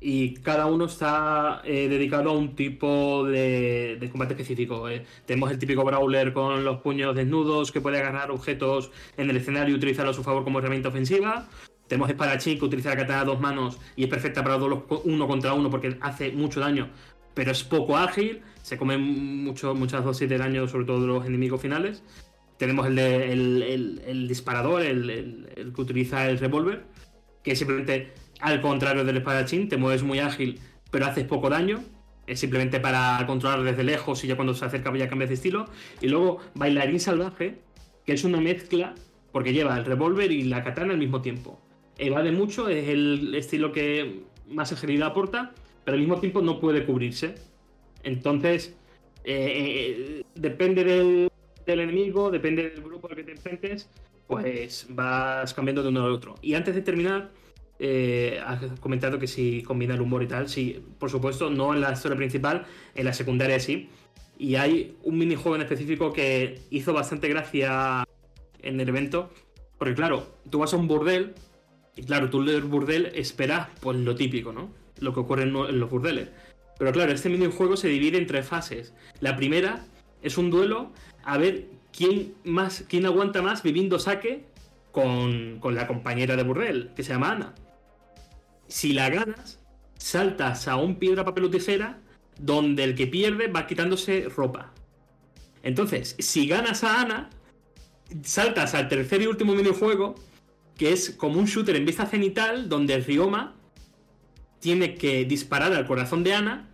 y cada uno está eh, dedicado a un tipo de, combate específico. eh. Tenemos el típico brawler con los puños desnudos que puede agarrar objetos en el escenario y utilizarlo a su favor como herramienta ofensiva. Tenemos espadachín que utiliza la katana a dos manos y es perfecta para co- uno contra uno porque hace mucho daño, pero es poco ágil. Se come mucho, muchas dosis de daño, sobre todo de los enemigos finales. Tenemos el, de, el, el- el disparador, el que utiliza el revólver, que simplemente al contrario del espadachín, te mueves muy ágil, pero haces poco daño. Es simplemente para controlar desde lejos y ya cuando se acerca ya cambias de estilo. Y luego Bailarín Salvaje, que es una mezcla, porque lleva el revólver y la katana al mismo tiempo. Evade mucho, es el estilo que más agilidad aporta, pero al mismo tiempo no puede cubrirse. Entonces, eh, eh, depende del, del enemigo, depende del grupo al que te enfrentes, pues vas cambiando de uno al otro. Y antes de terminar, eh, has comentado que si combina el humor y tal, sí, por supuesto, no en la historia principal, en la secundaria sí. Y hay un minijuego en específico que hizo bastante gracia en el evento, porque claro, tú vas a un burdel y claro, tú el burdel esperas pues lo típico, ¿no? Lo que ocurre en, los burdeles. Pero claro, este minijuego se divide en tres fases. La primera es un duelo a ver quién más, quién aguanta más viviendo saque con, con la compañera de burdel, que se llama Ana. Si la ganas, saltas a un piedra, papel o tijera, donde el que pierde va quitándose ropa. Entonces, si ganas a Ana, saltas al tercer y último minijuego, que es como un shooter en vista cenital, donde el Rioma tiene que disparar al corazón de Ana,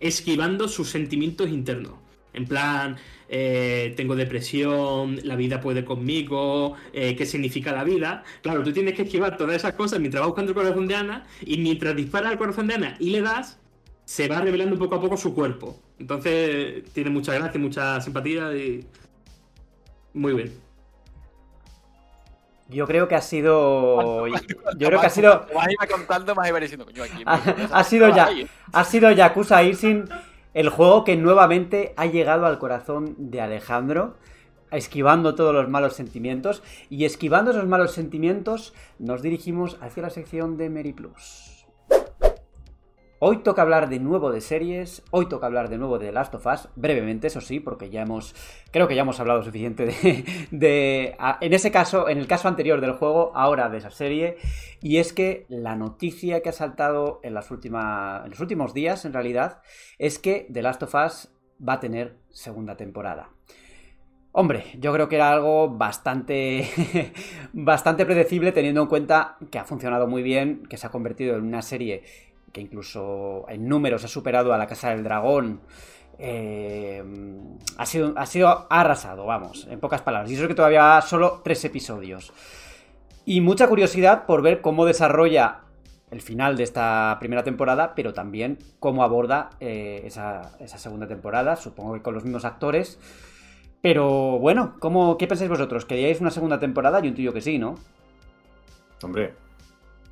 esquivando sus sentimientos internos. En plan, eh, tengo depresión, la vida puede conmigo, eh, qué significa la vida. Claro, tú tienes que esquivar todas esas cosas mientras vas buscando el corazón de Ana y mientras disparas al corazón de Ana y le das, se va revelando poco a poco su cuerpo. Entonces, tiene mucha gracia, mucha simpatía y... Muy bien. Yo creo que ha sido. Yo creo que ha sido. Más iba contando, más iba diciendo, coño, aquí. Ha, sido ya. Ha sido Yakuza Irsin el juego que nuevamente ha llegado al corazón de Alejandro, esquivando todos los malos sentimientos. Y esquivando esos malos sentimientos, nos dirigimos hacia la sección de Mary Plus. Hoy toca hablar de nuevo de series, hoy toca hablar de nuevo de Last of Us, brevemente, eso sí, porque ya hemos, creo que ya hemos hablado suficiente de, en ese caso, en el caso anterior del juego, ahora de esa serie, y es que la noticia que ha saltado en, las últimas, en los últimos días, en realidad, es que The Last of Us va a tener segunda temporada. Hombre, yo creo que era algo bastante, bastante predecible teniendo en cuenta que ha funcionado muy bien, que se ha convertido en una serie que incluso en números ha superado a la Casa del Dragón. Eh, ha, sido, ha sido arrasado, vamos, en pocas palabras. Y eso es que todavía solo tres episodios. Y mucha curiosidad por ver cómo desarrolla el final de esta primera temporada, pero también cómo aborda eh, esa, segunda temporada, supongo que con los mismos actores. Pero bueno, ¿cómo, ¿qué pensáis vosotros? ¿Queríais una segunda temporada? Yo intuyo que sí, ¿no? Hombre,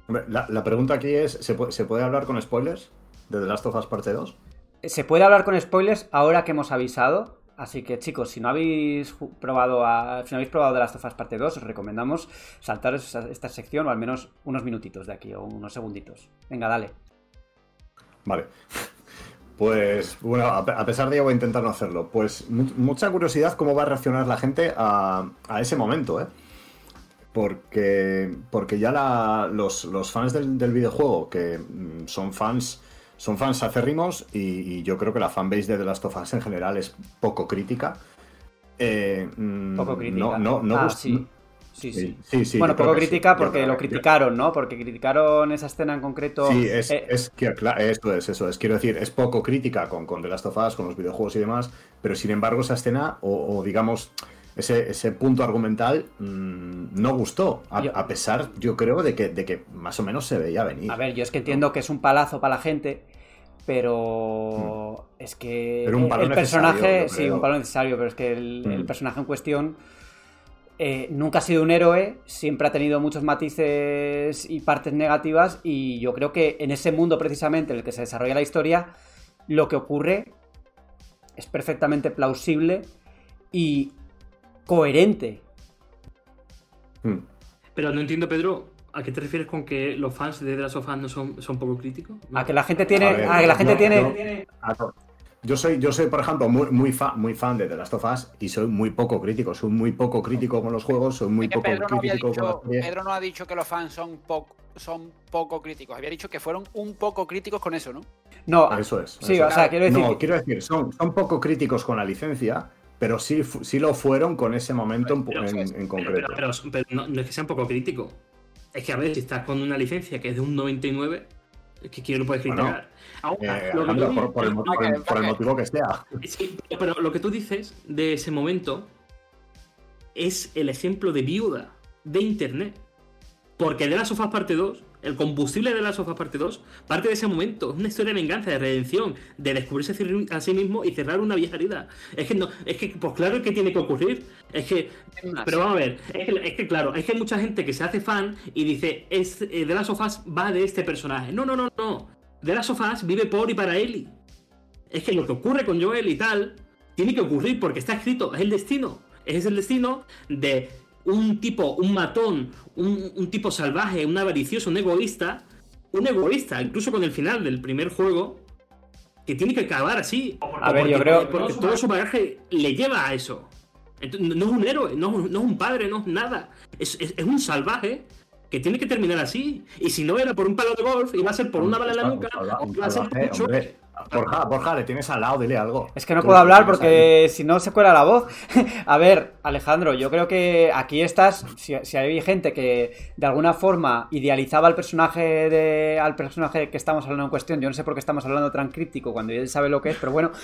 la, la, pregunta aquí es, ¿se puede, ¿se puede, hablar con spoilers de The Last of Us parte 2? Se puede hablar con spoilers ahora que hemos avisado. Así que chicos, si no habéis probado a, si no habéis probado The Last of Us parte 2, os recomendamos saltaros esta, esta sección o al menos unos minutitos de aquí o unos segunditos. Venga, dale. Vale. Pues bueno, a pesar de ello voy a intentar no hacerlo. Pues mucha curiosidad cómo va a reaccionar la gente a, a ese momento, ¿eh? Porque, porque ya la, los, los, fans del, del, videojuego, que son fans, son fans acérrimos, y, y, yo creo que la fanbase de The Last of Us en general es poco crítica. Eh, poco crítica. No, no, no ah, sí. Sí, sí. sí, sí bueno, poco crítica sí. porque lo criticaron, ¿no? Porque criticaron esa escena en concreto. Sí, es, eh... es que, claro, esto es, eso es. Quiero decir, es poco crítica con, con The Last of Us, con los videojuegos y demás, pero sin embargo esa escena, o, o digamos, ese, ese punto argumental mmm, no gustó, a, yo, a, pesar, yo creo, de que, de que más o menos se veía venir. A ver, yo es que entiendo que es un palazo para la gente, pero hmm. es que pero un el, el personaje, sí, un palo necesario, pero es que el, el personaje en cuestión eh, nunca ha sido un héroe, siempre ha tenido muchos matices y partes negativas y yo creo que en ese mundo precisamente en el que se desarrolla la historia, lo que ocurre es perfectamente plausible y coherente. Hmm. Pero no entiendo, Pedro, ¿a qué te refieres con que los fans de The Last of Us no son, son poco críticos? A que la gente tiene. A, ver, a que la gente no, tiene. No, tiene... Yo soy, yo soy, por ejemplo, muy, muy, fan, muy fan de The Last of Us y soy muy poco crítico. Soy muy poco crítico con los juegos, soy muy poco Pedro crítico no dicho, con Pedro no ha dicho que los fans son, po son poco críticos. Había dicho que fueron un poco críticos con eso, ¿no? No, eso es. Sí, eso o sea, quiero decir. No, quiero decir, son, son poco críticos con la licencia, pero sí, sí lo fueron con ese momento pero, en, en, concreto. Pero, pero, pero no, no, es que sea un poco crítico. Es que a ver, si estás con una licencia que es de un 99, es que quién lo puedes criticar. Eh, por, el, motivo que sea. Sí, pero lo que tú dices de ese momento es el ejemplo de viuda de Internet. Porque de la Sofás parte 2, el combustible de la Sofás parte 2, parte de ese momento. Es una historia de venganza, de redención, de descubrirse a sí- mismo y cerrar una vieja herida. Es que, no, es que pues claro que tiene que ocurrir. Es que pero vamos a ver, es que, es que, claro, es que hay mucha gente que se hace fan y dice, es, eh, The Last of Us va de este personaje. No, no, no, no. The Last of Us vive por y para Ellie. Es que lo que ocurre con Joel y tal, tiene que ocurrir porque está escrito, es el destino. Es el destino de un tipo, un matón, un, un tipo salvaje, un avaricioso, un egoísta. Un egoísta, incluso con el final del primer juego, que tiene que acabar así. A ver, yo creo- Porque todo su bagaje le lleva a eso. Entonces, no es un héroe, no, no es un padre, no es nada. Es, es- es un salvaje que tiene que terminar así. Y si no era por un palo de golf, iba a ser por una bala en la nuca, o iba a ser por un choque. Borja, Borja, le tienes al lado, dile algo. Es que no puedo hablar porque si no se cuela la voz. A ver, Alejandro, yo creo que aquí estás. Si, si hay gente que de alguna forma idealizaba al personaje de, al personaje que estamos hablando en cuestión, yo no sé por qué estamos hablando tan críptico cuando él sabe lo que es, pero bueno.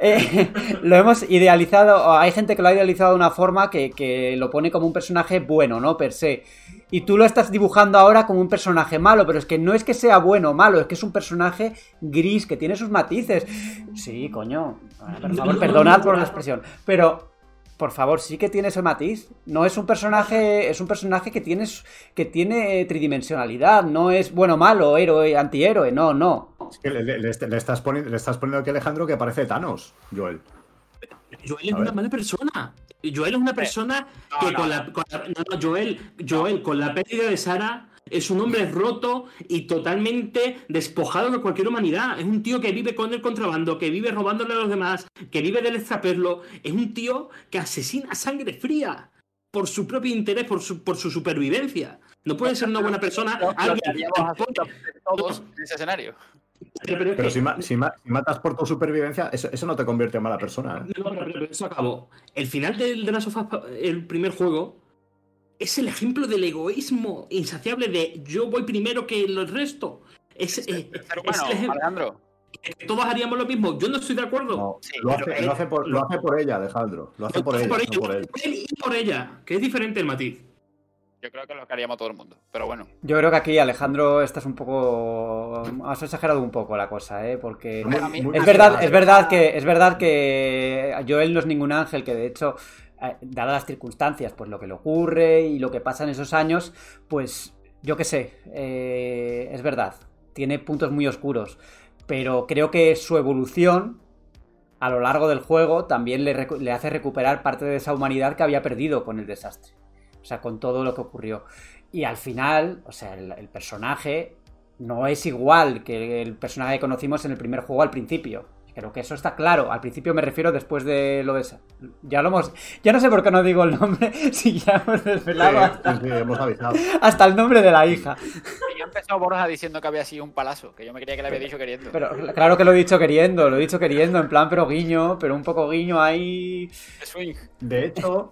Eh, lo hemos idealizado. Hay gente que lo ha idealizado de una forma que, que lo pone como un personaje bueno, ¿no? Per se. Y tú lo estás dibujando ahora como un personaje malo, pero es que no es que sea bueno o malo, es que es un personaje gris, que tiene sus matices. Sí, coño. Por favor, perdonad por la expresión. Pero, por favor, sí que tiene ese matiz. No es un personaje. Es un personaje que tiene, su- que tiene tridimensionalidad. No es bueno, malo, héroe, antihéroe. No, no. Es que le estás poniendo, le estás poniendo aquí a Alejandro que parece Thanos, Joel. Joel es una mala persona. Joel es una persona no, que no, con la. con la- no, no, Joel, Joel, con la pérdida de Sara, es un hombre roto y totalmente despojado de cualquier humanidad. Es un tío que vive con el contrabando, que vive robándole a los demás, que vive del extraperlo. Es un tío que asesina a sangre fría por su propio interés, por su, por su supervivencia. No puede ser una buena persona. Alguien- todos en ese escenario. Pero si, ma- si ma- si matas por tu supervivencia, eso, eso no te convierte en mala persona. ¿eh? No, pero, pero eso acabó. El final del de las sofás, el primer juego, es el ejemplo del egoísmo insaciable de yo voy primero que el resto. Es, eh, El es. Alejandro. que Todos haríamos lo mismo. Yo no estoy de acuerdo. No, Sí, lo, hace, él- lo hace por, lo hace por ella, Alejandro. Lo hace Yo por estoy ella, por él. por él y por ella, que es diferente el matiz. Yo creo que lo que haríamos todo el mundo. Pero bueno. Yo creo que aquí, Alejandro, estás un poco. Has exagerado un poco la cosa, ¿eh? Porque. Muy- muy Es verdad, es verdad que es verdad que Joel no es ningún ángel, que de hecho, eh, dadas las circunstancias, pues lo que le ocurre y lo que pasa en esos años, pues yo qué sé, eh, es verdad, tiene puntos muy oscuros, pero creo que su evolución a lo largo del juego también le, hace recuperar parte de esa humanidad que había perdido con el desastre, sea, con todo lo que ocurrió. Y al final, o sea, el, el personaje no es igual que el personaje que conocimos en el primer juego al principio. Creo que eso está claro. Al principio me refiero después de lo de. Ya lo hemos. Ya no sé por qué no digo el nombre. Si ya hemos desvelado Sí, hasta, sí, sí, hemos avisado. hasta el nombre de la hija. Ya empezó Borja diciendo que había sido un palazo, que yo me creía que le había dicho queriendo. Pero claro que lo he dicho queriendo, lo he dicho queriendo, en plan, pero guiño, pero un poco guiño ahí. De swing. De hecho,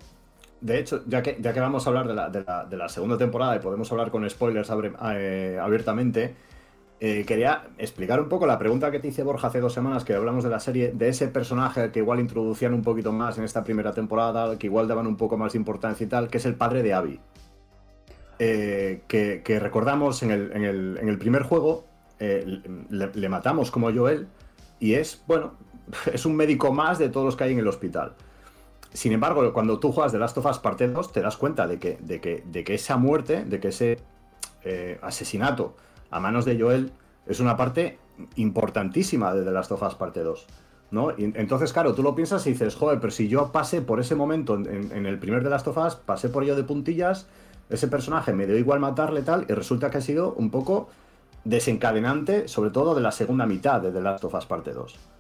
de hecho ya, que, ya que vamos a hablar de la, de la- segunda temporada y podemos hablar con spoilers eh, abiertamente, eh, quería explicar un poco la pregunta que te hice Borja hace dos semanas que hablamos de la serie, de ese personaje que igual introducían un poquito más en esta primera temporada, que igual daban un poco más de importancia y tal, que es el padre de Abby. Eh, que, recordamos en el, en el- en el primer juego, le, le matamos como Joel, y es, bueno, es un médico más de todos los que hay en el hospital. Sin embargo, cuando tú juegas The Last of Us parte 2, te das cuenta de que, de que, de que esa muerte, de que ese eh, asesinato a manos de Joel es una parte importantísima de The Last of Us parte 2. ¿no? Y entonces, claro, tú lo piensas y dices, joder, pero si yo pasé por ese momento en, en el primer The Last of Us, pasé por ello de puntillas, ese personaje me dio igual matarle tal, y resulta que ha sido un poco desencadenante, sobre todo de la segunda mitad de The Last of Us parte 2.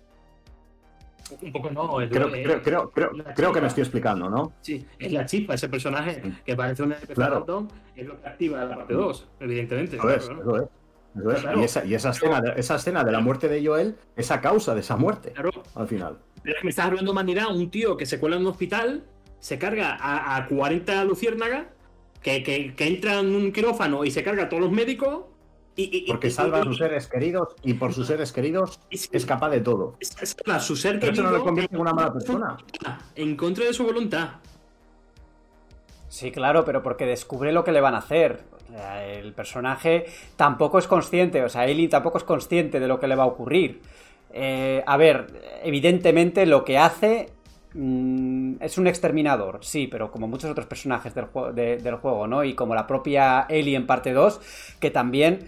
Un poco no. es- Creo, creo, creo, creo, que me estoy explicando, ¿no? Sí, es la chispa, ese personaje que parece un NPC Claro. random, es lo que activa la parte 2, evidentemente. Eso es, eso es. eso es. Claro. Y, esa, y esa, escena de, esa escena de la muerte de Joel es a causa de esa muerte, Claro, al final. pero es que me estás hablando humanidad, un tío que se cuela en un hospital, se carga a, a 40 luciérnagas, que, que, que entra en un quirófano y se carga a todos los médicos. Y, y- Porque y- salva a sus seres queridos y por sus seres queridos Es- es capaz de todo. es- es- a su ser Pero eso no le querido convierte en una mala persona. en contra de su voluntad. Sí, claro, pero porque descubre lo que le van a hacer. O sea, el personaje tampoco es consciente, o sea, Eileen tampoco es consciente de lo que le va a ocurrir. Eh, a ver, evidentemente lo que hace mm, es un exterminador, sí, pero como muchos otros personajes del, juego- de- del juego, ¿no? Y como la propia Ellie en parte 2, que también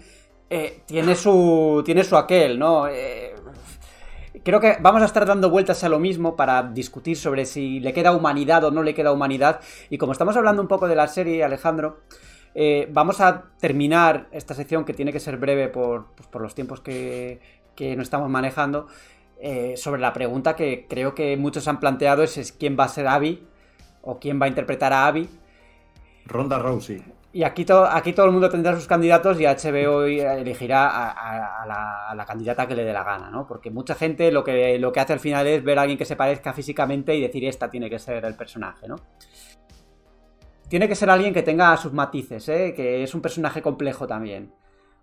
eh, tiene su. tiene su aquel, ¿no? Eh, Creo que vamos a estar dando vueltas a lo mismo para discutir sobre si le queda humanidad o no le queda humanidad. Y como estamos hablando un poco de la serie, Alejandro, eh, vamos a terminar esta sección que tiene que ser breve por, pues, por los tiempos que, que nos estamos manejando. eh, sobre la pregunta que creo que muchos han planteado es, es quién va a ser Abby o quién va a interpretar a Abby. Ronda Rousey. Y aquí, to- aquí todo el mundo tendrá sus candidatos y HBO elegirá a, a- a la, a la candidata que le dé la gana, ¿no? Porque mucha gente lo que, lo que hace al final es ver a alguien que se parezca físicamente y decir esta tiene que ser el personaje, ¿no? Tiene que ser alguien que tenga sus matices, ¿eh? Que es un personaje complejo también.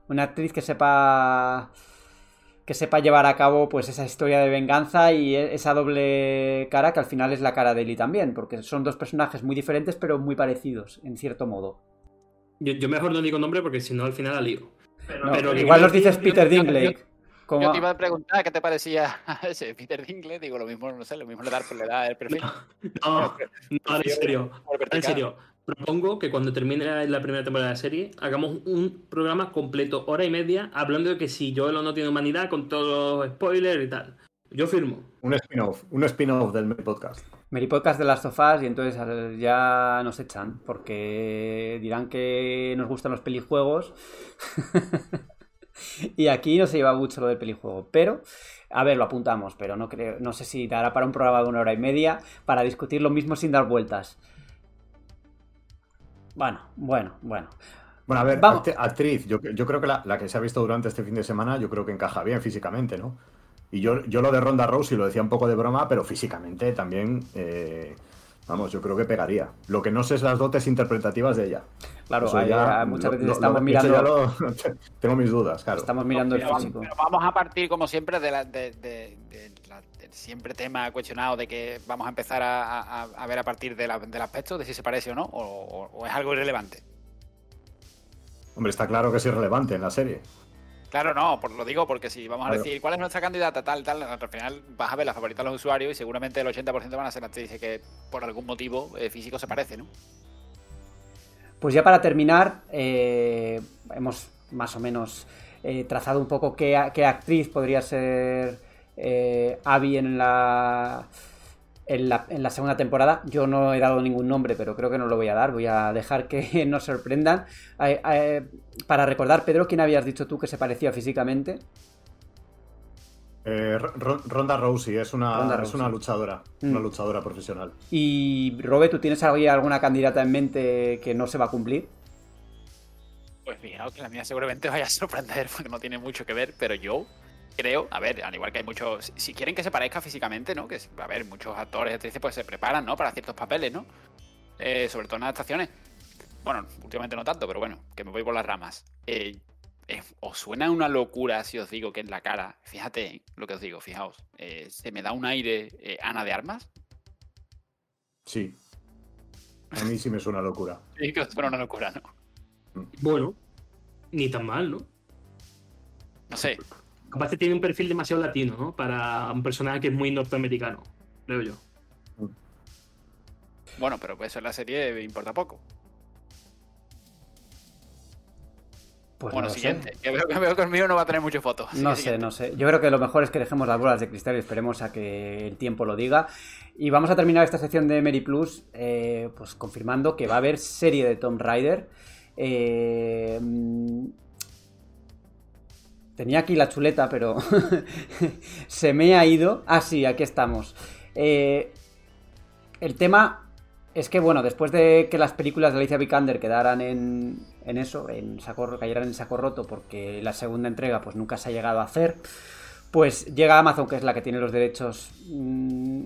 Una actriz que sepa que sepa llevar a cabo pues esa historia de venganza y e- esa doble cara que al final es la cara de Ellie también, porque son dos personajes muy diferentes pero muy parecidos en cierto modo. Yo, yo mejor no digo nombre porque si no al final la lío. No, Pero igual nos dices Peter yo- Dinklage. como- Yo te iba a preguntar qué te parecía ese Peter Dinklage, digo lo mismo, no sé, lo mismo le da, le da el perfil. No, no, en serio. En serio, propongo que cuando termine la primera temporada de la serie, hagamos un programa completo, hora y media, hablando de que si Joel o no tiene humanidad, con todos los spoilers y tal. Yo firmo. Un spin-off, un spin-off del podcast. Mary Podcast de las sofás y entonces ya nos echan porque dirán que nos gustan los pelijuegos y aquí no se lleva mucho lo del pelijuego pero a ver lo apuntamos pero no creo no sé si dará para un programa de una hora y media para discutir lo mismo sin dar vueltas bueno bueno bueno Bueno, a ver, Vamos. actriz, yo, yo creo que la, la que se ha visto durante este fin de semana, yo creo que encaja bien físicamente, ¿no? Y yo, yo lo de Ronda Rousey lo decía un poco de broma, pero físicamente también, eh, vamos, yo creo que pegaría. Lo que no sé es las dotes interpretativas de ella. claro Eso hay- ya hay- muchas veces lo- estamos lo- mirando eso ya lo- tengo mis dudas, claro. estamos mirando el Pero, físico pero vamos a partir, como siempre, de la- de- de- de la- del siempre tema cuestionado de que vamos a empezar a, a- a ver a partir de la- del aspecto, de si se parece o no, o, o- o es algo irrelevante. Hombre, está claro que es irrelevante en la serie. Claro, no, por, lo digo porque si vamos a decir cuál es nuestra candidata, tal, tal, al final vas a ver la favorita de los usuarios y seguramente el 80% van a ser actrices que por algún motivo eh, físico se parece, ¿no? Pues ya para terminar, eh, hemos más o menos eh, trazado un poco qué, actriz podría ser Abby en la, en, la, en la segunda temporada. Yo no he dado ningún nombre, pero creo que no lo voy a dar. Voy a dejar que nos sorprendan. Eh, eh, para recordar, Pedro, ¿quién habías dicho tú que se parecía físicamente? Eh, Ro- Ronda Rousey es una, Ronda es Rousey. una luchadora, Mm. una luchadora profesional. Y Robe, ¿tú tienes ahí alguna candidata en mente que no se va a cumplir? Pues fijaos que la mía seguramente vaya a sorprender porque no tiene mucho que ver, pero yo creo, a ver, al igual que hay muchos, si- quieren que se parezca físicamente, ¿no? Que a ver, muchos actores y actrices pues se preparan, ¿no? Para ciertos papeles, ¿no? Eh, sobre todo en adaptaciones. Bueno, últimamente no tanto, pero bueno, que me voy por las ramas. Eh, eh, ¿Os suena una locura si os digo que en la cara, fíjate lo que os digo, fijaos, eh, se me da un aire eh, Ana de Armas? Sí. A mí sí me suena locura. Sí, que os suena una locura, ¿no? Bueno, ni tan mal, ¿no? No sé, Capaz que tiene un perfil demasiado latino, ¿no? Para un personaje que es muy norteamericano, creo yo. bueno, pero pues eso en la serie importa poco. Pues bueno, no lo sé. siguiente. Que veo, que veo que el mío no va a tener muchas fotos. así No sé, siguiente. no sé. Yo creo que lo mejor es que dejemos las bolas de cristal y esperemos a que el tiempo lo diga. Y vamos a terminar esta sección de Mary Plus eh, pues confirmando que va a haber serie de Tomb Raider. Eh, tenía aquí la chuleta, pero se me ha ido. Ah, sí, aquí estamos. Eh, el tema es que, bueno, después de que las películas de Alicia Vikander quedaran en, en eso, en saco, cayeran en saco roto, porque la segunda entrega pues nunca se ha llegado a hacer, pues llega Amazon, que es la que tiene los derechos, mm,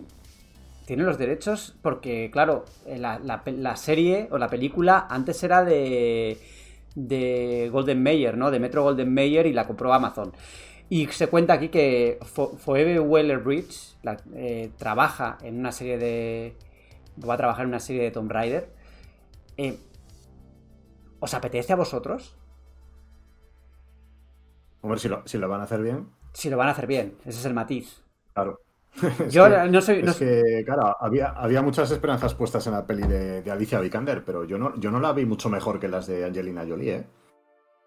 tiene los derechos porque, claro, la, la- la serie o la película antes era de, de Golden Mayer, ¿no? De Metro Golden Mayer y la compró Amazon. Y se cuenta aquí que Phoebe Waller-Bridge la- eh, trabaja en una serie de... va a trabajar en una serie de Tomb Raider. Eh, ¿Os apetece a vosotros? Hombre, si lo, si lo van a hacer bien, Si lo van a hacer bien, ese es el matiz. claro. Es Yo que- no soy... no Es que, claro, había, había muchas esperanzas puestas en la peli de, de Alicia Vikander, pero yo no, yo no la vi mucho mejor que las de Angelina Jolie, ¿eh?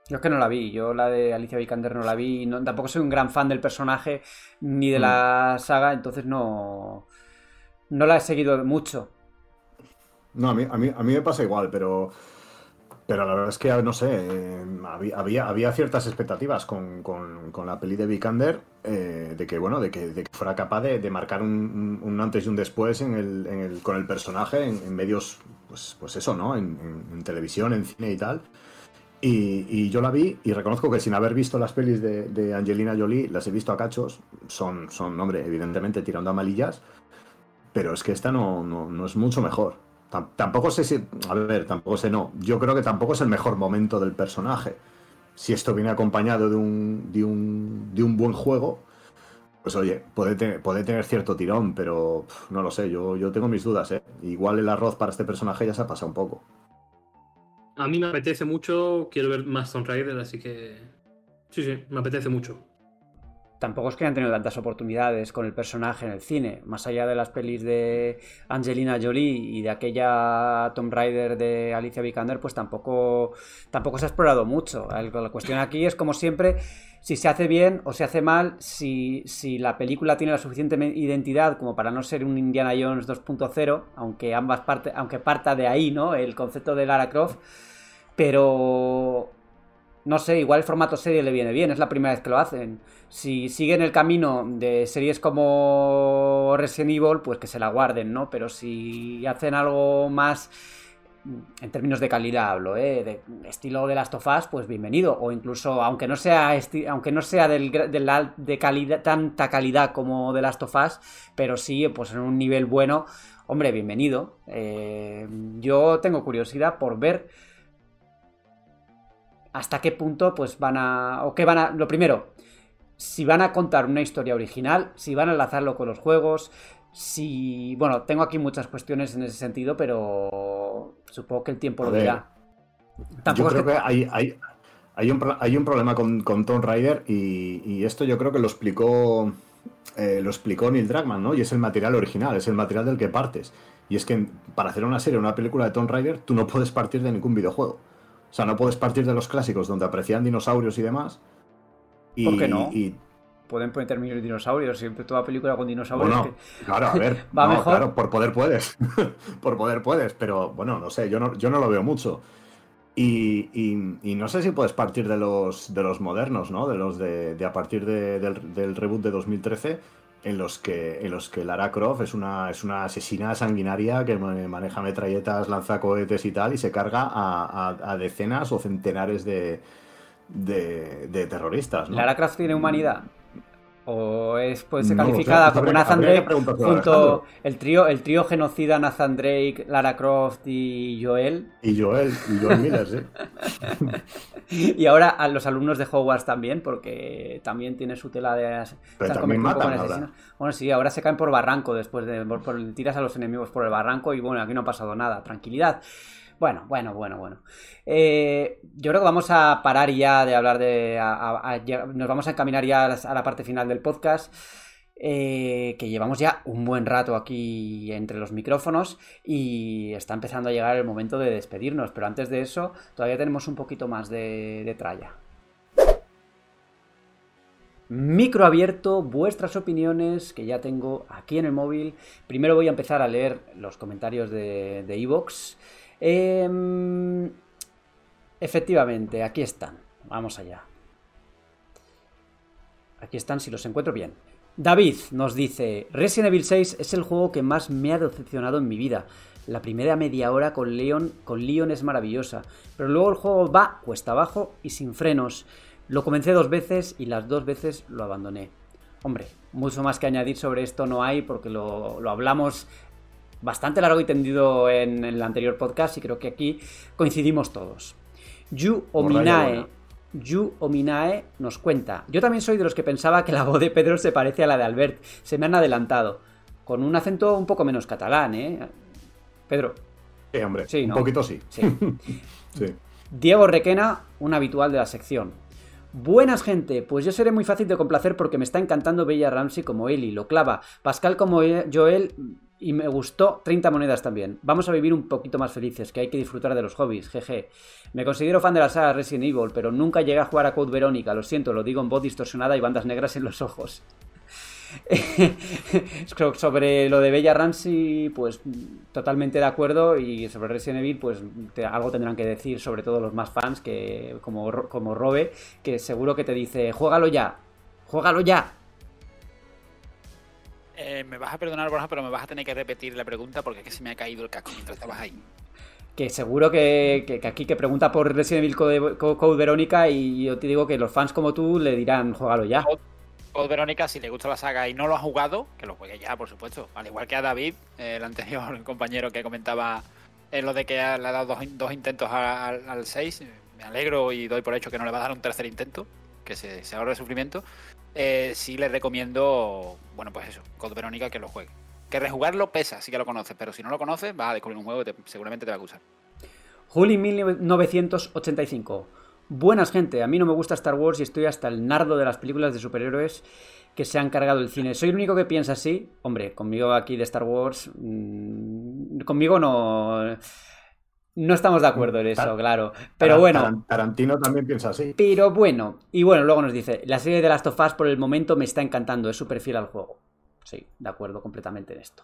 Yo es que no la vi, yo la de Alicia Vikander no la vi, no- tampoco soy un gran fan del personaje ni de la saga, entonces no, no la he seguido mucho. No, a mí, a mí, a mí me pasa igual, pero, pero la verdad es que, no sé, eh, había, había, ciertas expectativas con, con- la peli de Vikander eh, de que, bueno, de que, de que fuera capaz de, de marcar un, un- antes y un después en el, en el- con el personaje en, medios, pues, pues eso, ¿no? En, televisión, en cine y tal. Y, yo la vi y reconozco que sin haber visto las pelis de, de Angelina Jolie, las he visto a cachos, son, son hombre, evidentemente tirando a malillas, pero es que esta no, no, no es mucho mejor. Tam- Tampoco sé si. A ver, tampoco sé, no. Yo creo que tampoco es el mejor momento del personaje. Si esto viene acompañado de un, de un, de un buen juego, pues oye, puede tener, puede tener cierto tirón, pero no lo sé, yo, yo tengo mis dudas, ¿eh? Igual el arroz para este personaje ya se ha pasado un poco. A mí me apetece mucho, quiero ver más Tomb Raider, así que. Sí, sí, me apetece mucho. Tampoco es que hayan tenido tantas oportunidades con el personaje en el cine, más allá de las pelis de Angelina Jolie y de aquella Tomb Raider de Alicia Vikander, pues tampoco, tampoco se ha explorado mucho. La cuestión aquí es, como siempre, si se hace bien o se hace mal, si, si la película tiene la suficiente identidad como para no ser un Indiana Jones 2.0, aunque ambas aunque parta de ahí, ¿no? El concepto de Lara Croft, pero no sé, igual el formato serie le viene bien, es la primera vez que lo hacen. Si siguen el camino de series como Resident Evil, pues que se la guarden, ¿no? Pero si hacen algo más, en términos de calidad hablo, ¿eh? De estilo de Last of Us, pues bienvenido. O incluso, aunque no sea, aunque no sea de calidad, tanta calidad como de Last of Us, pero sí, pues en un nivel bueno, hombre, bienvenido. Eh, yo tengo curiosidad por ver hasta qué punto pues van a o qué van a lo primero si van a contar una historia original si van a enlazarlo con los juegos si bueno tengo aquí muchas cuestiones en ese sentido pero supongo que el tiempo A lo dirá Yo creo que- que hay, hay, hay, un, hay un problema con, con Tomb Raider y, y esto yo creo que lo explicó eh, lo explicó Neil Druckmann, ¿no? Y es el material original, es el material del que partes. Y es que para hacer una serie o una película de Tomb Raider, tú no puedes partir de ningún videojuego. O sea, no puedes partir de los clásicos donde aprecian dinosaurios y demás. Y, ¿Por qué no? y- pueden poner mil dinosaurios siempre toda película con dinosaurios bueno, que- claro, a ver. Va no, mejor. Claro, por poder puedes. por poder puedes, pero bueno, no sé, yo no, yo no lo veo mucho. Y, y- y no sé si puedes partir de los, de los modernos, ¿no? De los de, de a partir de- del, del reboot de 2013, en los que, en los que Lara Croft es una, es una asesina sanguinaria que ma- maneja metralletas, lanza cohetes y tal, y se carga a, a- a decenas o centenares de, de, de terroristas, ¿no? Lara Croft tiene humanidad o es puede ser No calificada como habría- Nathan habría Drake junto el trío el trío genocida Nathan Drake Lara Croft y Joel Y Joel, y Joel Miller, sí. Y ahora a los alumnos de Hogwarts también, porque también tiene su tela de... as- Pero también matan ahora. Bueno, sí, ahora se caen por barranco después de... Por, por- tiras a los enemigos por el barranco y bueno, aquí no ha pasado nada. Tranquilidad. Bueno, bueno, bueno, bueno. Eh, yo creo que vamos a parar ya de hablar de... nos vamos a encaminar ya a la, parte final del podcast. eh, que llevamos ya un buen rato aquí entre los micrófonos y está empezando a llegar el momento de despedirnos, pero antes de eso todavía tenemos un poquito más de, tralla. Micro abierto, vuestras opiniones que ya tengo aquí en el móvil. Primero voy a empezar a leer los comentarios de de Em, efectivamente, aquí están. Vamos allá. Aquí están, si los encuentro bien. David nos dice, Resident Evil 6 es el juego que más me ha decepcionado en mi vida. La primera media hora con Leon, con Leon es maravillosa, pero luego el juego va cuesta abajo y sin frenos. Lo comencé dos veces y las dos veces lo abandoné. Hombre, mucho más que añadir sobre esto no hay porque lo, lo hablamos bastante largo y tendido en, el anterior podcast y creo que aquí coincidimos todos. Yu Ominae, Yu Ominae nos cuenta, yo también soy de los que pensaba que la voz de Pedro se parece a la de Albert, se me han adelantado, con un acento un poco menos catalán, ¿eh? Pedro. Sí, hombre, sí, un poquito sí. sí. Diego Requena, un habitual de la sección. Buenas gente, pues yo seré muy fácil de complacer porque me está encantando Bella Ramsey como Eli, lo clava, Pascal como Joel y me gustó 30 monedas también. Vamos a vivir un poquito más felices, que hay que disfrutar de los hobbies, jeje. Me considero fan de la saga Resident Evil, pero nunca llegué a jugar a Code Verónica, lo siento, lo digo en voz distorsionada y bandas negras en los ojos. sobre lo de Bella Ramsey, pues totalmente de acuerdo. Y sobre Resident Evil, pues algo tendrán que decir, sobre todo los más fans, que como, como Robe, que seguro que te dice: juégalo ya, juégalo ya. Eh, me vas a perdonar, Borja, pero me vas a tener que repetir la pregunta porque es que se me ha caído el casco mientras estabas ahí. Que seguro que, aquí que pregunta por Resident Evil Code, Code Verónica y yo te digo que los fans como tú le dirán, juégalo ya. Code Verónica, si le gusta la saga y no lo ha jugado, que lo juegue ya, por supuesto. Al igual que a David, el anterior compañero que comentaba en lo de que le ha dado dos, intentos al, 6. Me alegro y doy por hecho que no le va a dar un tercer intento, que se, se ahorre sufrimiento. Eh, sí le recomiendo, bueno, pues eso, Code Verónica que lo juegue. Que rejugarlo pesa, sí que lo conoces, pero si no lo conoces, vas a descubrir un juego que seguramente te va a gustar. Juli 1985. Buenas gente, a mí no me gusta Star Wars y estoy hasta el nardo de las películas de superhéroes que se han cargado el cine. ¿Soy el único que piensa así? Hombre, conmigo aquí de Star Wars... Mmm, conmigo no... No estamos de acuerdo en eso, claro. Pero bueno. Tarantino también piensa así. Pero bueno. Y bueno, luego nos dice: La serie de Last of Us por el momento me está encantando, es súper fiel al juego. Sí, de acuerdo completamente en esto.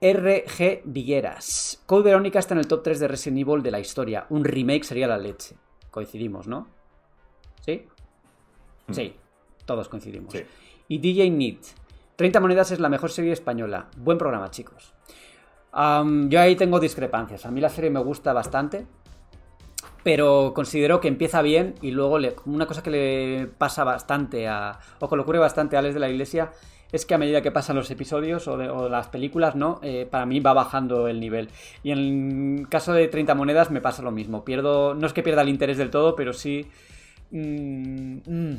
RG Vigueras. Code Verónica está en el top 3 de Resident Evil de la historia. Un remake sería la leche. Coincidimos, ¿no? ¿Sí? Mm. Sí, todos coincidimos. Y DJ Need. 30 monedas es la mejor serie española. Buen programa, chicos. Yo ahí tengo discrepancias. A mí la serie me gusta bastante. Pero considero que empieza bien y luego una cosa que le pasa bastante a. o que le ocurre bastante a Alex de la Iglesia es que a medida que pasan los episodios o, las películas, ¿no? Eh, para mí va bajando el nivel. Y en el caso de 30 monedas me pasa lo mismo. Pierdo, no es que pierda el interés del todo, pero sí... Mm, mm,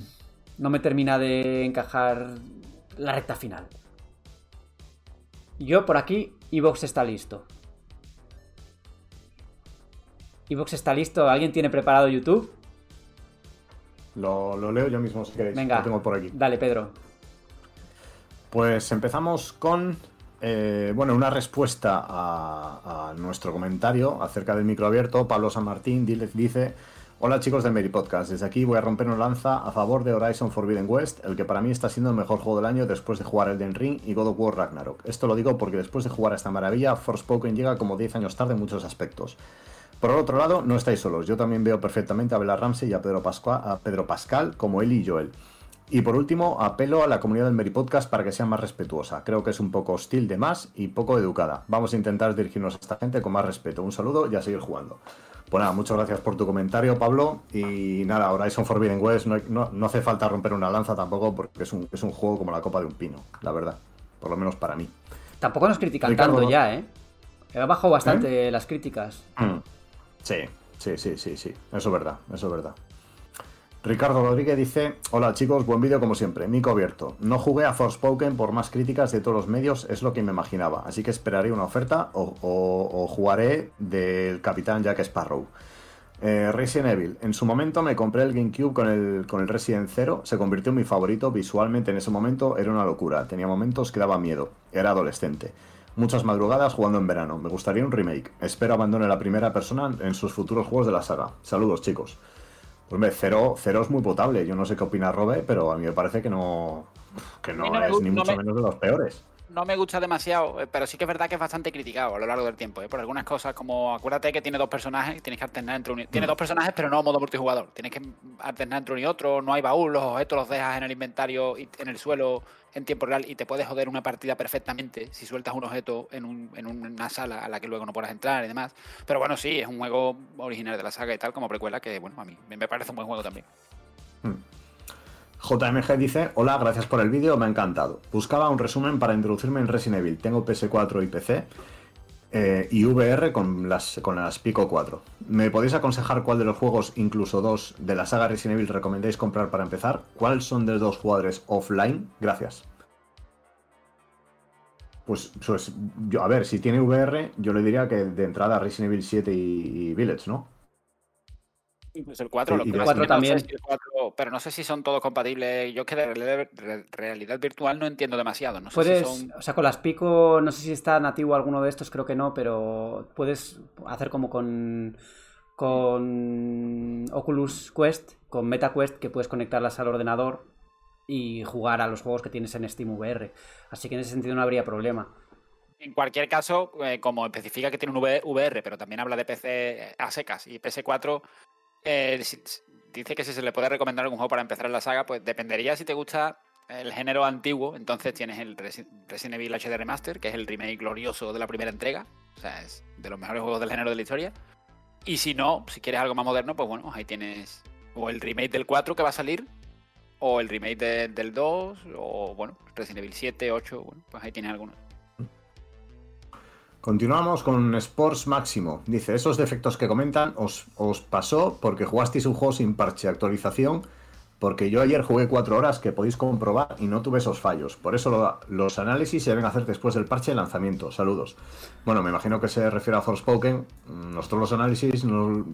no me termina de encajar la recta final. Yo por aquí, Evox está listo. Evox está listo. ¿Alguien tiene preparado YouTube? Lo, leo yo mismo si queréis. Venga, lo tengo por aquí. Dale, Pedro. Pues empezamos con eh, bueno, una respuesta a, nuestro comentario acerca del micro abierto. Pablo San Martín dice: Hola chicos del Meri Podcast, desde aquí voy a romper una lanza a favor de Horizon Forbidden West, el que para mí está siendo el mejor juego del año después de jugar Elden Ring y God of War Ragnarok. Esto lo digo porque después de jugar a esta maravilla, Forspoken llega como 10 años tarde en muchos aspectos. Por otro lado, no estáis solos, yo también veo perfectamente a Bella Ramsey y a Pedro, a Pedro Pascal como Eli y Joel. Y por último, apelo a la comunidad del Meri Podcast para que sea más respetuosa. Creo que es un poco hostil de más y poco educada. Vamos a intentar dirigirnos a esta gente con más respeto. Un saludo y a seguir jugando. Pues nada, muchas gracias por tu comentario, Pablo. Y nada, Horizon Forbidden West no, no, hace falta romper una lanza tampoco porque es un, es un, juego como la copa de un pino, la verdad. Por lo menos para mí. Tampoco nos critican tanto ya, ¿eh? He bajado bastante ¿Eh? las críticas. Mm. Sí, sí, sí, sí, sí. Eso es verdad, eso es verdad. Ricardo Rodríguez dice: Hola chicos, buen vídeo como siempre. Mico abierto. No jugué a Forspoken por más críticas de todos los medios, es lo que me imaginaba. Así que esperaré una oferta o, jugaré del Capitán Jack Sparrow. Eh, Resident Evil. En su momento me compré el GameCube con el, con el Resident 0. Se convirtió en mi favorito. Visualmente en ese momento era una locura. Tenía momentos que daba miedo. Era adolescente. Muchas madrugadas jugando en verano. Me gustaría un remake. Espero abandone la primera persona en sus futuros juegos de la saga. Saludos chicos. Pues cero, cero es muy potable. Yo no sé qué opina Robe, pero a mí me parece que no, que no, es ni mucho menos de los peores no me gusta demasiado, eh, pero sí que es verdad que es bastante criticado a lo largo del tiempo, ¿eh? por algunas cosas, como acuérdate que tiene dos personajes y tienes que alternar entre. Tiene mm. dos personajes, pero no modo multijugador. Tienes que alternar entre uno y otro, no hay baúl, los objetos los dejas en el inventario y en el suelo en tiempo real y te puedes joder una partida perfectamente si sueltas un objeto en, un, en una sala a la que luego no puedas entrar y demás. Pero bueno, sí, es un juego original de la saga y tal, como precuela, que bueno, a mí me parece un buen juego también. Mm. JMG dice, hola, gracias por el vídeo, me ha encantado. Buscaba un resumen para introducirme en Resident Evil. Tengo PS4 y PC eh, y VR con las, con las Pico 4. ¿Me podéis aconsejar cuál de los juegos, incluso dos, de la saga Resident Evil recomendáis comprar para empezar? ¿Cuáles son de los dos jugadores offline? Gracias. Pues, pues yo, a ver, si tiene VR, yo le diría que de entrada Resident Evil 7 y, y Village, ¿no? Pues el 4, lo Y que el pasa es 4 que no también. sé si el 4 pero no sé si son todos compatibles. Yo es que de realidad, re- realidad virtual no entiendo demasiado. No sé Puedes, si son... o sea, con las Pico, no sé si está nativo alguno de estos, creo que no, pero puedes hacer como con con Oculus Quest, con MetaQuest, que puedes conectarlas al ordenador y jugar a los juegos que tienes en Steam VR. Así que en ese sentido no habría problema. En cualquier caso, eh, como especifica que tiene un VR, pero también habla de PC a secas y PS4, eh, si- dice que si se le puede recomendar algún juego para empezar la saga, pues dependería si te gusta el género antiguo. Entonces tienes el Resi- Resident Evil HD Remaster, que es el remake glorioso de la primera entrega. O sea, es de los mejores juegos del género de la historia. Y si no, si quieres algo más moderno, pues bueno, ahí tienes o el remake del 4 que va a salir, o el remake de- del 2, o bueno, Resident Evil 7, 8, bueno, pues ahí tienes algunos. Continuamos con Sports Máximo. Dice, esos defectos que comentan os, pasó porque jugasteis un juego sin parche actualización, porque yo ayer jugué cuatro horas que podéis comprobar y no tuve esos fallos. Por eso lo- los análisis se deben hacer después del parche de lanzamiento. Saludos. Bueno, me imagino que se refiere a Forspoken. Nosotros los análisis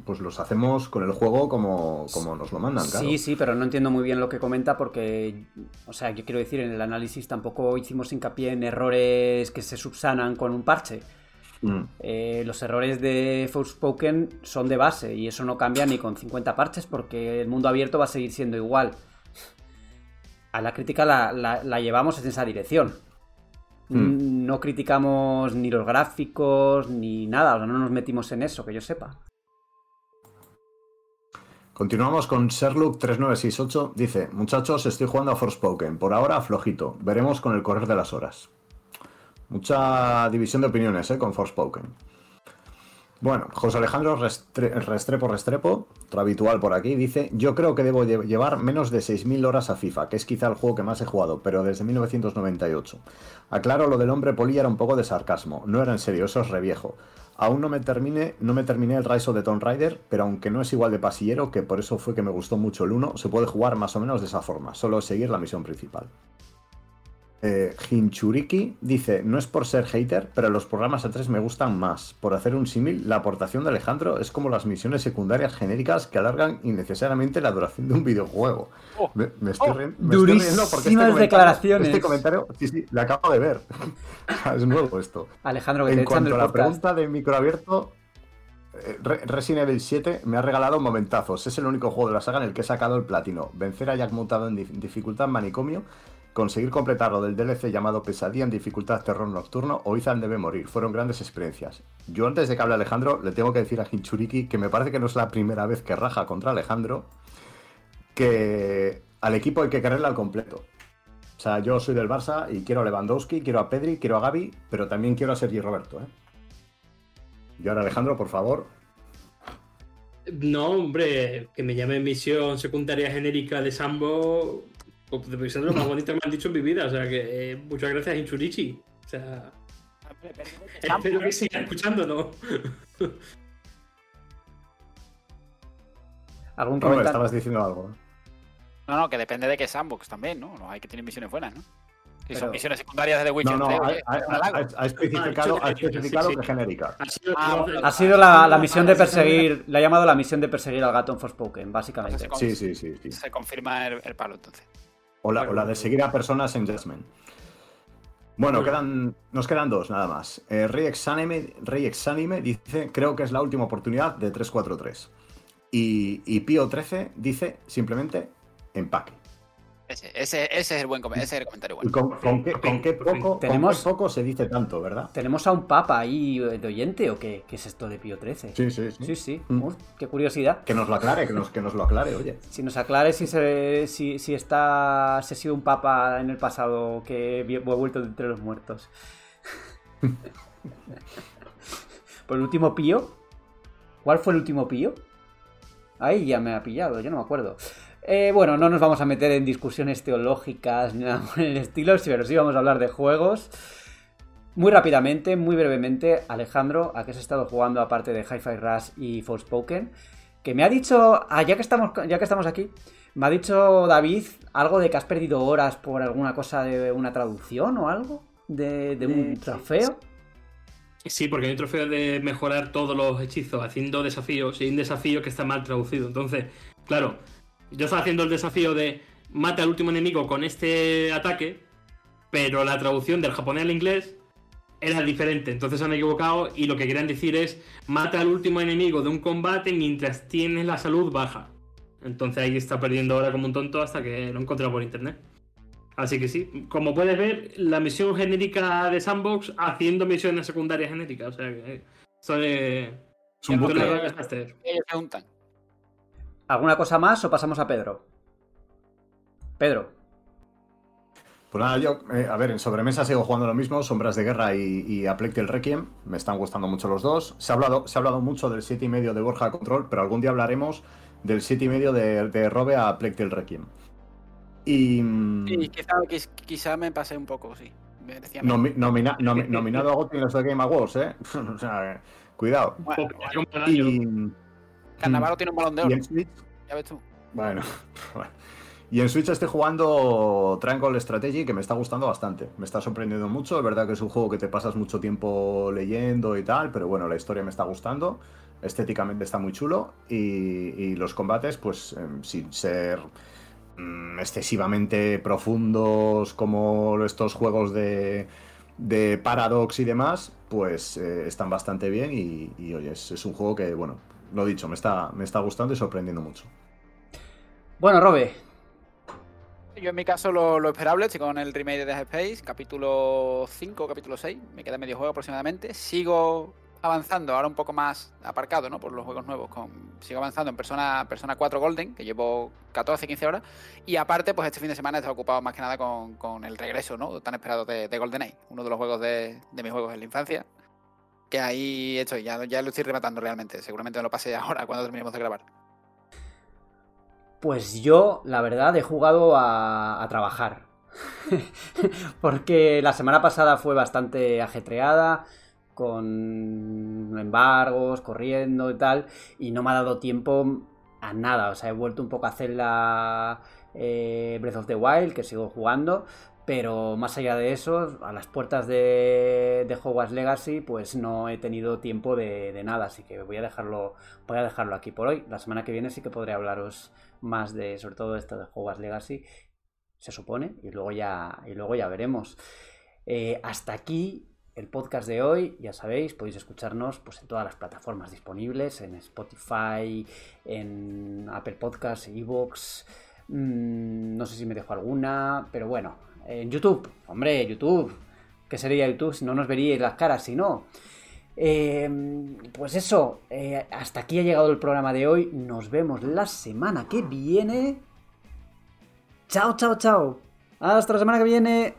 pues los hacemos con el juego como, como nos lo mandan, claro. Sí, sí, pero no entiendo muy bien lo que comenta porque, o sea, yo quiero decir, en el análisis tampoco hicimos hincapié en errores que se subsanan con un parche. Mm. Eh, los errores de Forspoken son de base y eso no cambia ni con 50 parches porque el mundo abierto va a seguir siendo igual. A la crítica la, la- la llevamos en esa dirección. Mm, No criticamos ni los gráficos ni nada, o sea, no nos metimos en eso, que yo sepa. Continuamos con Sherlock3968. Dice, muchachos, estoy jugando a Forspoken. Por ahora, flojito. Veremos con el correr de las horas. Mucha división de opiniones, ¿eh? Con Forspoken. Bueno, José Alejandro Restre- Restrepo Restrepo, otro habitual por aquí, dice, yo creo que debo lle- llevar menos de 6.000 horas a FIFA, que es quizá el juego que más he jugado, pero desde 1998. Aclaro, lo del hombre polilla era un poco de sarcasmo, no era en serio, eso es reviejo. Aún no me terminé, no me terminé el Rise of the Tomb Raider, pero aunque no es igual de pasillero, que por eso fue que me gustó mucho el 1, se puede jugar más o menos de esa forma, solo seguir la misión principal. Eh, Hinchuriki dice, no es por ser hater, pero los programas A3 me gustan más. Por hacer un símil, la aportación de Alejandro es como las misiones secundarias genéricas que alargan innecesariamente la duración de un videojuego. Oh, me, me estoy, oh, rien- me estoy riendo porque este comentario, declaraciones. este comentario, sí, sí, lo acabo de ver. es nuevo esto. Alejandro, que En cuanto a la podcast. pregunta de microabierto, eh, Re- Resident Evil 7 me ha regalado momentazos. Es el único juego de la saga en el que he sacado el platino. Vencer a Jack mutado en dif- dificultad manicomio, conseguir completarlo del DLC llamado Pesadilla en dificultad terror nocturno o Ethan debe morir. Fueron grandes experiencias. Yo antes de que hable Alejandro, le tengo que decir a Hinchuriki que me parece que no es la primera vez que raja contra Alejandro, que al equipo hay que quererle al completo. O sea, yo soy del Barça y quiero a Lewandowski, quiero a Pedri, quiero a Gaby, pero también quiero a Sergi Roberto. ¿eh? Y ahora Alejandro, por favor. No, hombre, que me llame misión secundaria genérica de Sambo. Pues, Debe ser lo más bonito que me han dicho en mi vida. O sea que eh, muchas gracias, Inchurichi. O sea, espero que siga escuchándonos. ¿Algún comentario? estabas diciendo algo. No, no, que depende de qué sandbox también, ¿no? No hay que tener misiones buenas, ¿no? Si Pero- son misiones secundarias de The Witcher No, no, 3, ha, ha- ha- ha especificado, ha Ah, sí, especificado sí, sí. que genérica. Ha sido, Ah, bueno. Ha sido la, la misión de perseguir, le ha llamado la misión de perseguir al gato en Forspoken, básicamente. Sí, sí, sí. sí. Se confirma el, el palo, entonces. O la, o la de seguir a personas en Jasmine. Bueno, quedan, nos quedan dos nada más. Eh, Rey, Exanime, Rey Exanime dice, creo que es la última oportunidad de 343. Y, y Pío 13 dice simplemente empaque. Ese, ese, ese es el buen com- ese es el comentario ¿Y bueno. con, con qué, con qué poco, con qué Tenemos- poco se dice tanto, verdad? ¿Tenemos a un papa ahí de oyente o qué? ¿Qué es esto de Pío 13? Sí, sí, sí. sí. sí. Mm. Uf, qué curiosidad. Que nos lo aclare, que nos, que nos lo aclare, oye. Si nos aclare si, se, si, si está si ha sido un papa en el pasado que ha vuelto de entre los muertos. Por el último Pío. ¿Cuál fue el último Pío? Ahí ya me ha pillado, yo no me acuerdo. Eh, bueno, no nos vamos a meter en discusiones teológicas ni nada por el estilo, pero sí vamos a hablar de juegos. Muy rápidamente, muy brevemente, Alejandro, ¿a qué has estado jugando aparte de Hi-Fi Rush y Forspoken? Que me ha dicho, ah, ya que estamos, ya que estamos aquí, me ha dicho David algo de que has perdido horas por alguna cosa de una traducción o algo, de, de un Eh, trofeo. Sí, porque hay un trofeo de mejorar todos los hechizos haciendo desafíos y hay un desafío que está mal traducido. Entonces, claro, yo estaba haciendo el desafío de mata al último enemigo con este ataque, pero la traducción del japonés al inglés era diferente. Entonces se han equivocado y lo que querían decir es mata al último enemigo de un combate mientras tienes la salud baja. Entonces ahí está perdiendo ahora como un tonto hasta que lo he encontrado por internet. Así que sí, como puedes ver, la misión genérica de Sandbox haciendo misiones secundarias genéricas. O sea que eso es. Es un bucle. se juntan. ¿Alguna cosa más o pasamos a Pedro? Pedro. Pues nada, yo, eh, a ver, en sobremesa sigo jugando lo mismo, Sombras de Guerra y, y Requiem. Me están gustando mucho los dos. Se ha hablado, se ha hablado mucho del 7,5 de Borja Control, pero algún día hablaremos del 7,5 de, de Robe a Tale Requiem. Y. mm, Sí, quizá, quiz- quizá me pasé un poco, sí. Nomi- menos. nomina- nomi- nominado a GOTY en los de Game Awards, ¿eh? o sea, cuidado. Bueno, Poco, Y, Carnaval tiene un balón de y oro, en Switch, ya ves tú. Bueno. Y en Switch estoy jugando Triangle Strategy, que me está gustando bastante. Me está sorprendiendo mucho. Es verdad que es un juego que te pasas mucho tiempo leyendo y tal, pero bueno, la historia me está gustando. Estéticamente está muy chulo. Y, y los combates, pues em, sin ser mm, excesivamente profundos como estos juegos de, de Paradox y demás, pues eh, están bastante bien. Y, y, oye, es, es un juego que, bueno, lo dicho, me está, me está gustando y sorprendiendo mucho. Bueno, Robe. Yo en mi caso lo, lo esperable, estoy con el remake de Dead Space, capítulo 5, capítulo 6, me queda medio juego aproximadamente. Sigo avanzando, ahora un poco más aparcado, ¿no? Por los juegos nuevos. Con, sigo avanzando en Persona, Persona 4 Golden, que llevo 14, 15 horas. Y aparte, pues este fin de semana he estado ocupado más que nada con, con el regreso, ¿no? Tan esperado de, de GoldenEye, uno de los juegos de, de mis juegos en la infancia. Que ahí estoy, ya, ya lo estoy rematando realmente. Seguramente me lo pasé ahora cuando terminemos de grabar. Pues yo, la verdad, he jugado a, trabajar. Porque la semana pasada fue bastante ajetreada, con embargos, corriendo y tal, y no me ha dado tiempo a nada. O sea, he vuelto un poco a hacer la eh, Breath of the Wild, que sigo jugando, pero más allá de eso, a las puertas de, de Hogwarts Legacy, pues no he tenido tiempo de, nada, así que voy a dejarlo, voy a dejarlo aquí por hoy. La semana que viene sí que podré hablaros más de, sobre todo esto de Hogwarts Legacy, se supone, y luego ya, y luego ya veremos. Eh, hasta aquí el podcast de hoy, ya sabéis, podéis escucharnos pues, en todas las plataformas disponibles, en Spotify, en Apple Podcasts, Evox, mmm, no sé si me dejo alguna, pero bueno, en YouTube, hombre, YouTube, ¿qué sería YouTube si no nos veríais las caras si no? Eh, pues eso, eh, hasta aquí ha llegado el programa de hoy. Nos vemos la semana que viene. Chao, chao, chao. Hasta la semana que viene.